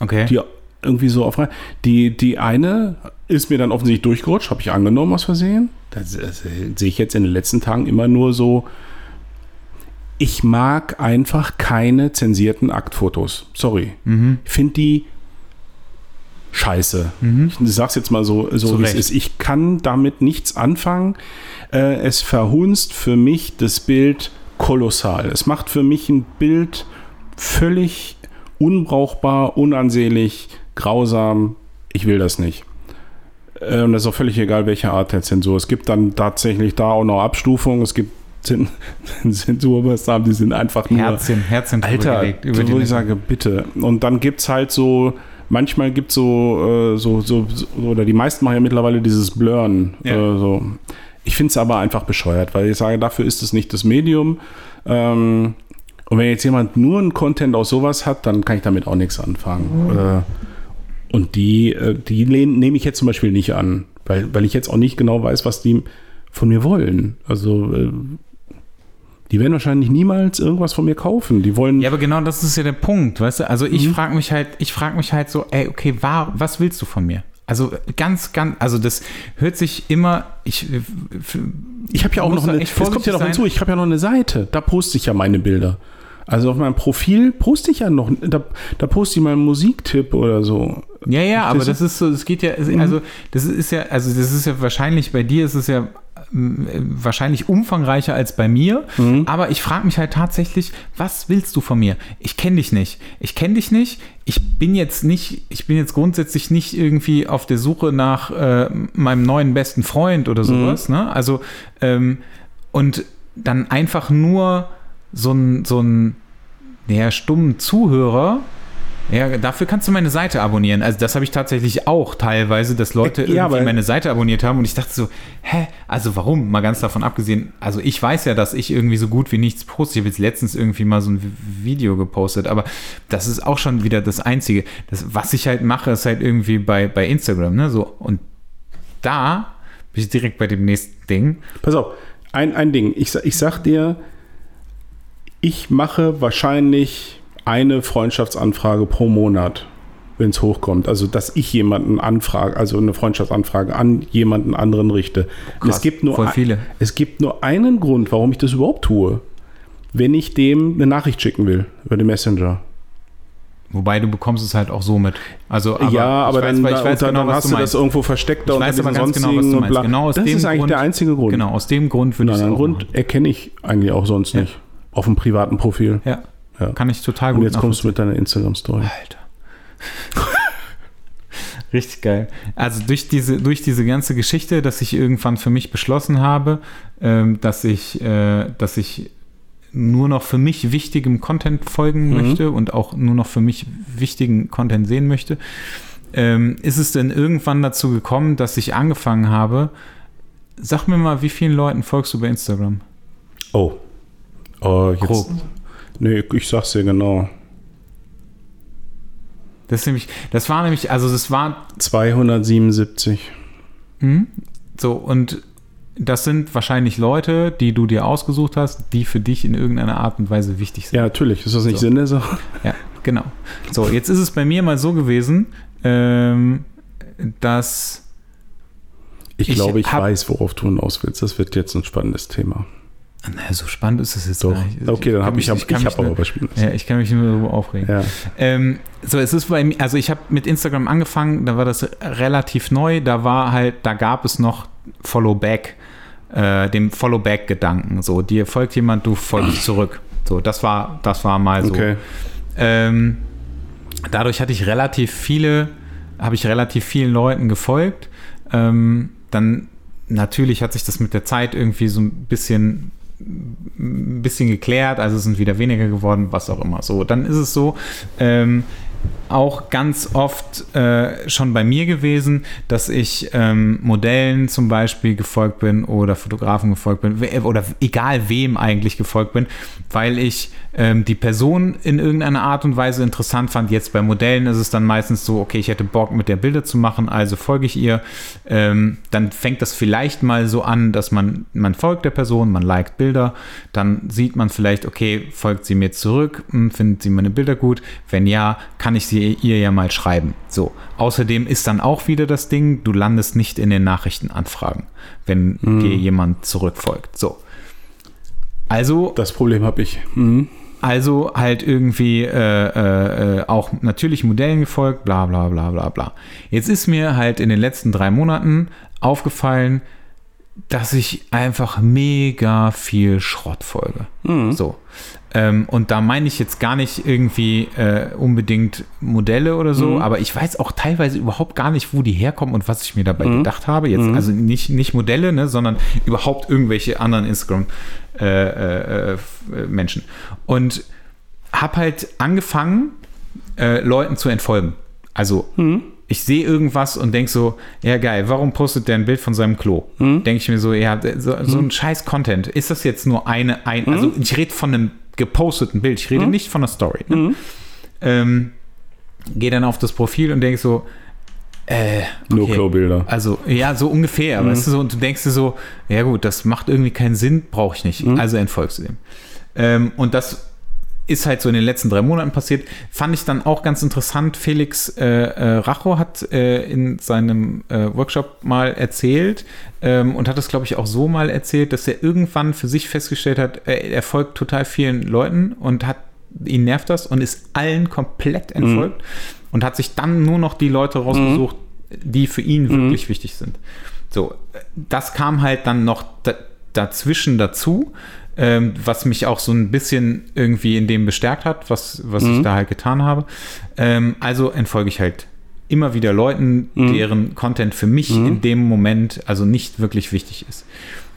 Okay. die irgendwie so auf die die eine ist mir dann offensichtlich durchgerutscht, habe ich angenommen aus Versehen. Das, das sehe ich jetzt in den letzten Tagen immer nur so. Ich mag einfach keine zensierten Aktfotos. Sorry. Mhm. Ich finde die scheiße. Ich sag's jetzt mal so, so wie es ist. Ich kann damit nichts anfangen. Äh, es verhunzt für mich das Bild kolossal. Es macht für mich ein Bild völlig unbrauchbar, unansehlich, grausam. Ich will das nicht. Äh, Und das ist auch völlig egal, welche Art der Zensur. Es gibt dann tatsächlich da auch noch Abstufungen. Es gibt Zen- [laughs] Zensurmaßnahmen, die sind einfach nur Herzchen, Herzchen Alter, über so, die wo ich sage, bitte. Und dann gibt es halt so, manchmal gibt es so, äh, so, so, so, oder die meisten machen ja mittlerweile dieses Blurren. Ja. Äh, so. Ich finde es aber einfach bescheuert, weil ich sage, dafür ist es nicht das Medium. Ähm, und wenn jetzt jemand nur einen Content aus sowas hat, dann kann ich damit auch nichts anfangen. Äh, und die, äh, die nehme ich jetzt zum Beispiel nicht an, weil, weil ich jetzt auch nicht genau weiß, was die von mir wollen. Also äh, die werden wahrscheinlich niemals irgendwas von mir kaufen. Die wollen Ja, aber genau das ist ja der Punkt, weißt du? Also Mhm. ich frage mich halt, ich frage mich halt so, ey, okay, war, was willst du von mir? Also ganz, ganz, also das hört sich immer, ich, Ich habe ja auch noch eine, das kommt ja noch hinzu, ich habe ja noch eine Seite, da poste ich ja meine Bilder. Also auf meinem Profil poste ich ja noch, da, da poste ich mal einen Musiktipp oder so. Ja, ja, aber Das ist so, es geht ja, Mhm. also das ist ja, also das ist ja wahrscheinlich bei dir ist es ja wahrscheinlich umfangreicher als bei mir, Mhm. aber ich frage mich halt tatsächlich, was willst du von mir? Ich kenne dich nicht. Ich kenne dich nicht. Ich bin jetzt nicht, ich bin jetzt grundsätzlich nicht irgendwie auf der Suche nach äh, meinem neuen besten Freund Mhm. oder sowas, ne? Also ähm, und dann einfach nur so ein, so ein ja, stummen Zuhörer, ja, dafür kannst du meine Seite abonnieren. Also das habe ich tatsächlich auch teilweise, dass Leute Ja, irgendwie meine Seite abonniert haben und ich dachte so, hä, also warum? Mal ganz davon abgesehen, also ich weiß ja, dass ich irgendwie so gut wie nichts poste. Ich habe jetzt letztens irgendwie mal so ein Vi- Video gepostet, aber das ist auch schon wieder das Einzige. Das, was ich halt mache, ist halt irgendwie bei, bei Instagram, ne, so. Und da bin ich direkt bei dem nächsten Ding. Pass auf, ein, ein Ding. Ich, ich sag dir, ich mache wahrscheinlich eine Freundschaftsanfrage pro Monat, wenn es hochkommt. Also, dass ich jemanden anfrage, also eine Freundschaftsanfrage an jemanden anderen richte. Krass, es gibt nur voll ein- viele. Es gibt nur einen Grund, warum ich das überhaupt tue. Wenn ich dem eine Nachricht schicken will über den Messenger. Wobei du bekommst es halt auch so mit. Also, aber ja, aber ich weiß, dann, weiß dann, genau, dann was hast du das irgendwo versteckt Ich weiß aber ganz genau, was du meinst. Genau aus das dem ist eigentlich Grund, der einzige Grund. Genau, aus dem Grund würde ich es Grund machen. erkenne ich eigentlich auch sonst Ja. nicht. Auf dem privaten Profil. Ja, Ja. kann ich total Und gut jetzt kommst du mit deiner Instagram-Story. Alter. [laughs] Richtig geil. Also durch diese, durch diese ganze Geschichte, dass ich irgendwann für mich beschlossen habe, ähm, dass ich, äh, dass ich nur noch für mich wichtigem Content folgen Mhm. möchte und auch nur noch für mich wichtigen Content sehen möchte, ähm, ist es denn irgendwann dazu gekommen, dass ich angefangen habe, sag mir mal, wie vielen Leuten folgst du bei Instagram? Oh. Oh, jetzt. Grob. Nee, ich sag's dir genau. Das nämlich, das war nämlich, also das war 277. Mhm. So, und das sind wahrscheinlich Leute, die du dir ausgesucht hast, die für dich in irgendeiner Art und Weise wichtig sind. Ja, natürlich. Ist das nicht So. Sinn der Sache? Ja, genau. So, jetzt ist es bei mir mal so gewesen, ähm, dass Ich, Ich glaube, ich hab- weiß, worauf du hinaus willst. Das wird jetzt ein spannendes Thema. Na, so spannend ist es jetzt Doch. nicht. Okay, dann habe ich, kann ich mich hab aber was Spannendes. Ja, ich kann mich nur darüber aufregen. Ja. Ähm, so, es ist bei mir, also ich habe mit Instagram angefangen, da war das relativ neu, da war halt, da gab es noch Follow Back, äh, dem Follow Back Gedanken. So, dir folgt jemand, du folgst zurück. So, das war, das war mal so. Okay. Ähm, dadurch hatte ich relativ viele, habe ich relativ vielen Leuten gefolgt. Ähm, dann natürlich hat sich das mit der Zeit irgendwie so ein bisschen ein bisschen geklärt, also sind wieder weniger geworden, was auch immer. So, dann ist es so, ähm, auch ganz oft äh, schon bei mir gewesen, dass ich ähm, Modellen zum Beispiel gefolgt bin oder Fotografen gefolgt bin oder egal wem eigentlich gefolgt bin, weil ich ähm, die Person in irgendeiner Art und Weise interessant fand. Jetzt bei Modellen ist es dann meistens so, okay, ich hätte Bock mit der Bilder zu machen, also folge ich ihr. Ähm, dann fängt das vielleicht mal so an, dass man, man folgt der Person, man liked Bilder, dann sieht man vielleicht, okay, folgt sie mir zurück, hm, findet sie meine Bilder gut? Wenn ja, kann ich sie ihr ja mal schreiben. So. Außerdem ist dann auch wieder das Ding, du landest nicht in den Nachrichtenanfragen, wenn mhm. dir jemand zurückfolgt. So. Also. Das Problem habe ich. Mhm. Also halt irgendwie äh, äh, auch natürlich Modellen gefolgt, bla bla bla bla bla. Jetzt ist mir halt in den letzten drei Monaten aufgefallen, dass ich einfach mega viel Schrott folge. Mhm. So. Ähm, und da meine ich jetzt gar nicht irgendwie äh, unbedingt Modelle oder so, mhm. aber ich weiß auch teilweise überhaupt gar nicht, wo die herkommen und was ich mir dabei mhm. gedacht habe. Jetzt, mhm. also nicht, nicht Modelle, ne, sondern überhaupt irgendwelche anderen Instagram-Menschen. Äh, äh, und habe halt angefangen, äh, Leuten zu entfolgen. Also mhm ich sehe irgendwas und denke so, ja geil, warum postet der ein Bild von seinem Klo? Hm? Denke ich mir so, ja, so, so ein hm? scheiß Content. Ist das jetzt nur eine, ein, hm? also ich rede von einem geposteten Bild, ich rede hm? nicht von einer Story. Ne? Hm? Ähm, Gehe dann auf das Profil und denke so, äh, okay. Nur Klo-Bilder. Also, ja, so ungefähr, mhm. weißt du, so, und du denkst dir so, ja gut, das macht irgendwie keinen Sinn, brauche ich nicht. Mhm. Also entfolgst du dem. Ähm, und das ist halt so in den letzten drei Monaten passiert. Fand ich dann auch ganz interessant. Felix äh, äh, Racho hat äh, in seinem äh, Workshop mal erzählt ähm, und hat es, glaube ich, auch so mal erzählt, dass er irgendwann für sich festgestellt hat, äh, er folgt total vielen Leuten und hat ihn nervt das und ist allen komplett entfolgt mhm. und hat sich dann nur noch die Leute rausgesucht, mhm. die für ihn wirklich mhm. wichtig sind. So, das kam halt dann noch dazwischen dazu ähm, was mich auch so ein bisschen irgendwie in dem bestärkt hat, was, was mhm. ich da halt getan habe. Ähm, also entfolge ich halt immer wieder Leuten, mhm. deren Content für mich mhm. in dem Moment also nicht wirklich wichtig ist.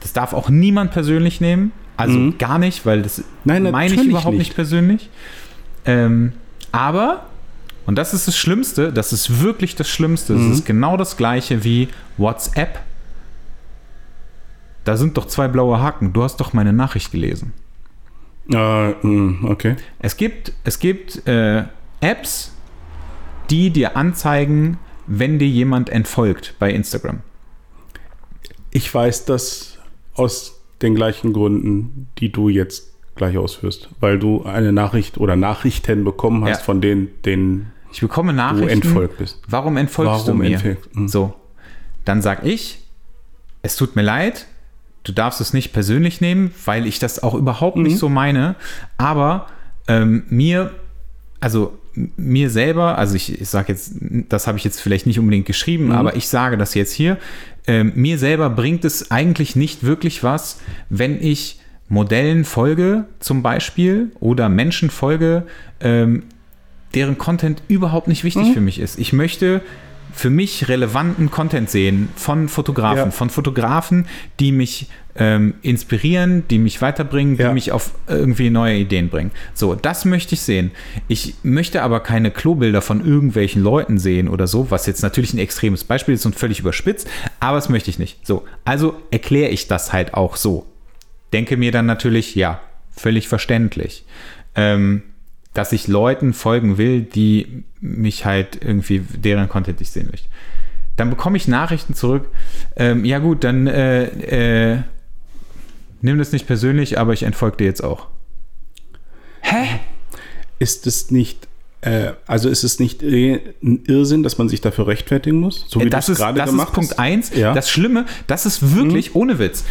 Das darf auch niemand persönlich nehmen, also mhm. gar nicht, weil das Nein, meine ich überhaupt nicht, nicht persönlich. Ähm, aber, und das ist das Schlimmste, das ist wirklich das Schlimmste, das mhm. ist genau das gleiche wie WhatsApp da sind doch zwei blaue Haken. Du hast doch meine Nachricht gelesen. Uh, okay. Es gibt, es gibt äh, Apps, die dir anzeigen, wenn dir jemand entfolgt bei Instagram. Ich weiß das aus den gleichen Gründen, die du jetzt gleich ausführst, weil du eine Nachricht oder Nachrichten bekommen hast ja. von denen, denen ich bekomme Nachrichten, du entfolgt bist. Warum entfolgst warum du mir? Entfolgt? Mhm. So, dann sag ich, es tut mir leid, du darfst es nicht persönlich nehmen, weil ich das auch überhaupt mhm. nicht so meine. Aber ähm, mir, also mir selber, also ich, ich sage jetzt, das habe ich jetzt vielleicht nicht unbedingt geschrieben, mhm. aber ich sage das jetzt hier, ähm, mir selber bringt es eigentlich nicht wirklich was, wenn ich Modellen folge zum Beispiel oder Menschen folge, ähm, deren Content überhaupt nicht wichtig mhm. für mich ist. Ich möchte für mich relevanten Content sehen von Fotografen, ja. von Fotografen, die mich ähm, inspirieren, die mich weiterbringen, die ja. mich auf irgendwie neue Ideen bringen. So, das möchte ich sehen. Ich möchte aber keine Klobilder von irgendwelchen Leuten sehen oder so, was jetzt natürlich ein extremes Beispiel ist und völlig überspitzt, aber das möchte ich nicht. So, also erkläre ich das halt auch so. Denke mir dann natürlich, ja, völlig verständlich. Ähm, dass ich Leuten folgen will, die mich halt irgendwie, deren Content ich sehen möchte. Dann bekomme ich Nachrichten zurück. Ähm, ja gut, dann äh, äh, nimm das nicht persönlich, aber ich entfolge dir jetzt auch. Hä? Ist es nicht äh, also ist es nicht ein Irrsinn, dass man sich dafür rechtfertigen muss? So wie das ist, gerade das ist Punkt 1. Ja. Das Schlimme, das ist wirklich mhm. ohne Witz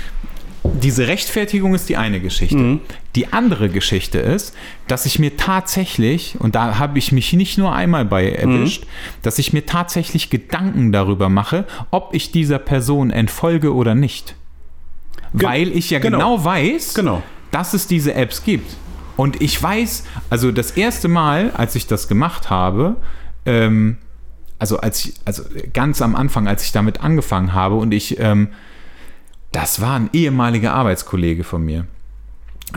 diese Rechtfertigung ist die eine Geschichte. Mhm. Die andere Geschichte ist, dass ich mir tatsächlich, und da habe ich mich nicht nur einmal bei erwischt, mhm. dass ich mir tatsächlich Gedanken darüber mache, ob ich dieser Person entfolge oder nicht. Ge Weil ich ja genau, genau weiß, genau. dass es diese Apps gibt. Und ich weiß, also das erste Mal, als ich das gemacht habe, ähm, also als ich, also ganz am Anfang, als ich damit angefangen habe und ich ähm, das war ein ehemaliger Arbeitskollege von mir.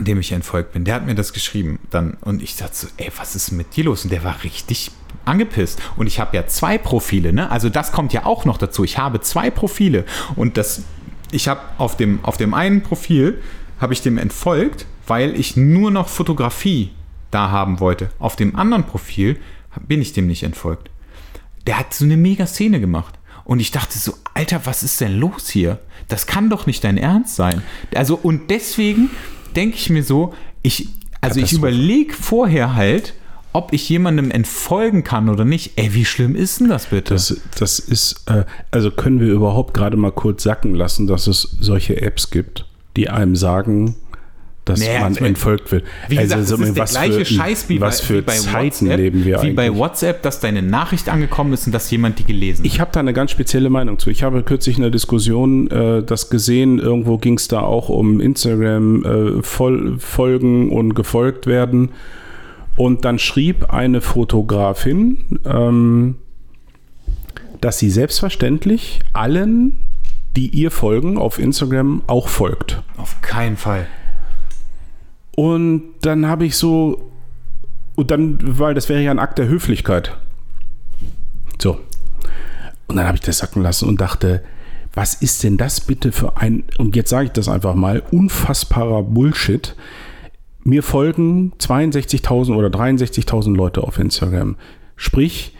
dem ich entfolgt bin, der hat mir das geschrieben dann und ich dachte so, ey, was ist mit dir los? Und der war richtig angepisst. Und ich habe ja zwei Profile, ne? Also das kommt ja auch noch dazu. Ich habe zwei Profile und das, ich habe auf dem, auf dem einen Profil habe ich dem entfolgt, weil ich nur noch Fotografie da haben wollte. Auf dem anderen Profil bin ich dem nicht entfolgt. Der hat so eine mega Szene gemacht. Und ich dachte so, Alter, was ist denn los hier? Das kann doch nicht dein Ernst sein. Also, und deswegen denke ich mir so, ich, also ich überlege vorher halt, ob ich jemandem entfolgen kann oder nicht. Ey, wie schlimm ist denn das bitte? Das, das ist, äh, also können wir überhaupt gerade mal kurz sacken lassen, dass es solche Apps gibt, die einem sagen, dass naja, man entfolgt wird. Wie gesagt, also, das ist der gleiche für, Scheiß wie was bei, für wie bei Zeiten WhatsApp, leben wir Wie eigentlich. bei WhatsApp, dass deine Nachricht angekommen ist und dass jemand die gelesen hat. Ich habe da eine ganz spezielle Meinung zu. Ich habe kürzlich in der Diskussion äh, das gesehen, irgendwo ging es da auch um Instagram äh, Voll, folgen und gefolgt werden. Und dann schrieb eine Fotografin, ähm, dass sie selbstverständlich allen, die ihr folgen, auf Instagram auch folgt. Auf keinen Fall. Und dann habe ich so, und dann, weil das wäre ja ein Akt der Höflichkeit. So. Und dann habe ich das sacken lassen und dachte, was ist denn das bitte für ein, und jetzt sage ich das einfach mal, unfassbarer Bullshit. Mir folgen 62.000 oder 63.000 Leute auf Instagram. Sprich,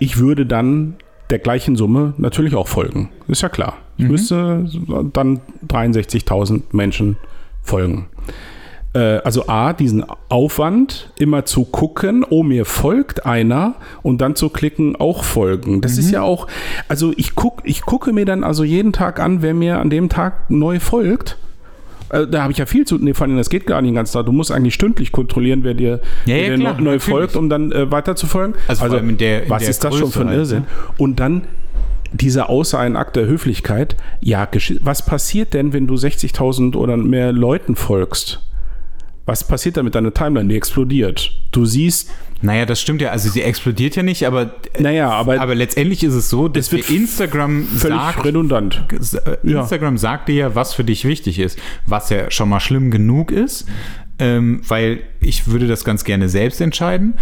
ich würde dann der gleichen Summe natürlich auch folgen. Ist ja klar. Ich mhm. müsste dann 63.000 Menschen folgen. Äh, also A, diesen Aufwand, immer zu gucken, oh, mir folgt einer und dann zu klicken, auch folgen. Das mhm. ist ja auch, also ich, guck, ich gucke mir dann also jeden Tag an, wer mir an dem Tag neu folgt äh, da habe ich ja viel zu. Nee, vor allem, das geht gar nicht den ganzen Tag. Du musst eigentlich stündlich kontrollieren, wer dir, ja, ja, wer klar, neu folgt, um dann äh, weiter zu folgen. Also, also in der, in was ist das schon für ein Irrsinn? Halt? Und dann dieser außer ein Akt der Höflichkeit. Ja, was passiert denn, wenn du 60.000 oder mehr Leuten folgst? Was passiert da mit deiner Timeline? Die explodiert. Du siehst. Naja, das stimmt ja. Also sie explodiert ja nicht, aber, naja, aber, aber letztendlich ist es so, dass wird Instagram völlig sagt, redundant. Äh, Instagram ja. sagt dir ja, was für dich wichtig ist, was ja schon mal schlimm genug ist, ähm, weil ich würde das ganz gerne selbst entscheiden.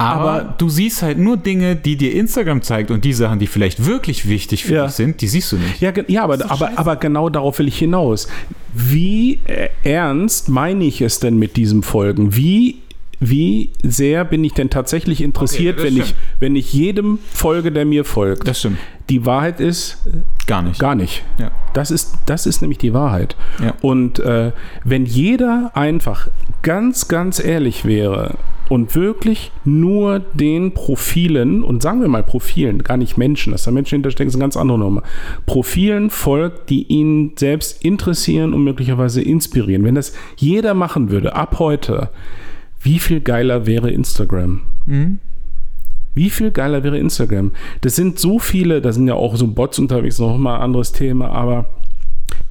Aber, aber, du siehst halt nur Dinge, die dir Instagram zeigt und die Sachen, die vielleicht wirklich wichtig für ja. dich sind, die siehst du nicht. Ja, ja aber, aber, aber genau darauf will ich hinaus. Wie äh, ernst meine ich es denn mit diesem Folgen? Wie wie sehr bin ich denn tatsächlich interessiert, okay, wenn, ich, wenn ich jedem folge, der mir folgt? Das stimmt. Die Wahrheit ist gar nicht. Gar nicht. Ja. Das, ist, das ist nämlich die Wahrheit. Ja. Und äh, wenn jeder einfach ganz, ganz ehrlich wäre und wirklich nur den Profilen, und sagen wir mal Profilen, gar nicht Menschen, dass da Menschen hinterstecken, ist eine ganz andere Nummer, Profilen folgt, die ihn selbst interessieren und möglicherweise inspirieren. Wenn das jeder machen würde, ab heute, wie viel geiler wäre Instagram? Mhm. Wie viel geiler wäre Instagram? Das sind so viele, da sind ja auch so Bots unterwegs, noch mal ein anderes Thema, aber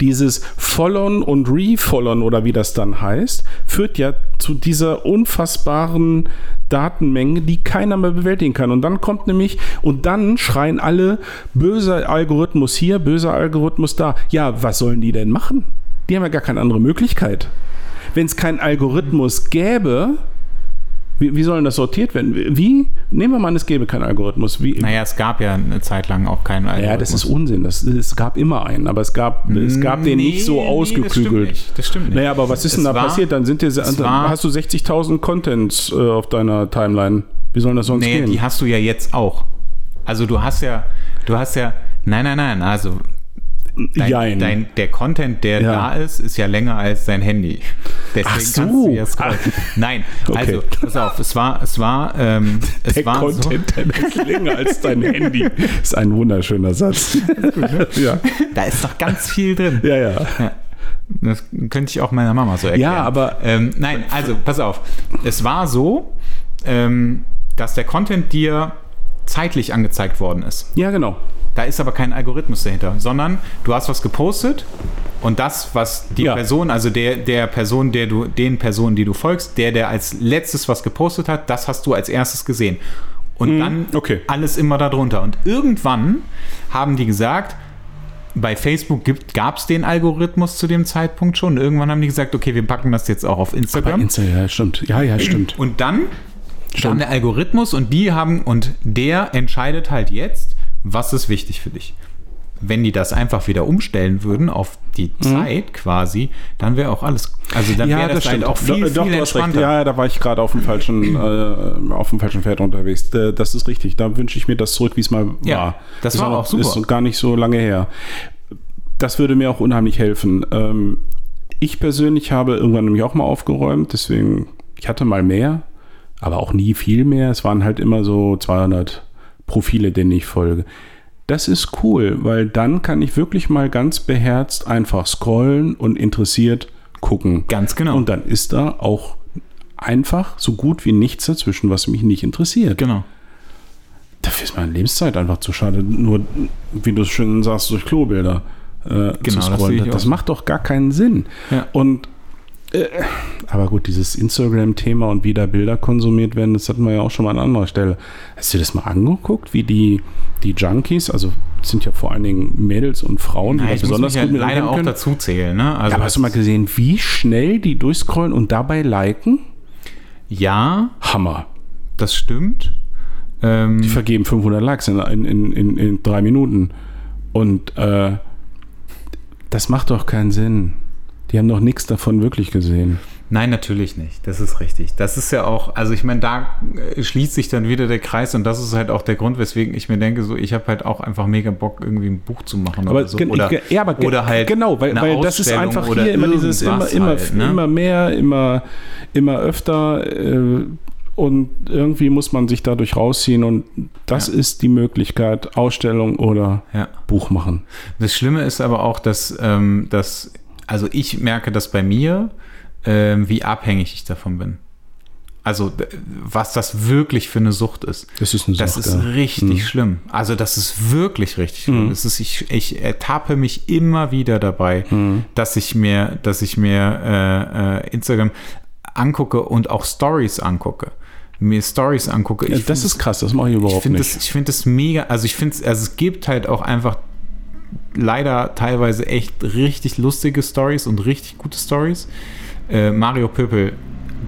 dieses Followern und Refollowern oder wie das dann heißt, führt ja zu dieser unfassbaren Datenmenge, die keiner mehr bewältigen kann. Und dann kommt nämlich, und dann schreien alle, böser Algorithmus hier, böser Algorithmus da. Ja, was sollen die denn machen? Die haben ja gar keine andere Möglichkeit. Wenn es keinen Algorithmus gäbe, wie, wie soll denn das sortiert werden? Wie? Nehmen wir mal an, es gäbe keinen Algorithmus. Wie? Naja, es gab ja eine Zeit lang auch keinen Algorithmus. Ja, das ist Unsinn. Das, es gab immer einen, aber es gab, es gab den nicht so ausgeklügelt. Nee, das, stimmt das stimmt nicht. Naja, aber was ist es denn da war, passiert? Dann sind dir, dann hast du 60.000 Contents äh, auf deiner Timeline. Wie soll das sonst nee, gehen? Die hast du ja jetzt auch. Also du hast ja, du hast ja, nein, nein, nein, also Dein, dein, der Content, der ja. da ist, ist ja länger als dein Handy. Deswegen Ach so. kannst du jetzt Ach. Nein, okay. also pass auf, es war, es war, ähm, es der war Content, so. der [laughs] ist länger als dein Handy. Ist ein wunderschöner Satz. [laughs] Gut, ne? ja. Da ist doch ganz viel drin. Ja, ja. ja. Das könnte ich auch meiner Mama so erklären. Ja, aber ähm, nein, also pass auf. Es war so, ähm, dass der Content dir zeitlich angezeigt worden ist. Ja, genau. Da ist aber kein Algorithmus dahinter, sondern du hast was gepostet und das, was die ja. Person, also der, der Person, der du, den Personen, die du folgst, der, der als letztes was gepostet hat, das hast du als erstes gesehen. Und mhm, dann okay. alles immer darunter. Und irgendwann haben die gesagt, bei Facebook gab es den Algorithmus zu dem Zeitpunkt schon. Irgendwann haben die gesagt, okay, wir packen das jetzt auch auf Instagram. Insta, ja, stimmt. Ja, ja, stimmt. Und dann kam der Algorithmus und die haben, und der entscheidet halt jetzt, was ist wichtig für dich. Wenn die das einfach wieder umstellen würden auf die Zeit quasi, dann wäre auch alles, also dann wäre das, halt auch viel, Doch, viel recht. entspannter. Ja, da war ich gerade auf dem falschen, [clears throat] äh, auf dem falschen Pferd unterwegs. Äh, Das ist richtig. Da wünsche ich mir das zurück, wie es mal Ja, war. das ist war auch super. Ist gar nicht so lange her. Das würde mir auch unheimlich helfen. Ähm, ich persönlich habe irgendwann nämlich auch mal aufgeräumt, deswegen, ich hatte mal mehr, aber auch nie viel mehr. Es waren halt immer so 200 Profile, denen ich folge. Das ist cool, weil dann kann ich wirklich mal ganz beherzt einfach scrollen und interessiert gucken. Ganz genau. Und dann ist da auch einfach so gut wie nichts dazwischen, was mich nicht interessiert. Genau. Dafür ist meine Lebenszeit einfach zu schade. Nur, wie du es schön sagst, durch Klobilder äh, Genau, zu das scrollen. Das, auch. macht doch gar keinen Sinn. Ja. Und äh, aber gut, dieses Instagram-Thema und wie da Bilder konsumiert werden, das hatten wir ja auch schon mal an anderer Stelle. Hast du dir das mal angeguckt, wie die, die Junkies, also sind ja vor allen Dingen Mädels und Frauen, die Ja, da besonders gut ja mit leider auch dazu zählen. Ne? Also Ja, aber hast du mal gesehen, wie schnell die durchscrollen und dabei liken? ja, Hammer. das stimmt. Ähm, Die vergeben 500 Likes in, in, in, in, in drei Minuten. Und äh, das macht doch keinen Sinn. Die haben doch nichts davon wirklich gesehen. Nein, natürlich nicht. Das ist richtig. Das ist ja auch, also ich meine, da äh, schließt sich dann wieder der Kreis und das ist halt auch der Grund, weswegen ich mir denke, so ich habe halt auch einfach mega Bock, irgendwie ein Buch zu machen Aber oder so. Oder, ja, aber oder halt genau, weil, weil das ist einfach hier immer dieses immer, immer, halt, ne? immer mehr, immer, immer öfter äh, und irgendwie muss man sich dadurch rausziehen und das Ja. ist die Möglichkeit, Ausstellung oder Ja. Buch machen. Das Schlimme ist aber auch, dass, ähm, dass also ich merke das bei mir, ähm, wie abhängig ich davon bin. Also was das wirklich für eine Sucht ist. Das ist eine Das Sucht, ist ja. richtig Mhm. schlimm. Also das ist wirklich richtig schlimm. Mhm. Es ist, ich, ich ertappe mich immer wieder dabei, Mhm. dass ich mir, dass ich mir äh, äh, Instagram angucke und auch Stories angucke. Mir Stories angucke. Ja, Ich das ist krass, das mache ich ich überhaupt finde nicht. das, ich finde das mega, also ich finde es, also es gibt halt auch einfach leider teilweise echt richtig lustige Stories und richtig gute Stories. Äh, Mario Pöpel,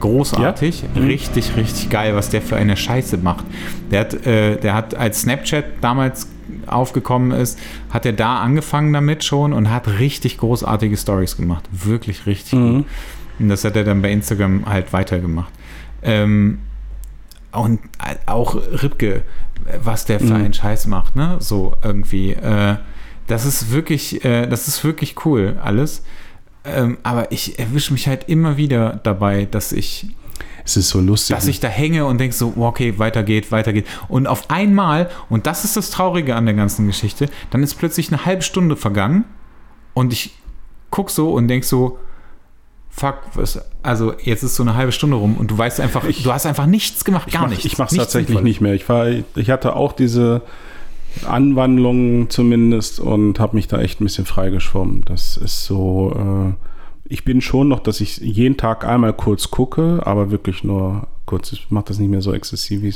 großartig, Ja? Mhm. richtig, richtig geil, was der für eine Scheiße macht. Der hat, äh, der hat als Snapchat damals aufgekommen ist, hat er da angefangen damit schon und hat richtig großartige Stories gemacht. Wirklich richtig Mhm. gut. Und das hat er dann bei Instagram halt weitergemacht. Ähm, und auch Ripke, was der für Mhm. einen Scheiß macht, ne? So irgendwie. Äh, das ist wirklich, äh, das ist wirklich cool, alles. Ähm, aber ich erwische mich halt immer wieder dabei, dass ich, Es ist so lustig. dass ich da hänge und denke so, okay, weiter geht, weiter geht. Und auf einmal, und das ist das Traurige an der ganzen Geschichte, dann ist plötzlich eine halbe Stunde vergangen und ich guck so und denk so, fuck, was, also jetzt ist so eine halbe Stunde rum und du weißt einfach, Ich- du hast einfach nichts gemacht, gar mach, nichts. Ich mache es tatsächlich nicht mehr. Ich, war, ich hatte auch diese Anwandlung zumindest und habe mich da echt ein bisschen freigeschwommen. Das ist so. Äh, ich bin schon noch, dass ich jeden Tag einmal kurz gucke, aber wirklich nur kurz. Ich mache das nicht mehr so exzessiv. wie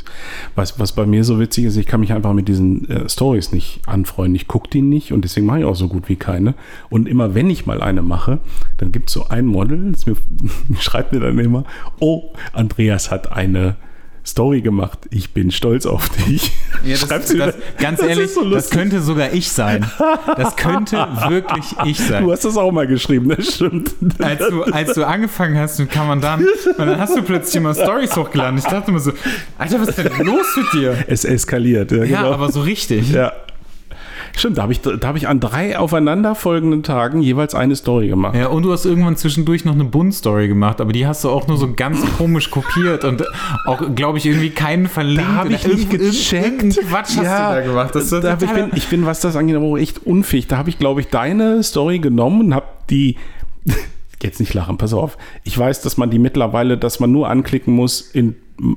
Was, was bei mir so witzig ist, ich kann mich einfach mit diesen äh, Stories nicht anfreunden. Ich gucke die nicht und deswegen mache ich auch so gut wie keine. Und immer wenn ich mal eine mache, dann gibt es so ein Model, das mir, [laughs] schreibt mir dann immer, oh, Andreas hat eine Story gemacht. Ich bin stolz auf dich. Ja, das, das, mir. ganz Das ehrlich, so das könnte sogar ich sein. Das könnte wirklich ich sein. Du hast das auch mal geschrieben, das stimmt. als du, als du angefangen hast mit kann man dann, und dann hast du plötzlich immer Stories hochgeladen. Ich dachte immer so, Alter, was ist denn los mit dir? Es eskaliert. Ja, Ja, genau. aber so richtig. ja. Stimmt, da habe ich, da hab ich an drei aufeinanderfolgenden Tagen jeweils eine Story gemacht. Ja, und du hast irgendwann zwischendurch noch eine Bund-Story gemacht, aber die hast du auch nur so ganz komisch kopiert und auch, glaube ich, irgendwie keinen verlinkt. Da hab ich nicht gecheckt. Quatsch hast du da gemacht. Das da, ich, bin, ich bin, was das angeht, aber auch echt unfähig. Da habe ich, glaube ich, deine Story genommen und habe die. [laughs] Jetzt nicht lachen, pass auf. Ich weiß, dass man die mittlerweile, dass man nur anklicken muss, in,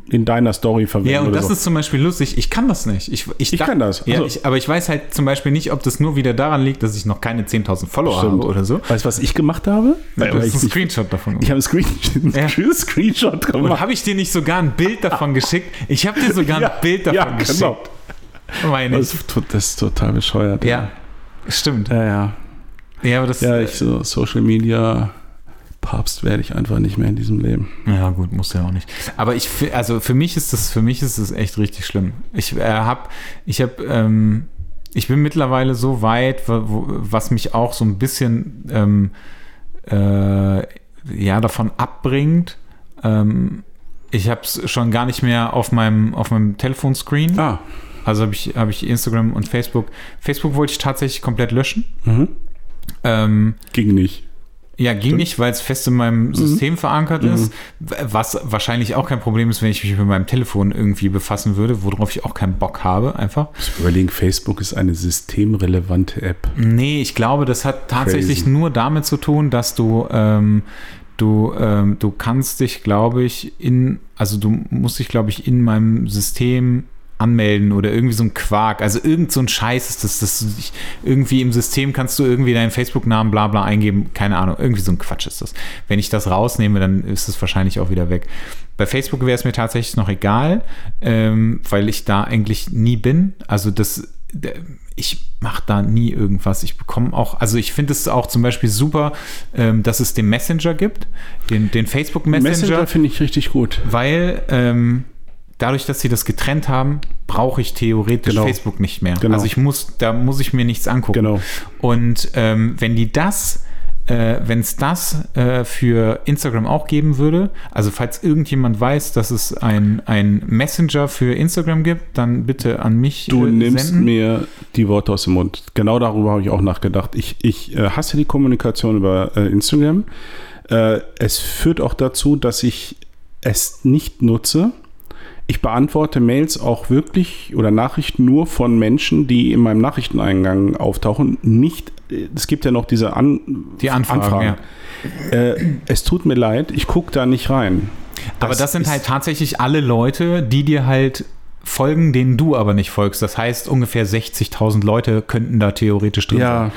in deiner Story verwenden. Ja, und das so. ist zum Beispiel lustig. Ich kann das nicht. Ich, ich, Ich kann das. Ja, Also- ich, aber ich weiß halt zum Beispiel nicht, ob das nur wieder daran liegt, dass ich noch keine 10.000 Follower Stimmt. habe oder so. Weißt du, was ich gemacht habe? Du Weil hast ich, einen Screenshot davon ich habe einen Screen, [laughs] Ja. Screenshot Und gemacht. habe ich dir nicht sogar ein Bild davon geschickt? Ich habe dir sogar ein [laughs] Bild davon ja, geschickt. genau. Meine Das, das ist total bescheuert. Ja. Stimmt. Ja, ja. Ja, aber das. Ja, ich so Social Media Papst werde ich einfach nicht mehr in diesem Leben. Ja, gut, muss ja auch nicht. Aber ich, also für mich ist das, für mich ist das echt richtig schlimm. Ich äh, habe, ich habe, ähm, ich bin mittlerweile so weit, wo, was mich auch so ein bisschen, ähm, äh, ja, davon abbringt. Ähm, ich habe es schon gar nicht mehr auf meinem, auf meinem Telefonscreen. Ah. Also habe ich, habe ich Instagram und Facebook. Facebook wollte ich tatsächlich komplett löschen. Mhm. Ähm, Ging nicht. Ja, ging nicht, weil es fest in meinem System verankert ist. W- Was wahrscheinlich auch kein Problem ist, wenn ich mich mit meinem Telefon irgendwie befassen würde, worauf ich auch keinen Bock habe, einfach. Ich muss überlegen, Facebook ist eine systemrelevante App. Nee, ich glaube, das hat tatsächlich Crazy. nur damit zu tun, dass du, ähm, du, ähm, du kannst dich, glaube ich, in, also du musst dich, glaube ich, in meinem System anmelden oder irgendwie so ein Quark. Also irgend so ein Scheiß ist das, das ich, irgendwie im System kannst du irgendwie deinen Facebook-Namen bla bla eingeben. Keine Ahnung, irgendwie so ein Quatsch ist das. Wenn ich das rausnehme, dann ist es wahrscheinlich auch wieder weg. Bei Facebook wäre es mir tatsächlich noch egal, ähm, weil ich da eigentlich nie bin. Also das, ich mache da nie irgendwas. Ich bekomme auch, also ich finde es auch zum Beispiel super, ähm, dass es den Messenger gibt, den, den Facebook Messenger, Messenger finde ich richtig gut. weil ähm, dadurch, dass sie das getrennt haben, brauche ich theoretisch Genau. Facebook nicht mehr. Genau. Also ich muss, da muss ich mir nichts angucken. Genau. Und ähm, wenn die das, äh, wenn es das äh, für Instagram auch geben würde, also falls irgendjemand weiß, dass es ein, ein Messenger für Instagram gibt, dann bitte an mich Du äh, nimmst senden. mir die Worte aus dem Mund. Genau darüber habe ich auch nachgedacht. Ich, ich äh, hasse die Kommunikation über äh, Instagram. Äh, es führt auch dazu, dass ich es nicht nutze. Ich beantworte Mails auch wirklich oder Nachrichten nur von Menschen, die in meinem Nachrichteneingang auftauchen. Nicht, es gibt ja noch diese An Die Anfragen, Äh, es tut mir leid, ich gucke da nicht rein. Aber das sind halt tatsächlich alle Leute, die dir halt folgen, denen du aber nicht folgst. Das heißt, ungefähr 60.000 Leute könnten da theoretisch drin Ja, sein.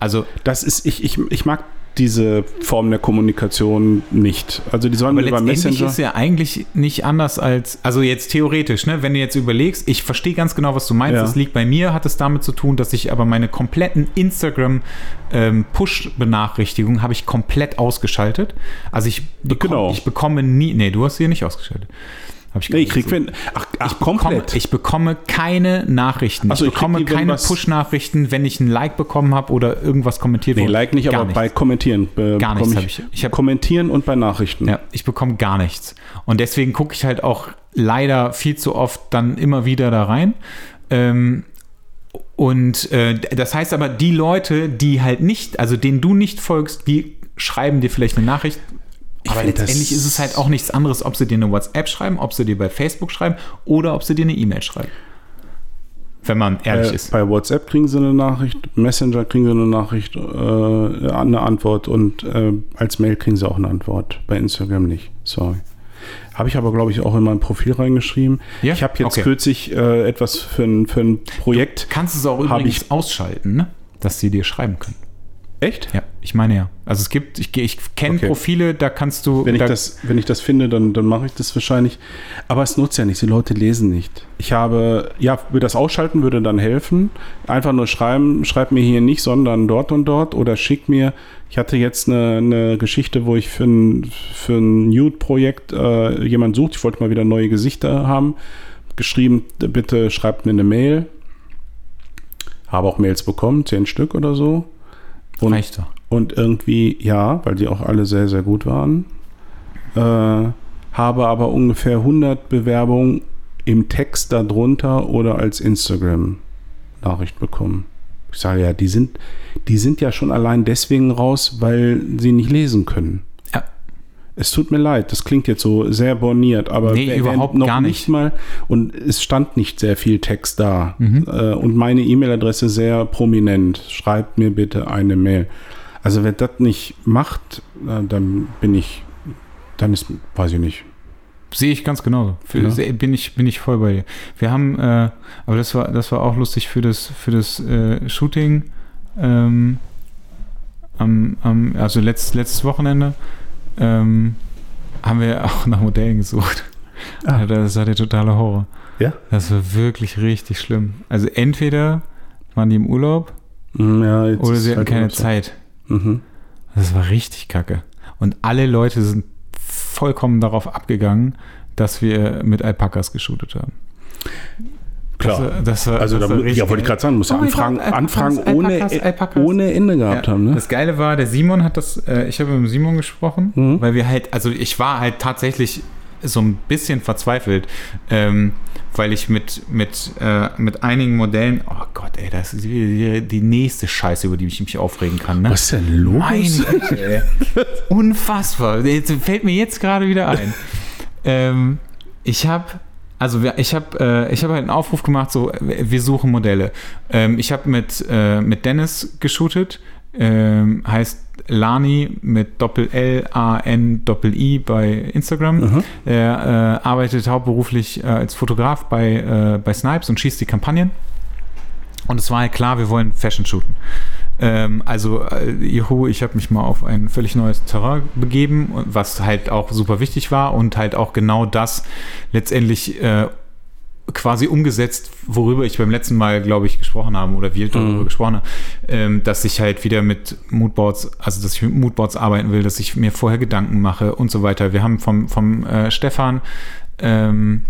Also, das ist, ich, ich, ich mag diese Form der Kommunikation nicht. Also die sollen aber über Messenger. ist ja eigentlich nicht anders als, also jetzt theoretisch, ne, wenn du jetzt überlegst, ich verstehe ganz genau, was du meinst, Ja. das liegt bei mir, hat es damit zu tun, dass ich aber meine kompletten Instagram-Push-Benachrichtigungen habe ich komplett ausgeschaltet. Also ich, bekomm, Genau. ich bekomme nie, nee, du hast sie nicht ausgeschaltet. Hab ich Nee, ich krieg, wenn, ach, ach bekomme, komplett. ich bekomme keine Nachrichten. Ach so, ich ich bekomme die, keine Push-Nachrichten, wenn ich ein Like bekommen habe oder irgendwas kommentiert nee, wurde. like nicht, Gar aber bei nichts. Kommentieren. Äh, Gar nichts habe ich. Ich habe Kommentieren und bei Nachrichten. ja, ich bekomme gar nichts. Und deswegen gucke ich halt auch leider viel zu oft dann immer wieder da rein. Ähm, und äh, das heißt aber, die Leute, die halt nicht, also denen du nicht folgst, die schreiben dir vielleicht eine Nachricht. Aber letztendlich ist es halt auch nichts anderes, ob sie dir eine WhatsApp schreiben, ob sie dir bei Facebook schreiben oder ob sie dir eine E-Mail schreiben. Wenn man ehrlich Äh, ist. bei WhatsApp kriegen sie eine Nachricht, Messenger kriegen sie eine Nachricht, äh, eine Antwort und äh, als Mail kriegen sie auch eine Antwort. Bei Instagram nicht. Sorry. Habe ich aber, glaube ich, auch in mein Profil reingeschrieben. Ja? Ich habe jetzt Okay. kürzlich äh, etwas für ein, für ein Projekt. Kannst du es auch übrigens ausschalten, ne? dass sie dir schreiben können. Echt? Ja, ich meine ja. Also es gibt, ich, ich kenne Okay. Profile, da kannst du. Wenn ich, da, das, wenn ich das finde, dann, dann mache ich das wahrscheinlich. Aber es nutzt ja nichts. Die Leute lesen nicht. Ich habe, ja, würde das ausschalten, würde dann helfen. Einfach nur schreiben, schreib mir hier nicht, sondern dort und dort. Oder schick mir. Ich hatte jetzt eine, eine Geschichte, wo ich für ein, für ein Nude-Projekt äh, jemand sucht. Ich wollte mal wieder neue Gesichter haben. Geschrieben, bitte schreibt mir eine Mail. Habe auch Mails bekommen, zehn Stück oder so. Und reicht doch. und irgendwie, ja, weil die auch alle sehr, sehr gut waren. Äh, habe aber ungefähr 100 Bewerbungen im Text darunter oder als Instagram-Nachricht bekommen. Ich sage ja, die sind, die sind ja schon allein deswegen raus, weil sie nicht lesen können. Es tut mir leid, das klingt jetzt so sehr borniert, aber Nee, überhaupt gar nicht. mal und es stand nicht sehr viel Text da Mhm. äh, und meine E-Mail-Adresse sehr prominent. Schreibt mir bitte eine Mail. Also wer das nicht macht, äh, dann bin ich, dann ist, weiß ich nicht. Sehe ich ganz genauso. Für, Ja. bin, ich, bin ich voll bei dir. Wir haben, äh, aber das war, das war auch lustig für das, für das äh, Shooting ähm, am, am, also letzt, letztes Wochenende ähm, haben wir auch nach Modellen gesucht. Ah. Das war der totale Horror. Ja? Das war wirklich richtig schlimm. Also entweder waren die im Urlaub Hm, Ja, jetzt oder sie hatten halt keine. Zeit. Mhm. Das war richtig kacke. Und alle Leute sind vollkommen darauf abgegangen, dass wir mit Alpakas geshootet haben. Klar. Das, war- das war, also, das da, ja, wollte ich gerade sagen, muss Oh Anfragen, Gott, Alpakas, Anfragen Alpakas, ohne, Alpakas. ohne Ende gehabt Ja, haben, ne? Das Geile war, der Simon hat das, äh, ich habe mit dem Simon gesprochen, Mhm. weil wir halt, also ich war halt tatsächlich so ein bisschen verzweifelt, ähm, weil ich mit, mit, äh, mit einigen Modellen, oh Gott, ey, das ist die, die nächste Scheiße, über die ich mich aufregen kann. Ne? Was ist denn los? Meine Güte, [laughs] ey. Unfassbar. Jetzt fällt mir jetzt gerade wieder ein. ähm, ich habe also ich habe äh, ich habe halt einen Aufruf gemacht, so wir suchen Modelle. Ähm, ich habe mit äh, mit Dennis geshootet, ähm, heißt Lani mit Doppel L A N Doppel I bei Instagram. Mhm. Er äh, arbeitet hauptberuflich äh, als Fotograf bei äh, bei Snipes und schießt die Kampagnen. Und es war halt klar, wir wollen Fashion shooten. Ähm, also, äh, juhu, ich habe mich mal auf ein völlig neues Terrain begeben, was halt auch super wichtig war und halt auch genau das letztendlich äh, quasi umgesetzt, worüber ich beim letzten Mal, glaube ich, gesprochen habe oder wir darüber Mhm. gesprochen haben, ähm, dass ich halt wieder mit Moodboards, also dass ich mit Moodboards arbeiten will, dass ich mir vorher Gedanken mache und so weiter. Wir haben vom, vom äh, Stefan ähm,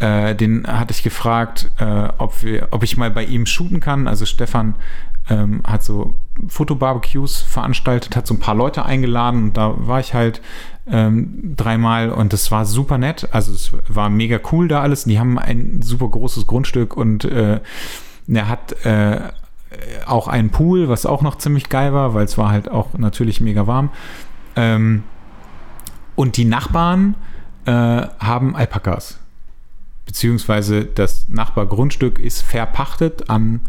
äh, den hatte ich gefragt, äh, ob, wir, ob ich mal bei ihm shooten kann. Also Stefan ähm, hat so Fotobarbecues veranstaltet, hat so ein paar Leute eingeladen und da war ich halt ähm, dreimal und das war super nett. Also es war mega cool da alles. Die haben ein super großes Grundstück und äh, er hat äh, auch einen Pool, was auch noch ziemlich geil war, weil es war halt auch natürlich mega warm. Ähm, und die Nachbarn äh, haben Alpakas beziehungsweise das Nachbargrundstück ist verpachtet an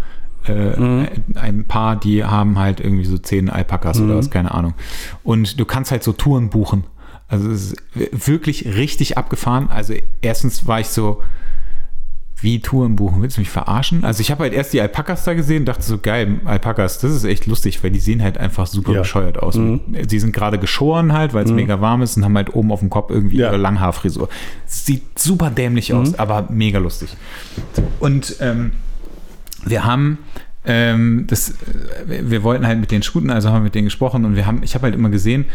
äh, Mhm. ein paar, die haben halt irgendwie so zehn Alpakas oder Mhm. was, keine Ahnung. Und du kannst halt so Touren buchen. Also es ist wirklich richtig abgefahren. Also erstens war ich so, wie Touren buchen? Willst du mich verarschen? Also ich habe halt erst die Alpakas da gesehen und dachte so, geil, Alpakas, das ist echt lustig, weil die sehen halt einfach super Ja. bescheuert aus. Mhm. Sie sind gerade geschoren halt, weil es mega warm ist und haben halt oben auf dem Kopf irgendwie Ja. ihre Langhaarfrisur. Sieht super dämlich aus, aber mega lustig. Und ähm, wir haben ähm, das, äh, wir wir wollten halt mit denen shooten, also haben wir mit denen gesprochen und wir haben, ich habe halt immer gesehen,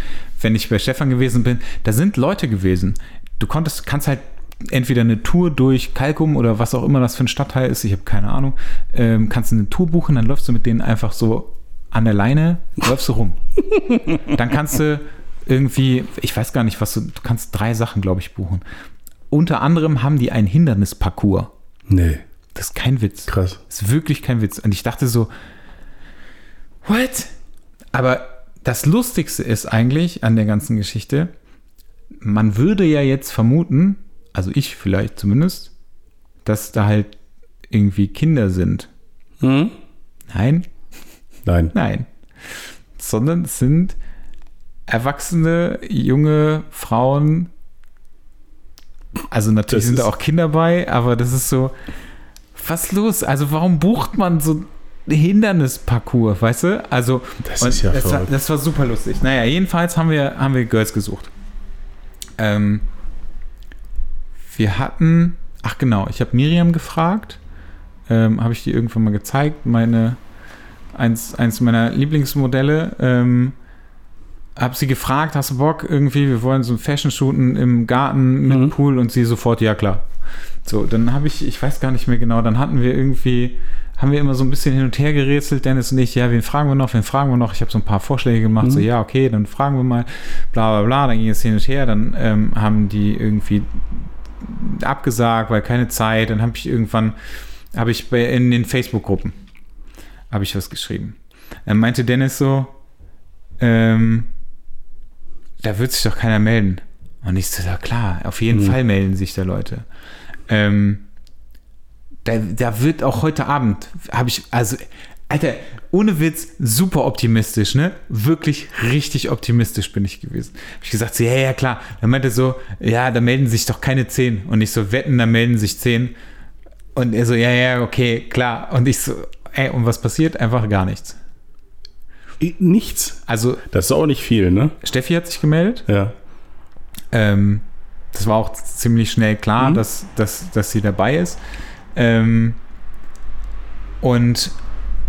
wenn ich bei Stefan gewesen bin, da sind Leute gewesen. Du konntest, kannst halt entweder eine Tour durch Kalkum oder was auch immer das für ein Stadtteil ist, ich habe keine Ahnung, ähm, kannst du eine Tour buchen, dann läufst du mit denen einfach so an der Leine, läufst du rum. [laughs] dann kannst du irgendwie, ich weiß gar nicht, was du, du kannst drei Sachen, glaube ich, buchen. Unter anderem haben die einen Hindernisparcours. Nee, Das ist kein Witz. krass. Das ist wirklich kein Witz. Und ich dachte so, what? Aber das Lustigste ist eigentlich an der ganzen Geschichte, man würde ja jetzt vermuten, also ich vielleicht zumindest, dass da halt irgendwie Kinder sind. Mhm. Nein, Nein. nein. Sondern es sind erwachsene, junge Frauen. Also natürlich Das sind da auch Kinder bei, aber das ist so, was los? Also warum bucht man so ein Hindernisparcours, weißt du? Also Das ist ja das, war, das war super lustig. Naja, jedenfalls haben wir, haben wir Girls gesucht. Ähm, wir hatten, ach genau, ich habe Miriam gefragt, ähm, habe ich dir irgendwann mal gezeigt, meine, eins, eins meiner Lieblingsmodelle, ähm, habe sie gefragt, hast du Bock irgendwie, wir wollen so ein Fashion-Shooten im Garten mit Mhm. Pool und sie sofort, ja klar. So, dann habe ich, ich weiß gar nicht mehr genau, dann hatten wir irgendwie, haben wir immer so ein bisschen hin und her gerätselt, Dennis und ich, ja, wen fragen wir noch, wen fragen wir noch? Ich habe so ein paar Vorschläge gemacht, Mhm. so, ja, okay, dann fragen wir mal, bla bla bla, dann ging es hin und her, dann ähm, haben die irgendwie abgesagt, weil keine Zeit, dann habe ich irgendwann, habe ich bei, in den Facebook-Gruppen, habe ich was geschrieben. Dann meinte Dennis so, ähm, da wird sich doch keiner melden. Und ich so, ja klar, auf jeden Mhm. Fall melden sich da Leute. Ähm, da, da wird auch heute Abend, habe ich, also, Alter, ohne Witz, super optimistisch, ne? Wirklich richtig optimistisch bin ich gewesen. Habe ich gesagt, so, ja, ja, klar. Dann meinte er so, ja, da melden sich doch keine zehn. Und ich so, wetten, da melden sich zehn. Und er so, ja, ja, okay, klar. Und ich so, ey, und was passiert? Einfach gar nichts. Nichts. Also, Das ist auch nicht viel, ne? Steffi hat sich gemeldet. Ja. Ähm, das war auch ziemlich schnell klar, Mhm. dass, dass, dass sie dabei ist. Ähm, und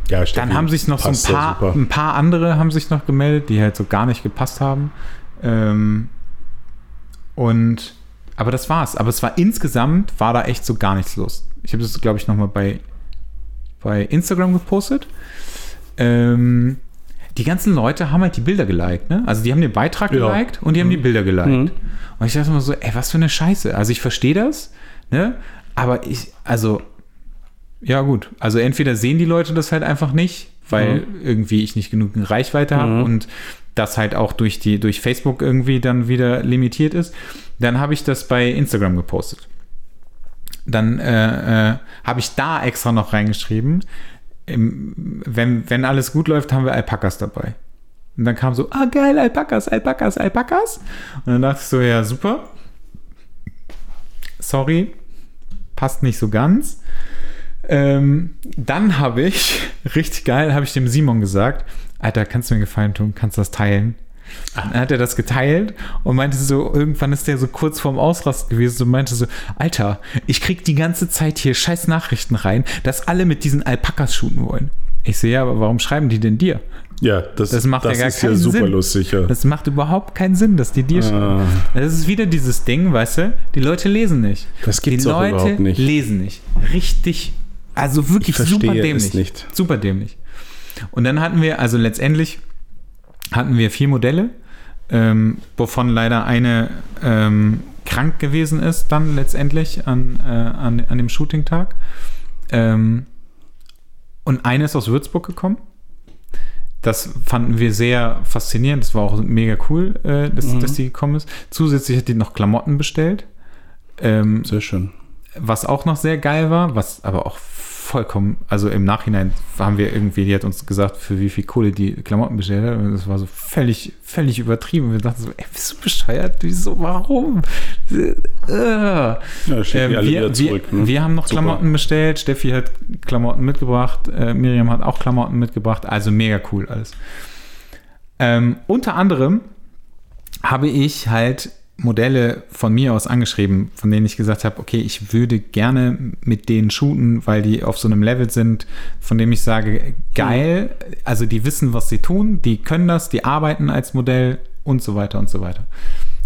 Ja, Dann haben sich noch so ein paar, ein paar andere haben sich noch gemeldet, die halt so gar nicht gepasst haben. Ähm, und aber das war's. Aber es war insgesamt war da echt so gar nichts los. Ich habe das, glaube ich, nochmal bei, bei Instagram gepostet. Ähm, die ganzen Leute haben halt die Bilder geliked, ne? Also die haben den Beitrag Ja. geliked und die haben die Bilder geliked. Mhm. Und ich dachte immer so, ey, was für eine Scheiße. Also ich verstehe das, ne? Aber ich, also, ja gut. Also entweder sehen die Leute das halt einfach nicht, weil irgendwie ich nicht genug Reichweite habe Mhm. und das halt auch durch die, durch Facebook irgendwie dann wieder limitiert ist. Dann habe ich das bei Instagram gepostet. Dann äh, äh, habe ich da extra noch reingeschrieben, im, wenn, wenn alles gut läuft, haben wir Alpakas dabei. Und dann kam so, ah geil, Alpakas, Alpakas, Alpakas. Und dann dachte ich so, ja, super. Sorry, passt nicht so ganz. Ähm, dann habe ich, [laughs] richtig geil, habe ich dem Simon gesagt, Alter, kannst du mir einen Gefallen tun, kannst du das teilen? Dann hat er das geteilt und meinte so, irgendwann ist der so kurz vorm Ausrasten gewesen und meinte so, Alter, ich krieg die ganze Zeit hier scheiß Nachrichten rein, dass alle mit diesen Alpakas shooten wollen. Ich so, ja, aber warum schreiben die denn dir? Ja, das, Das macht ja gar ist ja keinen super Sinn. lustig. Ja. Das macht überhaupt keinen Sinn, dass die dir schreiben. Ah, Das ist wieder dieses Ding, weißt du, die Leute lesen nicht. Das gibt's die doch Leute überhaupt nicht. lesen nicht. Richtig, also wirklich super dämlich. Super dämlich. Und dann hatten wir, also letztendlich hatten wir vier Modelle, ähm, wovon leider eine ähm, krank gewesen ist, dann letztendlich an, äh, an, an dem Shooting-Tag. Ähm, und eine ist aus Würzburg gekommen. Das fanden wir sehr faszinierend. Das war auch mega cool, äh, dass, Mhm. dass die gekommen ist. Zusätzlich hat die noch Klamotten bestellt. Ähm, sehr schön. was auch noch sehr geil war, was aber auch vollkommen, also im Nachhinein haben wir irgendwie, die hat uns gesagt, für wie viel Kohle die Klamotten bestellt hat. Und das war so völlig, völlig übertrieben. Wir dachten so, ey, bist du bescheuert? Wieso, warum? Äh. Ja, Ähm, wir, wieder zurück. wir, ne? wir haben noch Super. Klamotten bestellt. Steffi hat Klamotten mitgebracht. Äh, Miriam hat auch Klamotten mitgebracht. Also mega cool alles. Ähm, unter anderem habe ich halt Modelle von mir aus angeschrieben, von denen ich gesagt habe, okay, ich würde gerne mit denen shooten, weil die auf so einem Level sind, von dem ich sage, geil, also die wissen, was sie tun, die können das, die arbeiten als Modell und so weiter und so weiter.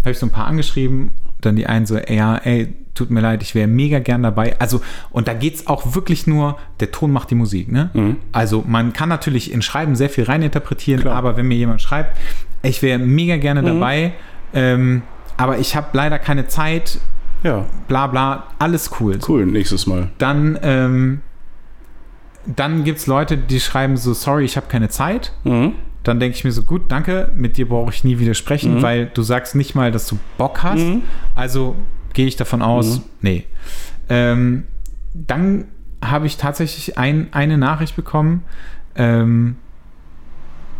Habe ich so ein paar angeschrieben, dann die einen so, ja, ey, tut mir leid, ich wäre mega gern dabei. Also, und da geht es auch wirklich nur, der Ton macht die Musik, ne? Mhm. Also, man kann natürlich in Schreiben sehr viel reininterpretieren, Klar. aber wenn mir jemand schreibt, ich wäre mega gerne Mhm. dabei, ähm, aber ich habe leider keine Zeit, Ja, bla bla, alles cool. cool, nächstes Mal. Dann, ähm, dann gibt es Leute, die schreiben so, sorry, ich habe keine Zeit. Mhm. Dann denke ich mir so, gut, danke, mit dir brauche ich nie widersprechen, weil du sagst nicht mal, dass du Bock hast. Mhm. Also gehe ich davon aus, Mhm. nee. Ähm, dann habe ich tatsächlich ein, eine Nachricht bekommen, ähm,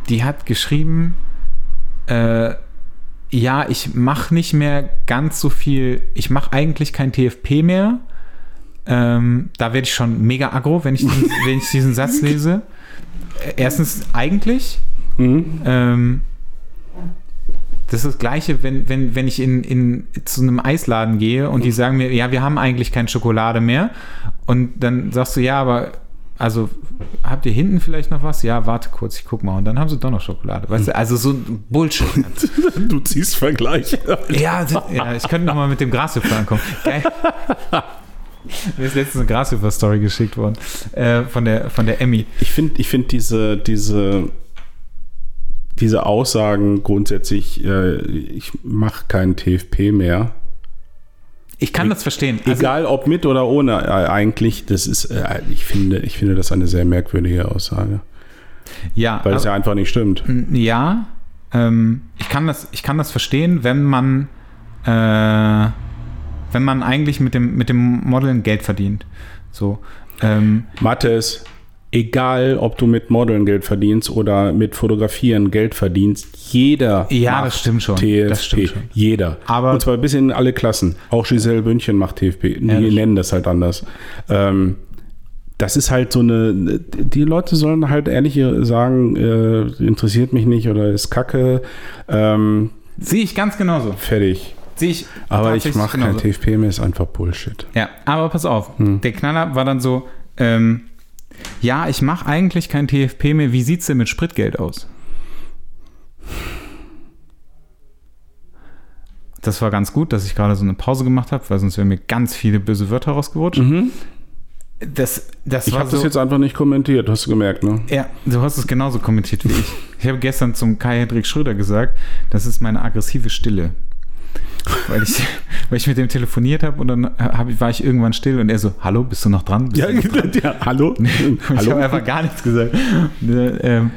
die hat geschrieben, äh, ja, ich mache nicht mehr ganz so viel, ich mache eigentlich kein TFP mehr. Ähm, da werde ich schon mega aggro, wenn ich diesen, [laughs] wenn ich diesen Satz lese. Äh, Erstens, eigentlich, Mhm. ähm, das ist das Gleiche, wenn, wenn, wenn ich in, in, zu einem Eisladen gehe und die sagen mir, ja, wir haben eigentlich keine Schokolade mehr. Und dann sagst du, ja, aber also habt ihr hinten vielleicht noch was? Ja, warte kurz, ich guck mal. Und dann haben sie doch noch Schokolade. Weißt du, also so ein Bullshit. [laughs] Du ziehst Vergleiche. ja, ja, ich könnte noch mal mit dem Grashüpfer ankommen. Geil. Mir ist letztens eine Grashüpfer-Story geschickt worden äh, von, der, von der Emmy. Ich finde ich find diese, diese, diese Aussagen grundsätzlich, äh, ich mache keinen TFP mehr. Ich kann das verstehen. Also, Egal ob mit oder ohne, äh, eigentlich, das ist, äh, ich finde, ich finde das eine sehr merkwürdige Aussage. ja, Weil es aber- ja einfach nicht stimmt. Ja, ähm, ich, kann das, ich kann das verstehen, wenn man, äh, wenn man eigentlich mit dem, mit dem Modeln Geld verdient. So. Ähm, Mathis, egal ob du mit Modeln Geld verdienst oder mit Fotografieren Geld verdienst, jeder Ja, macht das stimmt schon. TFP. Das stimmt schon. Jeder. Aber- Und zwar bis in alle Klassen. Auch Giselle Bündchen macht TFP. Die nennen das halt anders. Ähm, das ist halt so eine, die Leute sollen halt ehrlich sagen, äh, interessiert mich nicht oder ist kacke, ähm, Sehe ich ganz genauso. fertig. Sehe ich Aber ich mache kein. TFP mehr, ist einfach Bullshit. Ja, aber pass auf. Hm. Der Knaller war dann so, ähm, Ja, ich mache eigentlich kein TFP mehr. Wie sieht's denn mit Spritgeld aus? Das war ganz gut, dass ich gerade so eine Pause gemacht habe, weil sonst wären mir ganz viele böse Wörter rausgerutscht. Das, das Ich habe so, das jetzt einfach nicht kommentiert, hast du gemerkt, ne? Ja, du hast es genauso kommentiert wie ich. Ich habe gestern zum Kai-Hendrik Schröder gesagt, das ist meine aggressive Stille. Weil ich, [laughs] weil ich mit dem telefoniert habe und dann hab, ich- war ich irgendwann still und er so, hallo, bist du noch dran? Bist Ja, noch [laughs] dran? ja hallo? Ich habe einfach gar nichts gesagt. Ne, ähm,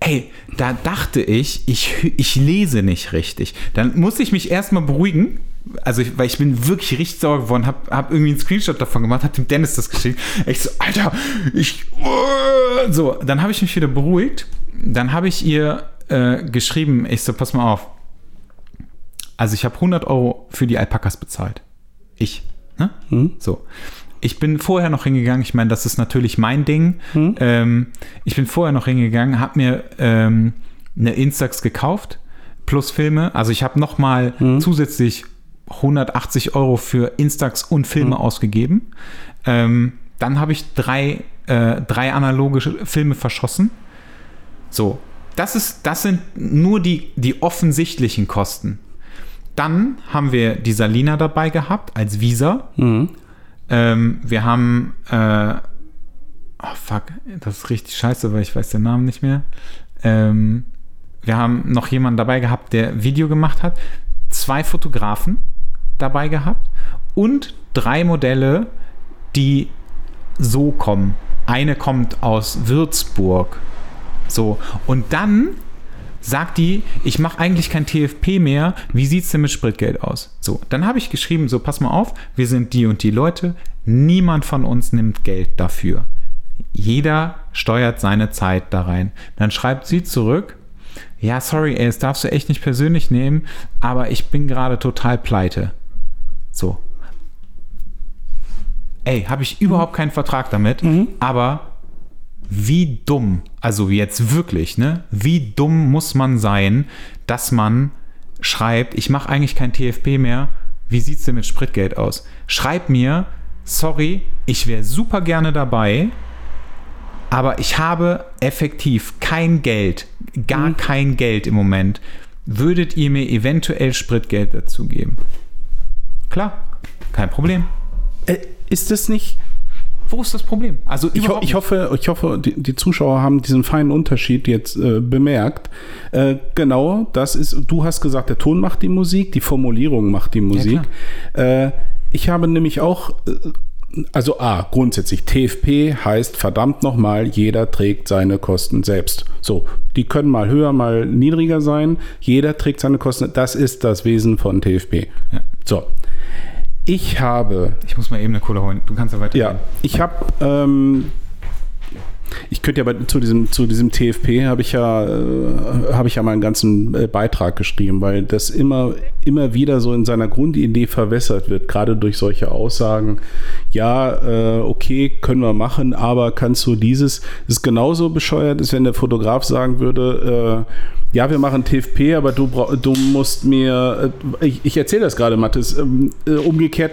ey, da dachte ich, ich, ich lese nicht richtig. Dann musste ich mich erstmal beruhigen. Also, ich, weil ich bin wirklich richtig sauer geworden, habe hab irgendwie einen Screenshot davon gemacht, habe dem Dennis das geschickt. Ich so, Alter, ich. So, dann habe ich mich wieder beruhigt. Dann habe ich ihr äh, geschrieben, ich so, pass mal auf. Also, ich habe 100 Euro für die Alpakas bezahlt. Ich. Ne? So. Ich bin vorher noch hingegangen, ich meine, das ist natürlich mein Ding. Ähm, ich bin vorher noch hingegangen, habe mir ähm, eine Instax gekauft, plus Filme. Also ich habe nochmal zusätzlich 180 Euro für Instax und Filme ausgegeben. Ähm, dann habe ich drei, äh, drei analoge Filme verschossen. So, das, ist, das sind nur die, die offensichtlichen Kosten. Dann haben wir die Salina dabei gehabt als Visa. Ähm, wir haben, äh, oh fuck, das ist richtig scheiße, weil ich weiß den Namen nicht mehr. Ähm, wir haben noch jemanden dabei gehabt, der Video gemacht hat. Zwei Fotografen dabei gehabt und drei Modelle, die so kommen. Eine kommt aus Würzburg. So, und dann sagt die, ich mache eigentlich kein TFP mehr, wie sieht es denn mit Spritgeld aus? So, dann habe ich geschrieben, so pass mal auf, wir sind die und die Leute, niemand von uns nimmt Geld dafür. Jeder steuert seine Zeit da rein. Dann schreibt sie zurück, ja, sorry, ey, das darfst du echt nicht persönlich nehmen, aber ich bin gerade total pleite. So. Ey, habe ich überhaupt keinen Vertrag damit, aber wie dumm, also jetzt wirklich, ne? Wie dumm muss man sein, dass man schreibt, ich mache eigentlich kein TFP mehr, wie sieht's denn mit Spritgeld aus? Schreib mir, sorry, ich wäre super gerne dabei, aber ich habe effektiv kein Geld, gar kein Geld im Moment. Würdet ihr mir eventuell Spritgeld dazu geben? Klar, kein Problem. Äh, ist das nicht. Wo ist das Problem? Also Ich, ho ich hoffe, ich hoffe die, die Zuschauer haben diesen feinen Unterschied jetzt äh, bemerkt. Äh, genau, das ist, du hast gesagt, der Ton macht die Musik, die Formulierung macht die Musik. äh, ich habe nämlich auch, äh, also A, grundsätzlich, TFP heißt verdammt nochmal, jeder trägt seine Kosten selbst. So, die können mal höher, mal niedriger sein. Jeder trägt seine Kosten. Das ist das Wesen von TFP. Ja. So. Ich habe Ich muss mal eben eine Cola holen. Du kannst ja weiter. ja, ich habe, ähm, ich könnte ja bei, zu diesem zu diesem TFP habe ich ja äh, habe ich ja mal einen ganzen äh, Beitrag geschrieben, weil das immer immer wieder so in seiner Grundidee verwässert wird, gerade durch solche Aussagen. Ja, äh, okay, können wir machen, aber kannst du dieses? Das ist genauso bescheuert, ist, wenn der Fotograf sagen würde. Ja, wir machen TFP, aber du, du musst mir, äh, ich, ich erzähle das gerade, Mathis, ähm, äh, umgekehrt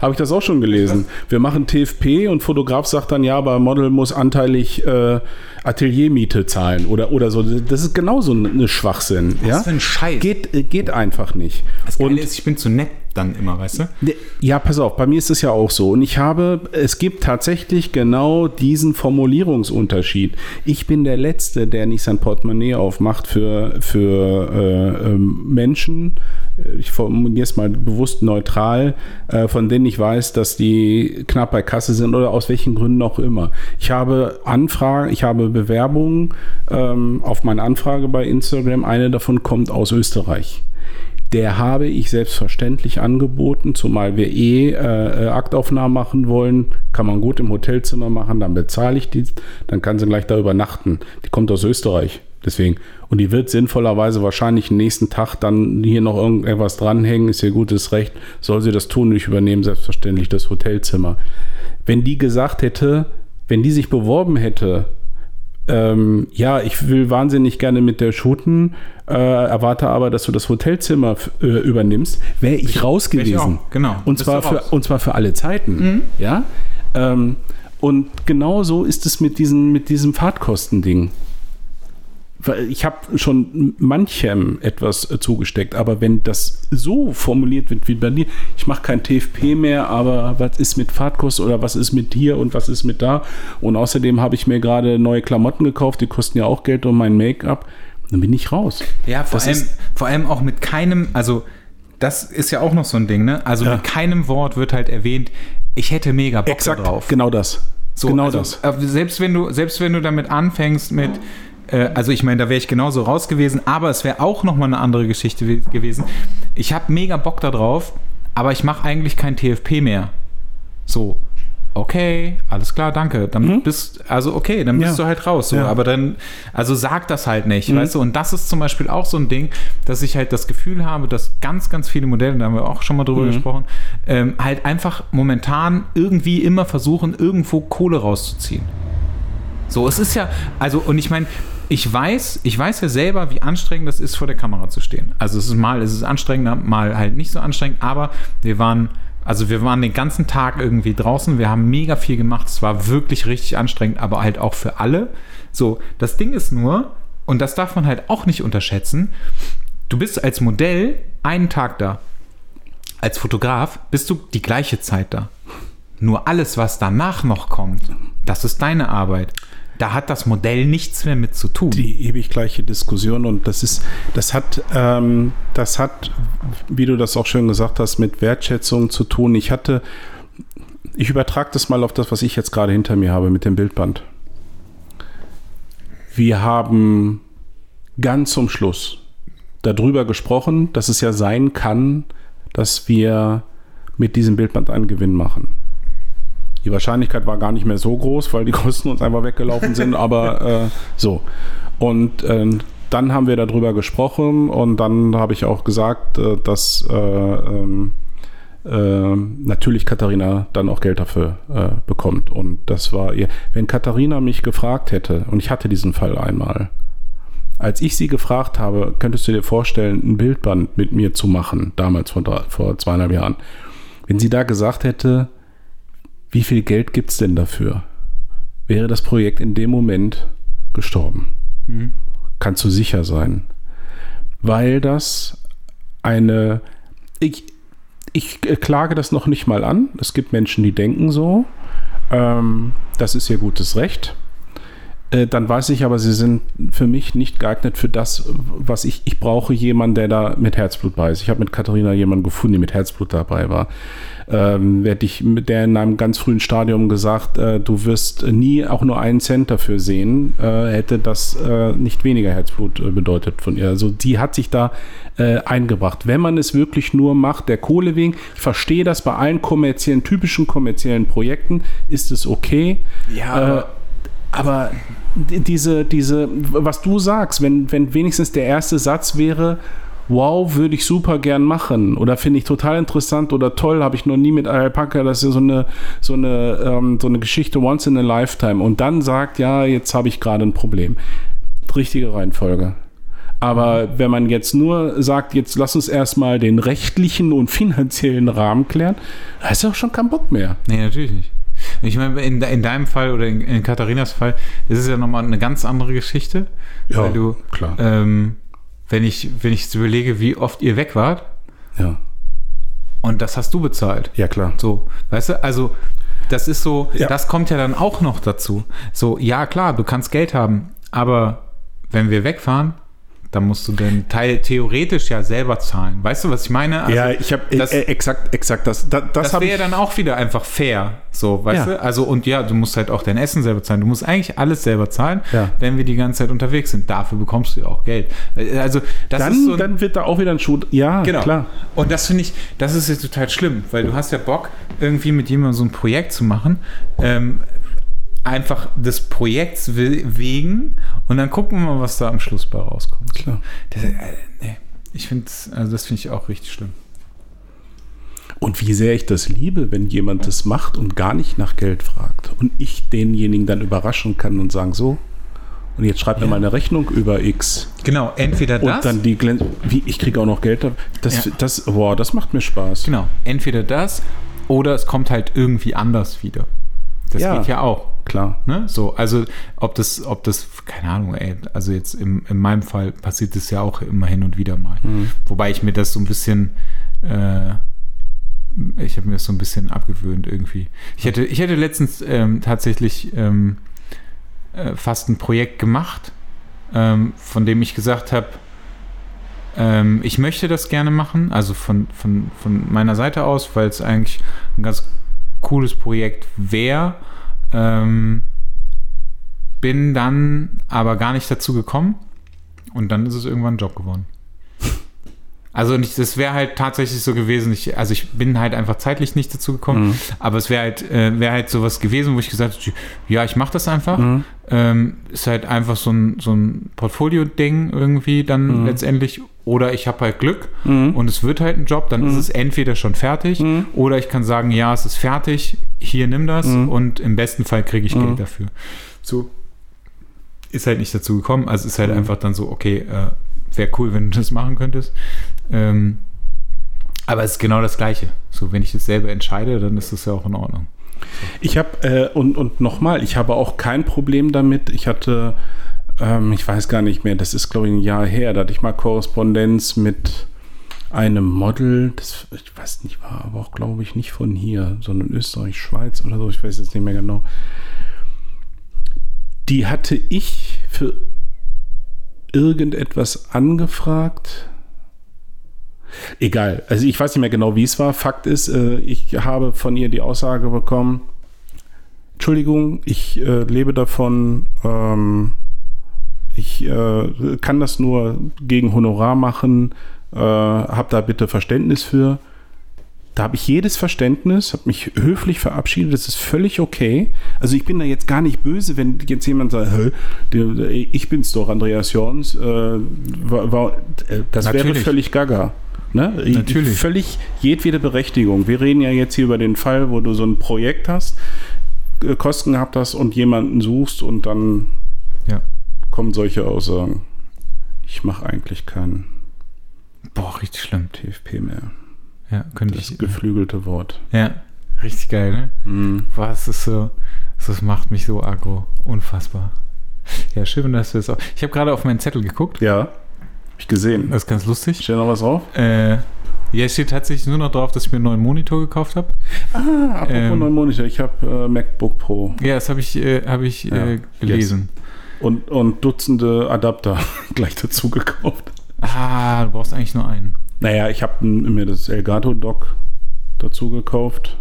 habe ich das auch schon gelesen. Wir machen TFP und Fotograf sagt dann, ja, aber Model muss anteilig äh, Ateliermiete zahlen oder, oder so. Das ist genauso eine Schwachsinn. Was ja? für ein Scheiß. Geht, äh, geht einfach nicht. Das Geile Und ist, ich bin zu nett dann immer, weißt du? Ja, pass auf, bei mir ist es ja auch so. Und ich habe, es gibt tatsächlich genau diesen Formulierungsunterschied. Ich bin der Letzte, der nicht sein Portemonnaie aufmacht für, für äh, ähm, Menschen, ich formuliere es mal bewusst neutral, äh, von denen ich weiß, dass die knapp bei Kasse sind oder aus welchen Gründen auch immer. Ich habe Anfragen, ich habe Bewerbungen ähm, auf meine Anfrage bei Instagram. Eine davon kommt aus Österreich. Der habe ich selbstverständlich angeboten, zumal wir eh äh, äh, Aktaufnahmen machen wollen. Kann man gut im Hotelzimmer machen, dann bezahle ich die, dann kann sie gleich da übernachten. Die kommt aus Österreich, deswegen. Und die wird sinnvollerweise wahrscheinlich nächsten Tag dann hier noch irgendetwas dranhängen, ist ihr gutes Recht, soll sie das tun, ich übernehme selbstverständlich das Hotelzimmer. Wenn die gesagt hätte, wenn die sich beworben hätte, ähm, ja, ich will wahnsinnig gerne mit der shooten, äh, erwarte aber, dass du das Hotelzimmer äh, übernimmst, wäre ich raus wär ich gewesen. auch, genau. Und Bist zwar, für, und zwar für alle Zeiten. Ja. Ähm, Und genauso ist es mit, diesen, mit diesem Fahrtkostending. Ich habe schon manchem etwas äh, zugesteckt, aber wenn das so formuliert wird wie bei dir, ich mache kein TFP mehr, aber was ist mit Fahrtkosten oder was ist mit hier und was ist mit da? Und außerdem habe ich mir gerade neue Klamotten gekauft, die kosten ja auch Geld und mein Make-up. Dann bin ich raus. Ja, vor Das allem, vor allem auch mit keinem, also das ist ja auch noch so ein Ding, ne? Also Ja. mit keinem Wort wird halt erwähnt, ich hätte mega Bock da drauf. genau das. So, genau also, das. äh, Selbst wenn du, selbst wenn du damit anfängst mit, äh, also ich meine, da wäre ich genauso raus gewesen, aber es wäre auch noch mal eine andere Geschichte we- gewesen. Ich habe mega Bock da drauf, aber ich mache eigentlich kein TFP mehr. So, okay, alles klar, danke. Dann bist, also okay, dann bist Mhm. Ja. du halt raus. So, Ja. Mhm. aber dann, also sag das halt nicht, weißt du? Und das ist zum Beispiel auch so ein Ding, dass ich halt das Gefühl habe, dass ganz, ganz viele Modelle, da haben wir auch schon mal Mhm. drüber gesprochen, ähm, halt einfach momentan irgendwie immer versuchen, irgendwo Kohle rauszuziehen. So, es ist ja, also, und ich meine, ich weiß, ich weiß ja selber, wie anstrengend das ist, vor der Kamera zu stehen. Also es ist mal, es ist anstrengender, mal halt nicht so anstrengend, aber wir waren, also wir waren den ganzen Tag irgendwie draußen, wir haben mega viel gemacht, es war wirklich richtig anstrengend, aber halt auch für alle. So, das Ding ist nur, und das darf man halt auch nicht unterschätzen, du bist als Modell einen Tag da. Als Fotograf bist du die gleiche Zeit da. Nur alles, was danach noch kommt, das ist deine Arbeit. Da hat das Modell nichts mehr mit zu tun. die ewig gleiche Diskussion und das ist, das hat, ähm, das hat, wie du das auch schön gesagt hast, mit Wertschätzung zu tun. Ich hatte, ich übertrage das mal auf das, was ich jetzt gerade hinter mir habe mit dem Bildband. Wir haben ganz zum Schluss darüber gesprochen, dass es ja sein kann, dass wir mit diesem Bildband einen Gewinn machen. Die Wahrscheinlichkeit war gar nicht mehr so groß, weil die [laughs] Kosten uns einfach weggelaufen sind, aber äh, so. Und äh, dann haben wir darüber gesprochen und dann habe ich auch gesagt, äh, dass äh, ähm, äh, natürlich Katharina dann auch Geld dafür äh, bekommt. Und das war ihr. Wenn Katharina mich gefragt hätte, und ich hatte diesen Fall einmal, als ich sie gefragt habe, könntest du dir vorstellen, ein Bildband mit mir zu machen, damals vor, vor zweieinhalb Jahren, wenn sie da gesagt hätte, wie viel Geld gibt es denn dafür? Wäre das Projekt in dem Moment gestorben. Kannst du sicher sein. Weil das eine. Ich, ich äh, klage das noch nicht mal an. Es gibt Menschen, die denken so. Ähm, das ist ihr gutes Recht. Äh, dann weiß ich aber, sie sind für mich nicht geeignet für das, was ich. Ich brauche jemanden, der da mit Herzblut bei ist. Ich habe mit Katharina jemanden gefunden, der mit Herzblut dabei war. Ähm, werde ich mit der in einem ganz frühen Stadium gesagt, äh, du wirst nie auch nur einen Cent dafür sehen, äh, hätte das äh, nicht weniger Herzblut äh, bedeutet von ihr. Also die hat sich da äh, eingebracht. Wenn man es wirklich nur macht, der Kohle wegen, ich verstehe das bei allen kommerziellen, typischen kommerziellen Projekten, ist es okay. Ja, Äh, aber die- diese, diese, was du sagst, wenn, wenn wenigstens der erste Satz wäre, wow, würde ich super gern machen oder finde ich total interessant oder toll, habe ich noch nie mit Alpaka, das ist ja so eine, so eine, ähm, so eine Geschichte once in a lifetime und dann sagt, ja, jetzt habe ich gerade ein Problem. Richtige Reihenfolge. Aber wenn man jetzt nur sagt, jetzt lass uns erstmal den rechtlichen und finanziellen Rahmen klären, da ist ja auch schon kein Bock mehr. Nee, natürlich nicht. Ich meine, in, in deinem Fall oder in, in Katharinas Fall ist es ja nochmal eine ganz andere Geschichte. Ja, weil du, klar. Ähm, wenn ich, wenn ich überlege, wie oft ihr weg wart, Ja, und das hast du bezahlt. ja klar. So, weißt du, also das ist so, Ja. das kommt ja dann auch noch dazu. So, ja klar, du kannst Geld haben, aber wenn wir wegfahren, dann musst du den Teil theoretisch ja selber zahlen. Weißt du, was ich meine? Also, ja, ich habe das- äh, exakt, exakt das. Da, das das wäre dann auch wieder einfach fair, so, weißt Ja. du? Also, und ja, du musst halt auch dein Essen selber zahlen. Du musst eigentlich alles selber zahlen, Ja. wenn wir die ganze Zeit unterwegs sind. Dafür bekommst du ja auch Geld. Also, das dann, ist so ein, dann wird da auch wieder ein Schuh. Ja, Genau. klar. Und das finde ich, das ist jetzt total schlimm, weil du hast ja Bock, irgendwie mit jemandem so ein Projekt zu machen. Ähm, einfach des Projekts we- wegen und dann gucken wir mal, was da am Schluss bei rauskommt. Klar. Das, äh, nee, ich finde also das finde ich auch richtig schlimm. Und wie sehr ich das liebe, wenn jemand das macht und gar nicht nach Geld fragt. Und ich denjenigen dann überraschen kann und sagen, so, und jetzt schreib mir Ja. mal eine Rechnung über X. Genau, entweder Und das, dann die Glän wie, ich kriege auch noch Geld. Das, Ja. das, boah, das macht mir Spaß. genau, entweder das oder es kommt halt irgendwie anders wieder. Das Ja. geht ja auch. Klar. Ne? So, also ob das, ob das, keine Ahnung, ey, also jetzt im, in meinem Fall passiert das ja auch immer hin und wieder mal. Mhm. Wobei ich mir das so ein bisschen, äh, ich habe mir das so ein bisschen abgewöhnt irgendwie. Ich hätte, ich hätte letztens ähm, tatsächlich ähm, äh, fast ein Projekt gemacht, ähm, von dem ich gesagt habe, ähm, ich möchte das gerne machen, also von, von, von meiner Seite aus, weil es eigentlich ein ganz cooles Projekt wäre. Ähm, bin dann aber gar nicht dazu gekommen und dann ist es irgendwann ein Job geworden. Also nicht, das wäre halt tatsächlich so gewesen, ich, also ich bin halt einfach zeitlich nicht dazu gekommen, Mhm. aber es wäre halt, äh, wäre halt sowas gewesen, wo ich gesagt hätte, ja, ich mache das einfach. Mhm. Ähm, ist halt einfach so ein, so ein Portfolio-Ding irgendwie dann Mhm. letztendlich. Oder ich habe halt Glück Mhm. und es wird halt ein Job, dann ist es entweder schon fertig Mhm. oder ich kann sagen, ja, es ist fertig, hier nimm das Mhm. und im besten Fall kriege ich Mhm. Geld dafür. So ist halt nicht dazu gekommen. Also ist halt Mhm. einfach dann so, okay, äh, wäre cool, wenn du das machen könntest. Ähm, aber es ist genau das Gleiche. So, wenn ich es selber entscheide, dann ist das ja auch in Ordnung. Ich habe, äh, und, und nochmal, ich habe auch kein Problem damit. Ich hatte, ähm, ich weiß gar nicht mehr, das ist glaube ich ein Jahr her, da hatte ich mal Korrespondenz mit einem Model, das, ich weiß nicht, war aber auch glaube ich nicht von hier, sondern Österreich, Schweiz oder so, ich weiß jetzt nicht mehr genau. Die hatte ich für irgendetwas angefragt. Egal, also ich weiß nicht mehr genau, wie es war. Fakt ist, äh, ich habe von ihr die Aussage bekommen, Entschuldigung, ich äh, lebe davon, ähm, ich äh, kann das nur gegen Honorar machen, äh, hab da bitte Verständnis für. Da habe ich jedes Verständnis, habe mich höflich verabschiedet, das ist völlig okay. Also ich bin da jetzt gar nicht böse, wenn jetzt jemand sagt, ich bin's doch, Andreas Jorns. Äh, war, war, äh, das wäre Natürlich. völlig gaga. Ne? Natürlich. Völlig jedwede Berechtigung. Wir reden ja jetzt hier über den Fall, wo du so ein Projekt hast, äh, Kosten gehabt hast und jemanden suchst und dann Ja. kommen solche Aussagen. Ich mache eigentlich keinen Boah, richtig schlimm. TFP mehr. Ja, könnte Das ich. geflügelte Wort. Ja, richtig geil, ne? Mhm. Es ist so, das macht mich so aggro. Unfassbar. Ja, schön, dass du das auch. Ich habe gerade auf meinen Zettel geguckt. Ja, ich gesehen. Das ist ganz lustig. Steht noch was drauf? Äh, ja, es steht tatsächlich nur noch drauf, dass ich mir einen neuen Monitor gekauft habe. Ah, apropos Ähm. neuen Monitor. Ich habe äh, MacBook Pro Ja, das habe ich, äh, hab ich Ja, äh, gelesen. und, und Dutzende Adapter [laughs] gleich dazu gekauft. Ah, du brauchst eigentlich nur einen. Naja, ich habe mir das Elgato Dock dazu gekauft.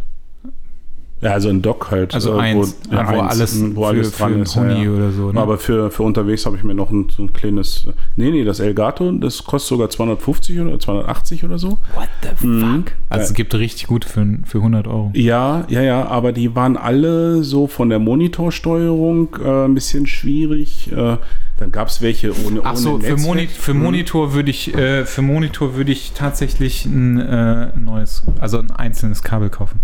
Ja, also ein Dock halt. Also äh, eins, wo, ja, wo, eins, alles, wo alles für, dran für ist. einen Ja, Huni ja. oder so. Ne? Aber für, für unterwegs habe ich mir noch ein, so ein kleines. Nee, nee, das Elgato, das kostet sogar 250 oder 280 oder so. What the fuck? Mhm. Also es gibt richtig gut für, für 100 Euro. Ja, ja, ja, aber die waren alle so von der Monitorsteuerung äh, ein bisschen schwierig. Äh, dann gab es welche ohne, Ach so, ohne für. Moni für Mhm. Monitor würde ich, äh, für Monitor würde ich tatsächlich ein äh, neues, also ein einzelnes Kabel kaufen.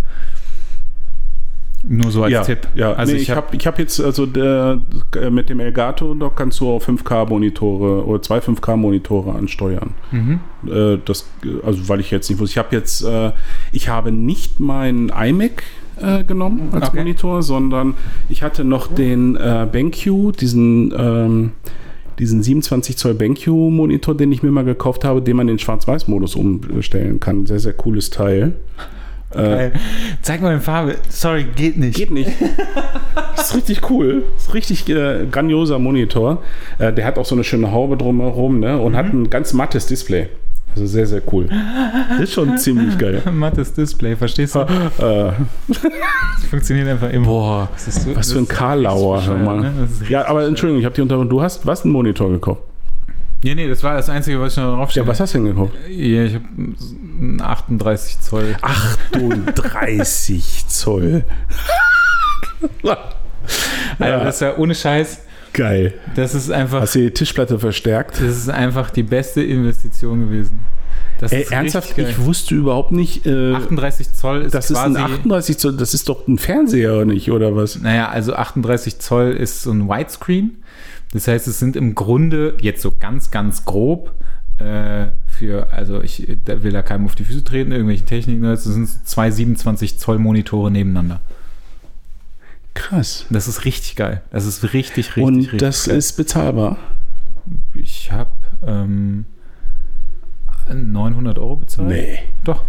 Nur so als ja, Tipp. Ja, Also nee, ich ich hab- habe ich hab jetzt, also der, äh, mit dem Elgato, da kannst du auch 5K-Monitore oder zwei 5K-Monitore ansteuern. Mhm. Äh, das, also weil ich jetzt nicht wusste, ich habe jetzt, äh, ich habe nicht meinen iMac äh, genommen als Okay. Monitor, sondern ich hatte noch den BenQ, diesen, ähm, diesen 27 Zoll BenQ Monitor, den ich mir mal gekauft habe, den man in Schwarz-Weiß-Modus umstellen kann. Sehr, sehr cooles Teil. Äh. Zeig mal die Farbe. Sorry, geht nicht. Geht nicht. Das [laughs] ist richtig cool. Das ist richtig äh, grandioser Monitor. Äh, der hat auch so eine schöne Haube drumherum ne? und hat ein ganz mattes Display. Also sehr, sehr cool. Das [laughs] ist schon ziemlich geil. [laughs] Mattes Display, verstehst du? Äh, Das funktioniert einfach immer. boah, Das ist so- was für ein Karlauer. mal. ne? Ja, aber Entschuldigung, ich habe dich unterbrochen. Du hast was, einen Monitor gekauft? Ja, nee, das war das Einzige, was ich noch drauf Ja, was hast du denn gekauft? Ja, ich habe einen 38 Zoll. 38 Zoll. [laughs] Also das ist ja ohne Scheiß. Geil. Das ist einfach, Hast du die Tischplatte verstärkt? das ist einfach die beste Investition gewesen. Das Ey, ist ernsthaft, ich wusste überhaupt nicht. Äh, 38 Zoll ist das ist quasi. ein 38 Zoll, das ist doch ein Fernseher, nicht, oder was? Naja, also 38 Zoll ist so ein Widescreen. Das heißt, es sind im Grunde jetzt so ganz, ganz grob äh, für, also ich da will da keinem auf die Füße treten, irgendwelche Techniken, das sind zwei 27 Zoll Monitore nebeneinander. Krass. Das ist richtig geil. Das ist richtig, richtig, Und richtig das geil. ist bezahlbar. Ich habe ähm, 900 Euro bezahlt. Nee. Doch.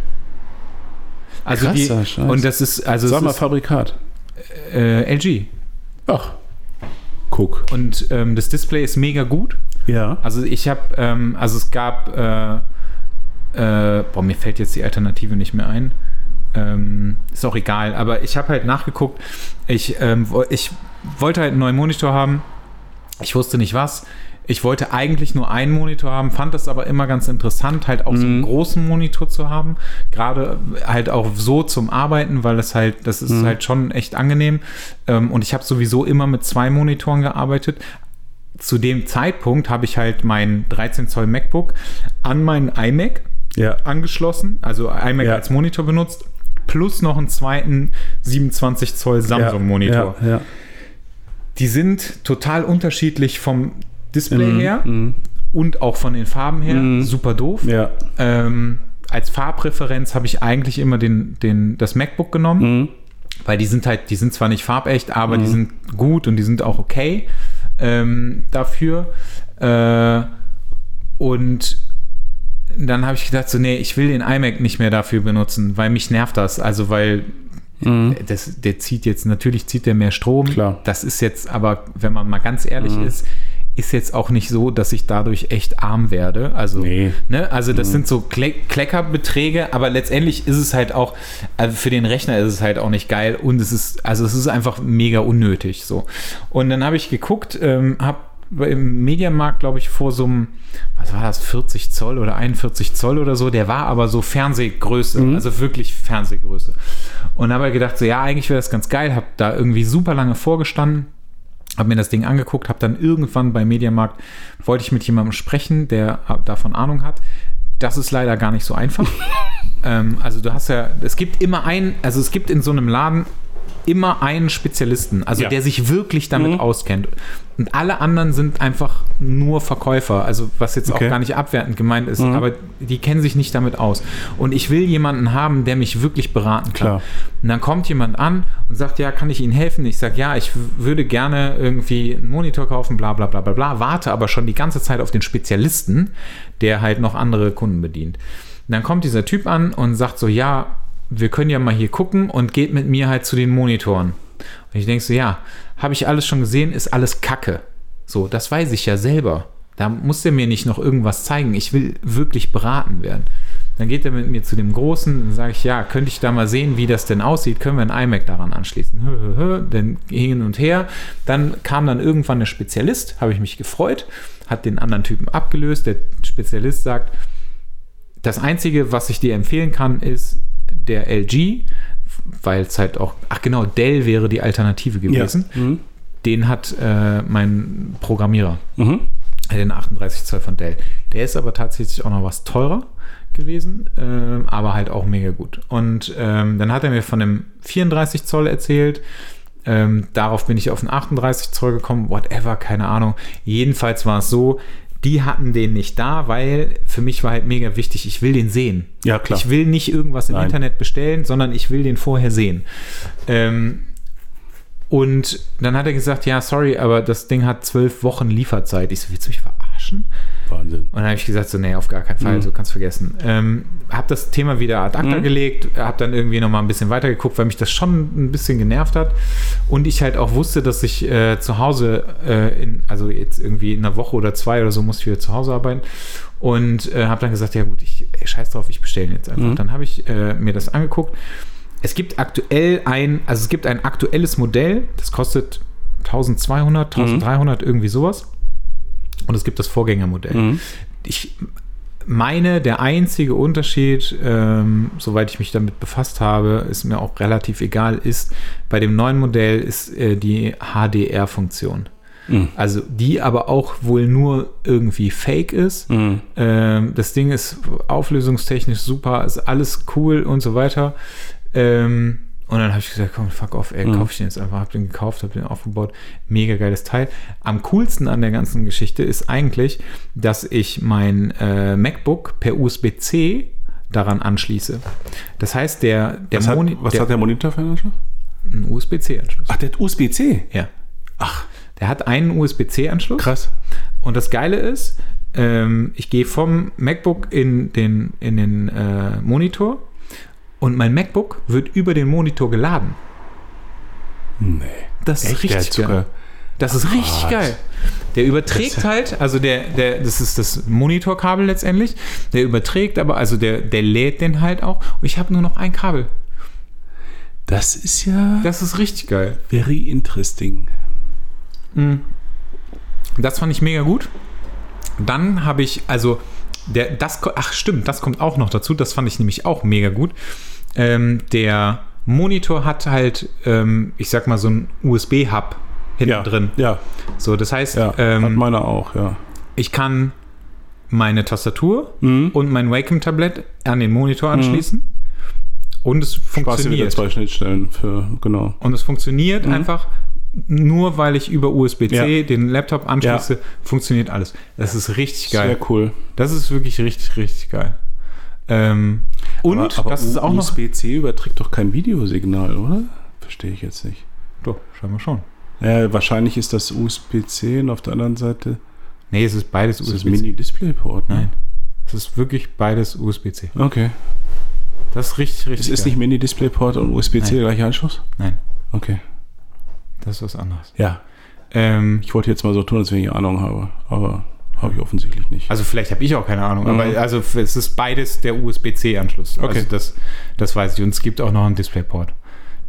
Also die, Krasser Scheiß. und das ist also Sag mal Fabrikat. äh, LG Ach. Guck. und ähm, das Display ist mega gut. Ja. Also ich habe, ähm, also es gab, äh, äh, boah, mir fällt jetzt die Alternative nicht mehr ein. Ähm, ist auch egal, aber ich habe halt nachgeguckt. Ich, ähm, ich wollte halt einen neuen Monitor haben. Ich wusste nicht was. Ich wollte eigentlich nur einen Monitor haben, fand das aber immer ganz interessant, halt auch so einen großen Monitor zu haben. Gerade halt auch so zum Arbeiten, weil das halt, das ist halt schon echt angenehm. Ähm, und ich habe sowieso immer mit zwei Monitoren gearbeitet. Zu dem Zeitpunkt habe ich halt mein 13 Zoll MacBook an meinen iMac Ja. angeschlossen, also iMac Ja. als Monitor benutzt, plus noch einen zweiten 27 Zoll Samsung-Monitor. Ja, ja. Die sind total unterschiedlich vom Display Mhm, her mhm. und auch von den Farben her. Mhm. Super doof. Ja. Ähm, als Farbreferenz habe ich eigentlich immer den, den, das MacBook genommen, Mhm. weil die sind halt, die sind zwar nicht farbecht, aber die Mhm. sind gut und die sind auch okay ähm, dafür. Äh, und dann habe ich gedacht, so, nee, ich will den iMac nicht mehr dafür benutzen, weil mich nervt das. Also, weil Mhm. das, der zieht jetzt, natürlich zieht der mehr Strom. Klar. Das ist jetzt aber, wenn man mal ganz ehrlich ist, ist jetzt auch nicht so, dass ich dadurch echt arm werde. Also, Nee. ne, also das sind so Kle Kleckerbeträge, aber letztendlich ist es halt auch, also für den Rechner ist es halt auch nicht geil und es ist, also es ist einfach mega unnötig. So. Und dann habe ich geguckt, ähm, habe im Mediamarkt, glaube ich, vor so einem, was war das, 40 Zoll oder 41 Zoll oder so, der war aber so Fernsehgröße, also wirklich Fernsehgröße. Und habe gedacht, so ja, eigentlich wäre das ganz geil, habe da irgendwie super lange vorgestanden, habe mir das Ding angeguckt, habe dann irgendwann bei Mediamarkt, wollte ich mit jemandem sprechen, der davon Ahnung hat. Das ist leider gar nicht so einfach. [laughs] ähm, also du hast ja, es gibt immer einen, also es gibt in so einem Laden immer einen Spezialisten, also Ja. der sich wirklich damit Mhm. auskennt. Und alle anderen sind einfach nur Verkäufer, also was jetzt Okay. auch gar nicht abwertend gemeint ist, Mhm. aber die kennen sich nicht damit aus. Und ich will jemanden haben, der mich wirklich beraten kann. Klar. Und dann kommt jemand an und sagt, ja, kann ich Ihnen helfen? Ich sage, ja, ich würde gerne irgendwie einen Monitor kaufen, bla bla bla bla bla, warte aber schon die ganze Zeit auf den Spezialisten, der halt noch andere Kunden bedient. Und dann kommt dieser Typ an und sagt so, ja, wir können ja mal hier gucken und geht mit mir halt zu den Monitoren. Und ich denke so, ja, habe ich alles schon gesehen, ist alles Kacke. So, das weiß ich ja selber. Da muss der mir nicht noch irgendwas zeigen. Ich will wirklich beraten werden. Dann geht er mit mir zu dem Großen, dann sage ich, ja, könnte ich da mal sehen, wie das denn aussieht? Können wir ein iMac daran anschließen? Hö, hö. Dann hin und her. Dann kam dann irgendwann der Spezialist, habe ich mich gefreut, hat den anderen Typen abgelöst. Der Spezialist sagt, das Einzige, was ich dir empfehlen kann, ist der LG, weil es halt auch, ach genau, Dell wäre die Alternative gewesen. Mhm. Den hat äh, mein Programmierer, Mhm. den 38 Zoll von Dell. Der ist aber tatsächlich auch noch was teurer gewesen, ähm, aber halt auch mega gut. Und ähm, dann hat er mir von dem 34 Zoll erzählt. Ähm, darauf bin ich auf den 38 Zoll gekommen, whatever, keine Ahnung. Jedenfalls war es so, die hatten den nicht da, weil für mich war halt mega wichtig, ich will den sehen. Ja, klar. Ich will nicht irgendwas im Nein. Internet bestellen, sondern ich will den vorher sehen. Ähm, und dann hat er gesagt, ja, sorry, aber das Ding hat zwölf Wochen Lieferzeit. Ich so, willst du mich verarschen? Wahnsinn. Und dann habe ich gesagt, so, nee, auf gar keinen Fall, so kannst vergessen. Ähm, habe das Thema wieder ad acta Mhm. gelegt, habe dann irgendwie nochmal ein bisschen weitergeguckt, weil mich das schon ein bisschen genervt hat. Und ich halt auch wusste, dass ich äh, zu Hause, äh, in, also jetzt irgendwie in einer Woche oder zwei oder so, muss ich wieder zu Hause arbeiten. Und äh, habe dann gesagt, ja gut, ich ey, scheiß drauf, ich bestelle ihn jetzt einfach. Mhm. Dann habe ich äh, mir das angeguckt. Es gibt aktuell ein, also es gibt ein aktuelles Modell, das kostet 1200, 1300, irgendwie sowas. Und es gibt das Vorgängermodell. Mhm. Ich meine, der einzige Unterschied, ähm, soweit ich mich damit befasst habe, ist mir auch relativ egal, ist bei dem neuen Modell ist äh, die HDR-Funktion. Mhm. Also die aber auch wohl nur irgendwie fake ist. Mhm. Ähm, das Ding ist auflösungstechnisch super, ist alles cool und so weiter. Ähm, und dann habe ich gesagt, komm, fuck off, ey, Mhm. kauf ich den jetzt einfach. Hab den gekauft, hab den aufgebaut. Mega geiles Teil. Am coolsten an der ganzen Geschichte ist eigentlich, dass ich mein äh, MacBook per USB-C daran anschließe. Das heißt, der, der Was, hat, was der, hat der Monitor für eine Eigenschaft? ein USB-C-Anschluss. Ach, der hat USB-C. Ja. Ach, Der hat einen USB-C-Anschluss. krass. Und das Geile ist, ähm, ich gehe vom MacBook in den, in den äh, Monitor und mein MacBook wird über den Monitor geladen. Nee. Das ist Echt? Hat richtig geil. Das ist richtig Gott. geil. Der überträgt halt, also der, der, das ist das Monitorkabel letztendlich. Der überträgt, aber also der, der lädt den halt auch. Und ich habe nur noch ein Kabel. Das ist ja Das ist richtig geil. very interesting. Das fand ich mega gut. Dann habe ich, also, der, das, ach stimmt, das kommt auch noch dazu. Das fand ich nämlich auch mega gut. Ähm, der Monitor hat halt, ähm, ich sag mal, so ein USB-Hub hinten Ja, drin. Ja, So, das heißt, ja. hat ähm, meiner auch, ja. ich kann meine Tastatur Mhm. und mein Wacom-Tablett an den Monitor anschließen. Und es Quasi wieder funktioniert. zwei Schnittstellen für, genau. Und es funktioniert einfach nur, weil ich über USB-C Ja. den Laptop anschließe, funktioniert alles. Das ist richtig geil. Sehr cool. Das ist wirklich richtig, richtig geil. Ähm, und aber, aber das ist auch noch. USB-C überträgt doch kein Videosignal, oder? Verstehe ich jetzt nicht. Doch, scheinbar schon. Ja, wahrscheinlich ist das USB-C und auf der anderen Seite Nee, es ist beides ist das USB-C. Mini-Display-Port. Ne? Nein. Es ist wirklich beides USB-C. Okay. Das ist richtig, Es richtig. ist geil. nicht Mini-Display-Port und USB-C Nein. der gleiche Anschluss? Nein, Okay. Das ist was anderes. Ja. Ähm, Ich wollte jetzt mal so tun, als wenn ich Ahnung habe, aber habe ich offensichtlich nicht. also vielleicht habe ich auch keine Ahnung, Mhm. aber also es ist beides der USB-C-Anschluss. Okay. Also das, das weiß ich. Und es gibt auch noch einen Displayport.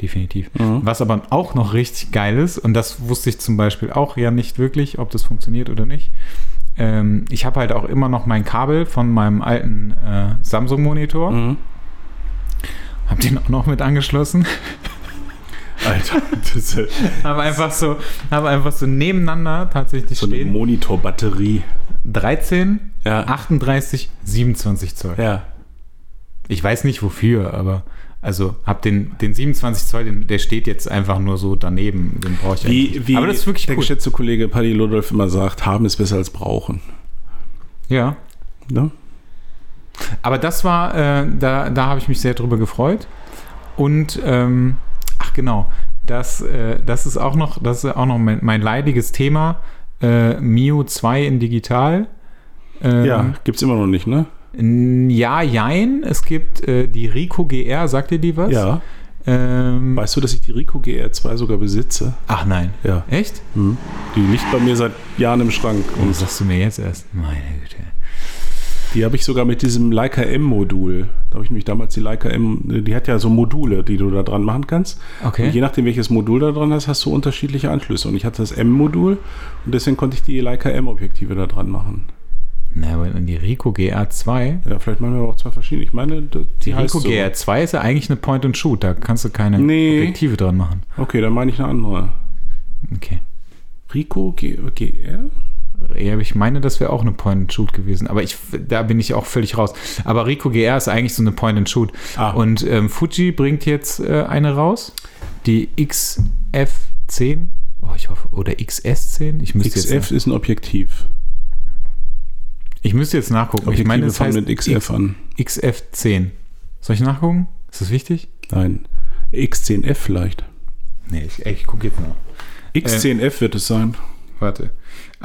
Definitiv. Mhm. Was aber auch noch richtig geil ist, und das wusste ich zum Beispiel auch ja nicht wirklich, ob das funktioniert oder nicht. Ähm, ich habe halt auch immer noch mein Kabel von meinem alten äh, Samsung-Monitor. Mhm. Hab den auch noch mit angeschlossen. Alter, [laughs] das ist habe einfach so, habe einfach so nebeneinander tatsächlich so eine stehen. Monitorbatterie. 13, Ja. 38, 27 Zoll. Ja. Ich weiß nicht wofür, aber also hab den, den 27 Zoll, den, der steht jetzt einfach nur so daneben. Den brauche ich eigentlich Wie, nicht. wie Aber das ist wirklich der cool. geschätzte Kollege Paddy Ludolf immer sagt, haben ist besser als brauchen. Ja. Ne? Aber das war, äh, da, da habe ich mich sehr drüber gefreut. Und ähm, genau, das, äh, das ist auch noch, das ist auch noch mein, mein leidiges Thema. Äh, Mio 2 in digital. Ähm, Ja, gibt's immer noch nicht, ne? Ja, jein. Es gibt äh, die Rico GR, sagt ihr die was? Ja. Ähm, Weißt du, dass ich die Rico GR2 sogar besitze? ach nein. Ja. Echt? Hm. Die liegt bei mir seit Jahren im Schrank. Was Und sagst du mir jetzt erst? Meine Güte. Die habe ich sogar mit diesem Leica M-Modul. Da habe ich nämlich damals die Leica M, die hat ja so Module, die du da dran machen kannst. Und je Okay. nachdem, welches Modul da dran hast, hast du unterschiedliche Anschlüsse. Und ich hatte das M-Modul und deswegen konnte ich die Leica M-Objektive da dran machen. Na, aber die Rico GR2. Ja, vielleicht machen wir aber auch zwei verschiedene. Ich meine, die, Die Rico so. GR2 ist ja eigentlich eine Point-and-Shoot. Da kannst du keine Nee. Objektive dran machen. Okay, dann meine ich eine andere. Okay. Rico G GR? Ja, ich meine, das wäre auch eine Point-and-Shoot gewesen. Aber ich, da bin ich auch völlig raus. Aber Rico GR ist eigentlich so eine Point-and-Shoot. Ah. Und ähm, Fuji bringt jetzt äh, eine raus. Die XF10. Oh, ich hoffe, oder XS10? Ich müsste, XF jetzt, ist ein Objektiv. ich müsste jetzt nachgucken. Objektive ich meine, das heißt mit XF an. XF10. Soll ich nachgucken? Ist das wichtig? Nein. X10F vielleicht. Nee, ich, ich gucke jetzt nach. X10F wird es sein. Warte.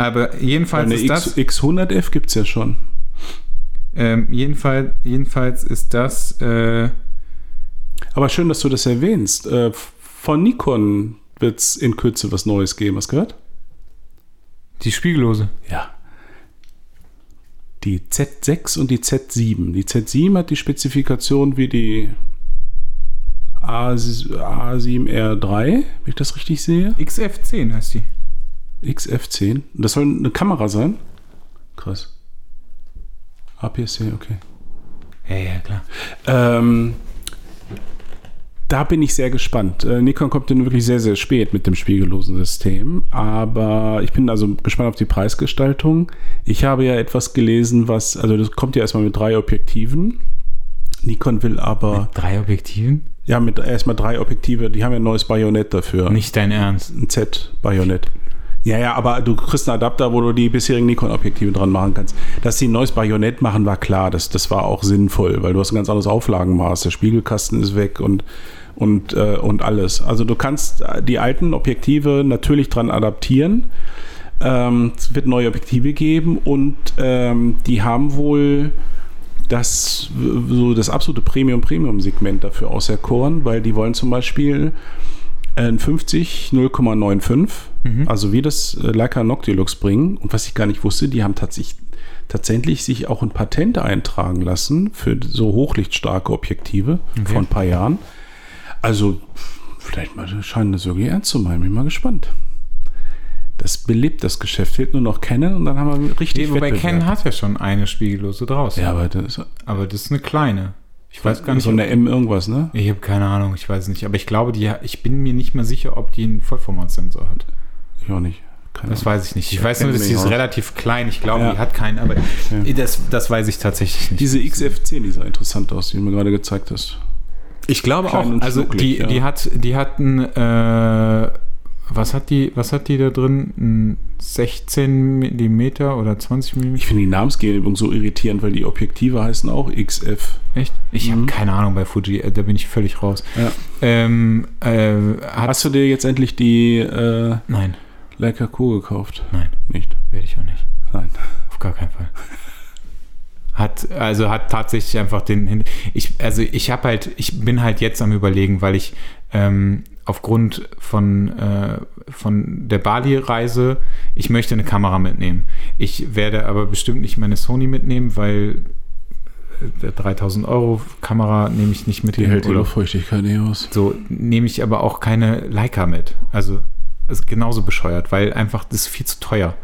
Aber jedenfalls Eine ist das. X, X100F gibt es ja schon. Ähm, jedenfalls, jedenfalls ist das. Äh, Aber schön, dass du das erwähnst. Äh, von Nikon wird es in Kürze was Neues geben. Hast du gehört? die Spiegellose. Ja. Die Z6 und die Z7. Die Z7 hat die Spezifikation wie die A, A7R3, wenn ich das richtig sehe. XF10 heißt die. XF10. Und Das soll eine Kamera sein? Krass. APS-C, okay. Ja, ja, klar. Ähm, da bin ich sehr gespannt. Äh, Nikon kommt denn wirklich sehr, sehr spät mit dem spiegellosen System. Aber ich bin also gespannt auf die Preisgestaltung. Ich habe ja etwas gelesen, was, also das kommt ja erstmal mit drei Objektiven. Nikon will aber, Drei Objektiven? ja, mit erstmal drei Objektive, die haben ja ein neues Bajonett dafür. Nicht dein Ernst. ein Z-Bajonett. Ja, ja, aber du kriegst einen Adapter, wo du die bisherigen Nikon-Objektive dran machen kannst. Dass sie ein neues Bajonett machen, war klar. Das, das war auch sinnvoll, weil du hast ein ganz anderes Auflagenmaß. Der Spiegelkasten ist weg und, und, äh, und alles. Also du kannst die alten Objektive natürlich dran adaptieren. Ähm, es wird neue Objektive geben und ähm, die haben wohl das, so das absolute Premium-Premium-Segment dafür auserkoren, weil die wollen zum Beispiel ein 50 0,95, Mhm. also wie das äh, Leica Noctilux bringen. Und was ich gar nicht wusste, die haben tatsächlich, tatsächlich sich auch ein Patent eintragen lassen für so hochlichtstarke Objektive Okay. vor ein paar Jahren. Also vielleicht mal scheinen das irgendwie ernst zu meinen. Bin mal gespannt. Das belebt das Geschäft. Fehlt nur noch Canon und dann haben wir richtig Nee, wobei. Ken hat ja schon eine Spiegellose draußen. Ja, aber das Aber das ist eine kleine. Ich weiß gar nicht. so eine M irgendwas, ne? ich habe keine Ahnung, ich weiß nicht. Aber ich glaube, die, ich bin mir nicht mehr sicher, ob die einen Vollformatsensor hat. Ich auch nicht. Keine Das Ahnung. weiß ich nicht. Ich Ja, weiß nur, dass die ist relativ klein. Ich glaube, Ja. die hat keinen, aber Ja. das, das weiß ich tatsächlich nicht. Diese XF10, die sah interessant aus, die du mir gerade gezeigt hast. Ich glaube Klein auch, also die, ja. die hat, die hat ein, äh, was hat die, was hat die da drin? Ein 16 Millimeter oder 20 Millimeter? Ich finde die Namensgebung so irritierend, weil die Objektive heißen auch XF. Echt? Ich habe Mhm. keine Ahnung bei Fuji, äh, da bin ich völlig raus. Ja. Ähm, äh, hat, Hast du dir jetzt endlich die äh, nein, Leica Q gekauft? nein, Nicht. werde ich auch nicht. Nein. Auf gar keinen Fall. Hat, also hat tatsächlich einfach den, ich, also ich habe halt, ich bin halt jetzt am überlegen, weil ich ähm, aufgrund von, äh, von der Bali-Reise, ich möchte eine Kamera mitnehmen. Ich werde aber bestimmt nicht meine Sony mitnehmen, weil äh, der 3000 Euro Kamera nehme ich nicht mit. Die hält die Urlaub. Luftfeuchtigkeit nicht aus. So nehme ich aber auch keine Leica mit. Also ist genauso bescheuert, weil einfach das ist viel zu teuer.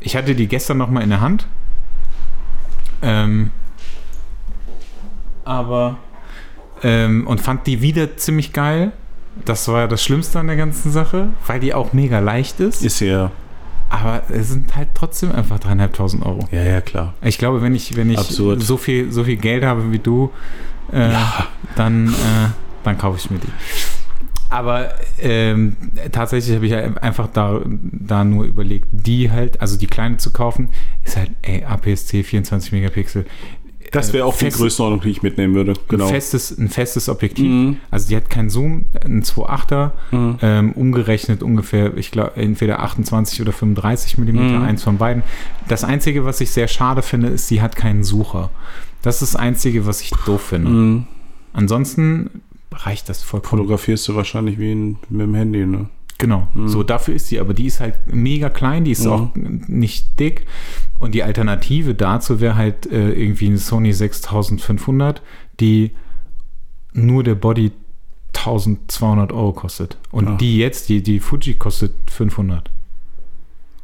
Ich hatte die gestern noch mal in der Hand. Ähm, aber ähm, und fand die wieder ziemlich geil. Das war das Schlimmste an der ganzen Sache, weil die auch mega leicht ist. Ist ja. aber es sind halt trotzdem einfach dreieinhalbtausend Euro. Ja, ja, klar. Ich glaube, wenn ich, wenn ich Absurd. so viel, so viel Geld habe wie du, äh, dann, äh, dann kaufe ich mir die. Aber ähm, tatsächlich habe ich ja einfach da, da nur überlegt, die halt, also die kleine zu kaufen, ist halt, ey, APS-C 24 Megapixel. Das wäre auch die Fest- Größenordnung, die ich mitnehmen würde. Genau. Ein festes, ein festes Objektiv. Mhm. Also die hat keinen Zoom, ein 2.8er, Mhm. ähm, umgerechnet ungefähr, ich glaube, entweder 28 oder 35 Millimeter, Mhm. eins von beiden. Das Einzige, was ich sehr schade finde, ist, sie hat keinen Sucher. Das ist das Einzige, was ich doof finde. Mhm. Ansonsten reicht das vollkommen. Fotografierst du wahrscheinlich wie ein, mit dem Handy, ne? Genau, Mhm. so dafür ist sie, aber die ist halt mega klein, die ist Mhm. auch nicht dick. Und die Alternative dazu wäre halt äh, irgendwie eine Sony 6500, die nur der Body 1200 Euro kostet. Und Ja. die jetzt, die, die Fuji kostet 500.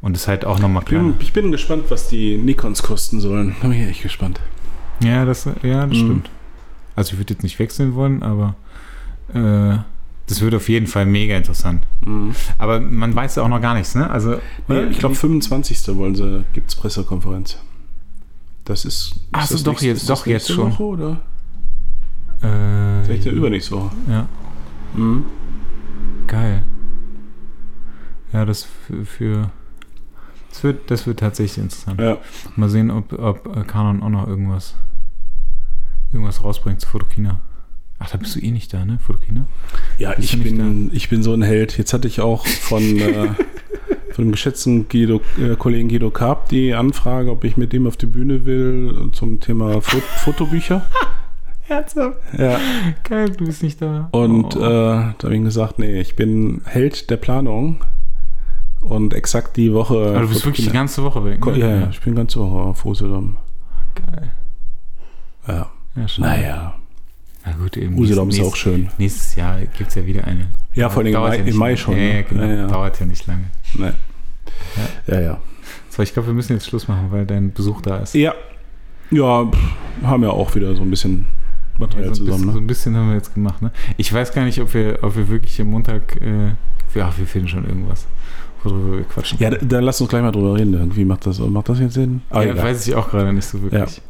Und ist halt auch nochmal Ich bin, kleiner. ich bin gespannt, was die Nikons kosten sollen. Da bin ich echt gespannt. Ja, das, ja, das Mhm. stimmt. Also ich würde jetzt nicht wechseln wollen, aber äh, das wird auf jeden Fall mega interessant. Mhm. Aber man weiß ja auch noch gar nichts, ne? Also Nee, ich glaube, 25. wollen sie, gibt es Pressekonferenz. Das ist. Ach ist so, das doch nächste- jetzt- doch jetzt schon. Woche, oder? äh, Vielleicht ja übernächste Woche. Ja, Mhm. geil. Ja, das für, für das wird, das wird tatsächlich interessant. Ja. Mal sehen, ob, ob äh, Canon auch noch irgendwas irgendwas rausbringt zu Fotokina. Ach, da bist du eh nicht da, ne? Fotokina? Ja, Bist ich bin, ich bin so ein Held. Jetzt hatte ich auch von, [laughs] äh, von dem geschätzten Guido, äh, Kollegen Guido Karp die Anfrage, ob ich mit dem auf die Bühne will zum Thema Fot Fotobücher. [laughs] Herzhaft. Ja. Geil, du bist nicht da. Und Oh. äh, da habe ich ihm gesagt, nee, ich bin Held der Planung. Und exakt die Woche. Aber du bist wirklich die ganze Woche weg. Ne? Ja, ja, ich bin ganz Woche auf Usedom. Geil. Ja. Ja, schon. Naja, Na gut, eben. Usedom ist nächstes- auch schön. Nächstes Jahr gibt es ja wieder eine. Ja, vor allem im Mai, ja im Mai schon. Ja, ne? ja, genau. Ja, ja. Dauert ja nicht lange. Nee. ja. ja. So, ich glaube, wir müssen jetzt Schluss machen, weil dein Besuch da ist. Ja, ja pff, haben ja auch wieder so ein bisschen Material Ja, so, ein bisschen, zusammen. so Ne? ein bisschen haben wir jetzt gemacht. Ne? Ich weiß gar nicht, ob wir, ob wir wirklich am Montag. Äh, ja, wir finden schon irgendwas, worüber wir quatschen. Ja, dann lass uns gleich mal drüber reden. Irgendwie macht das, macht das jetzt Sinn? Ah, ja, weiß ich auch gerade nicht so wirklich.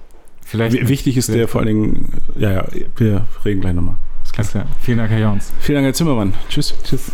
Vielleicht. Wichtig ist der vor allen Dingen, ja, ja, wir reden gleich nochmal. Alles klar. Vielen Dank, Herr Jons. Vielen Dank, Herr Zimmermann. Tschüss. Tschüss.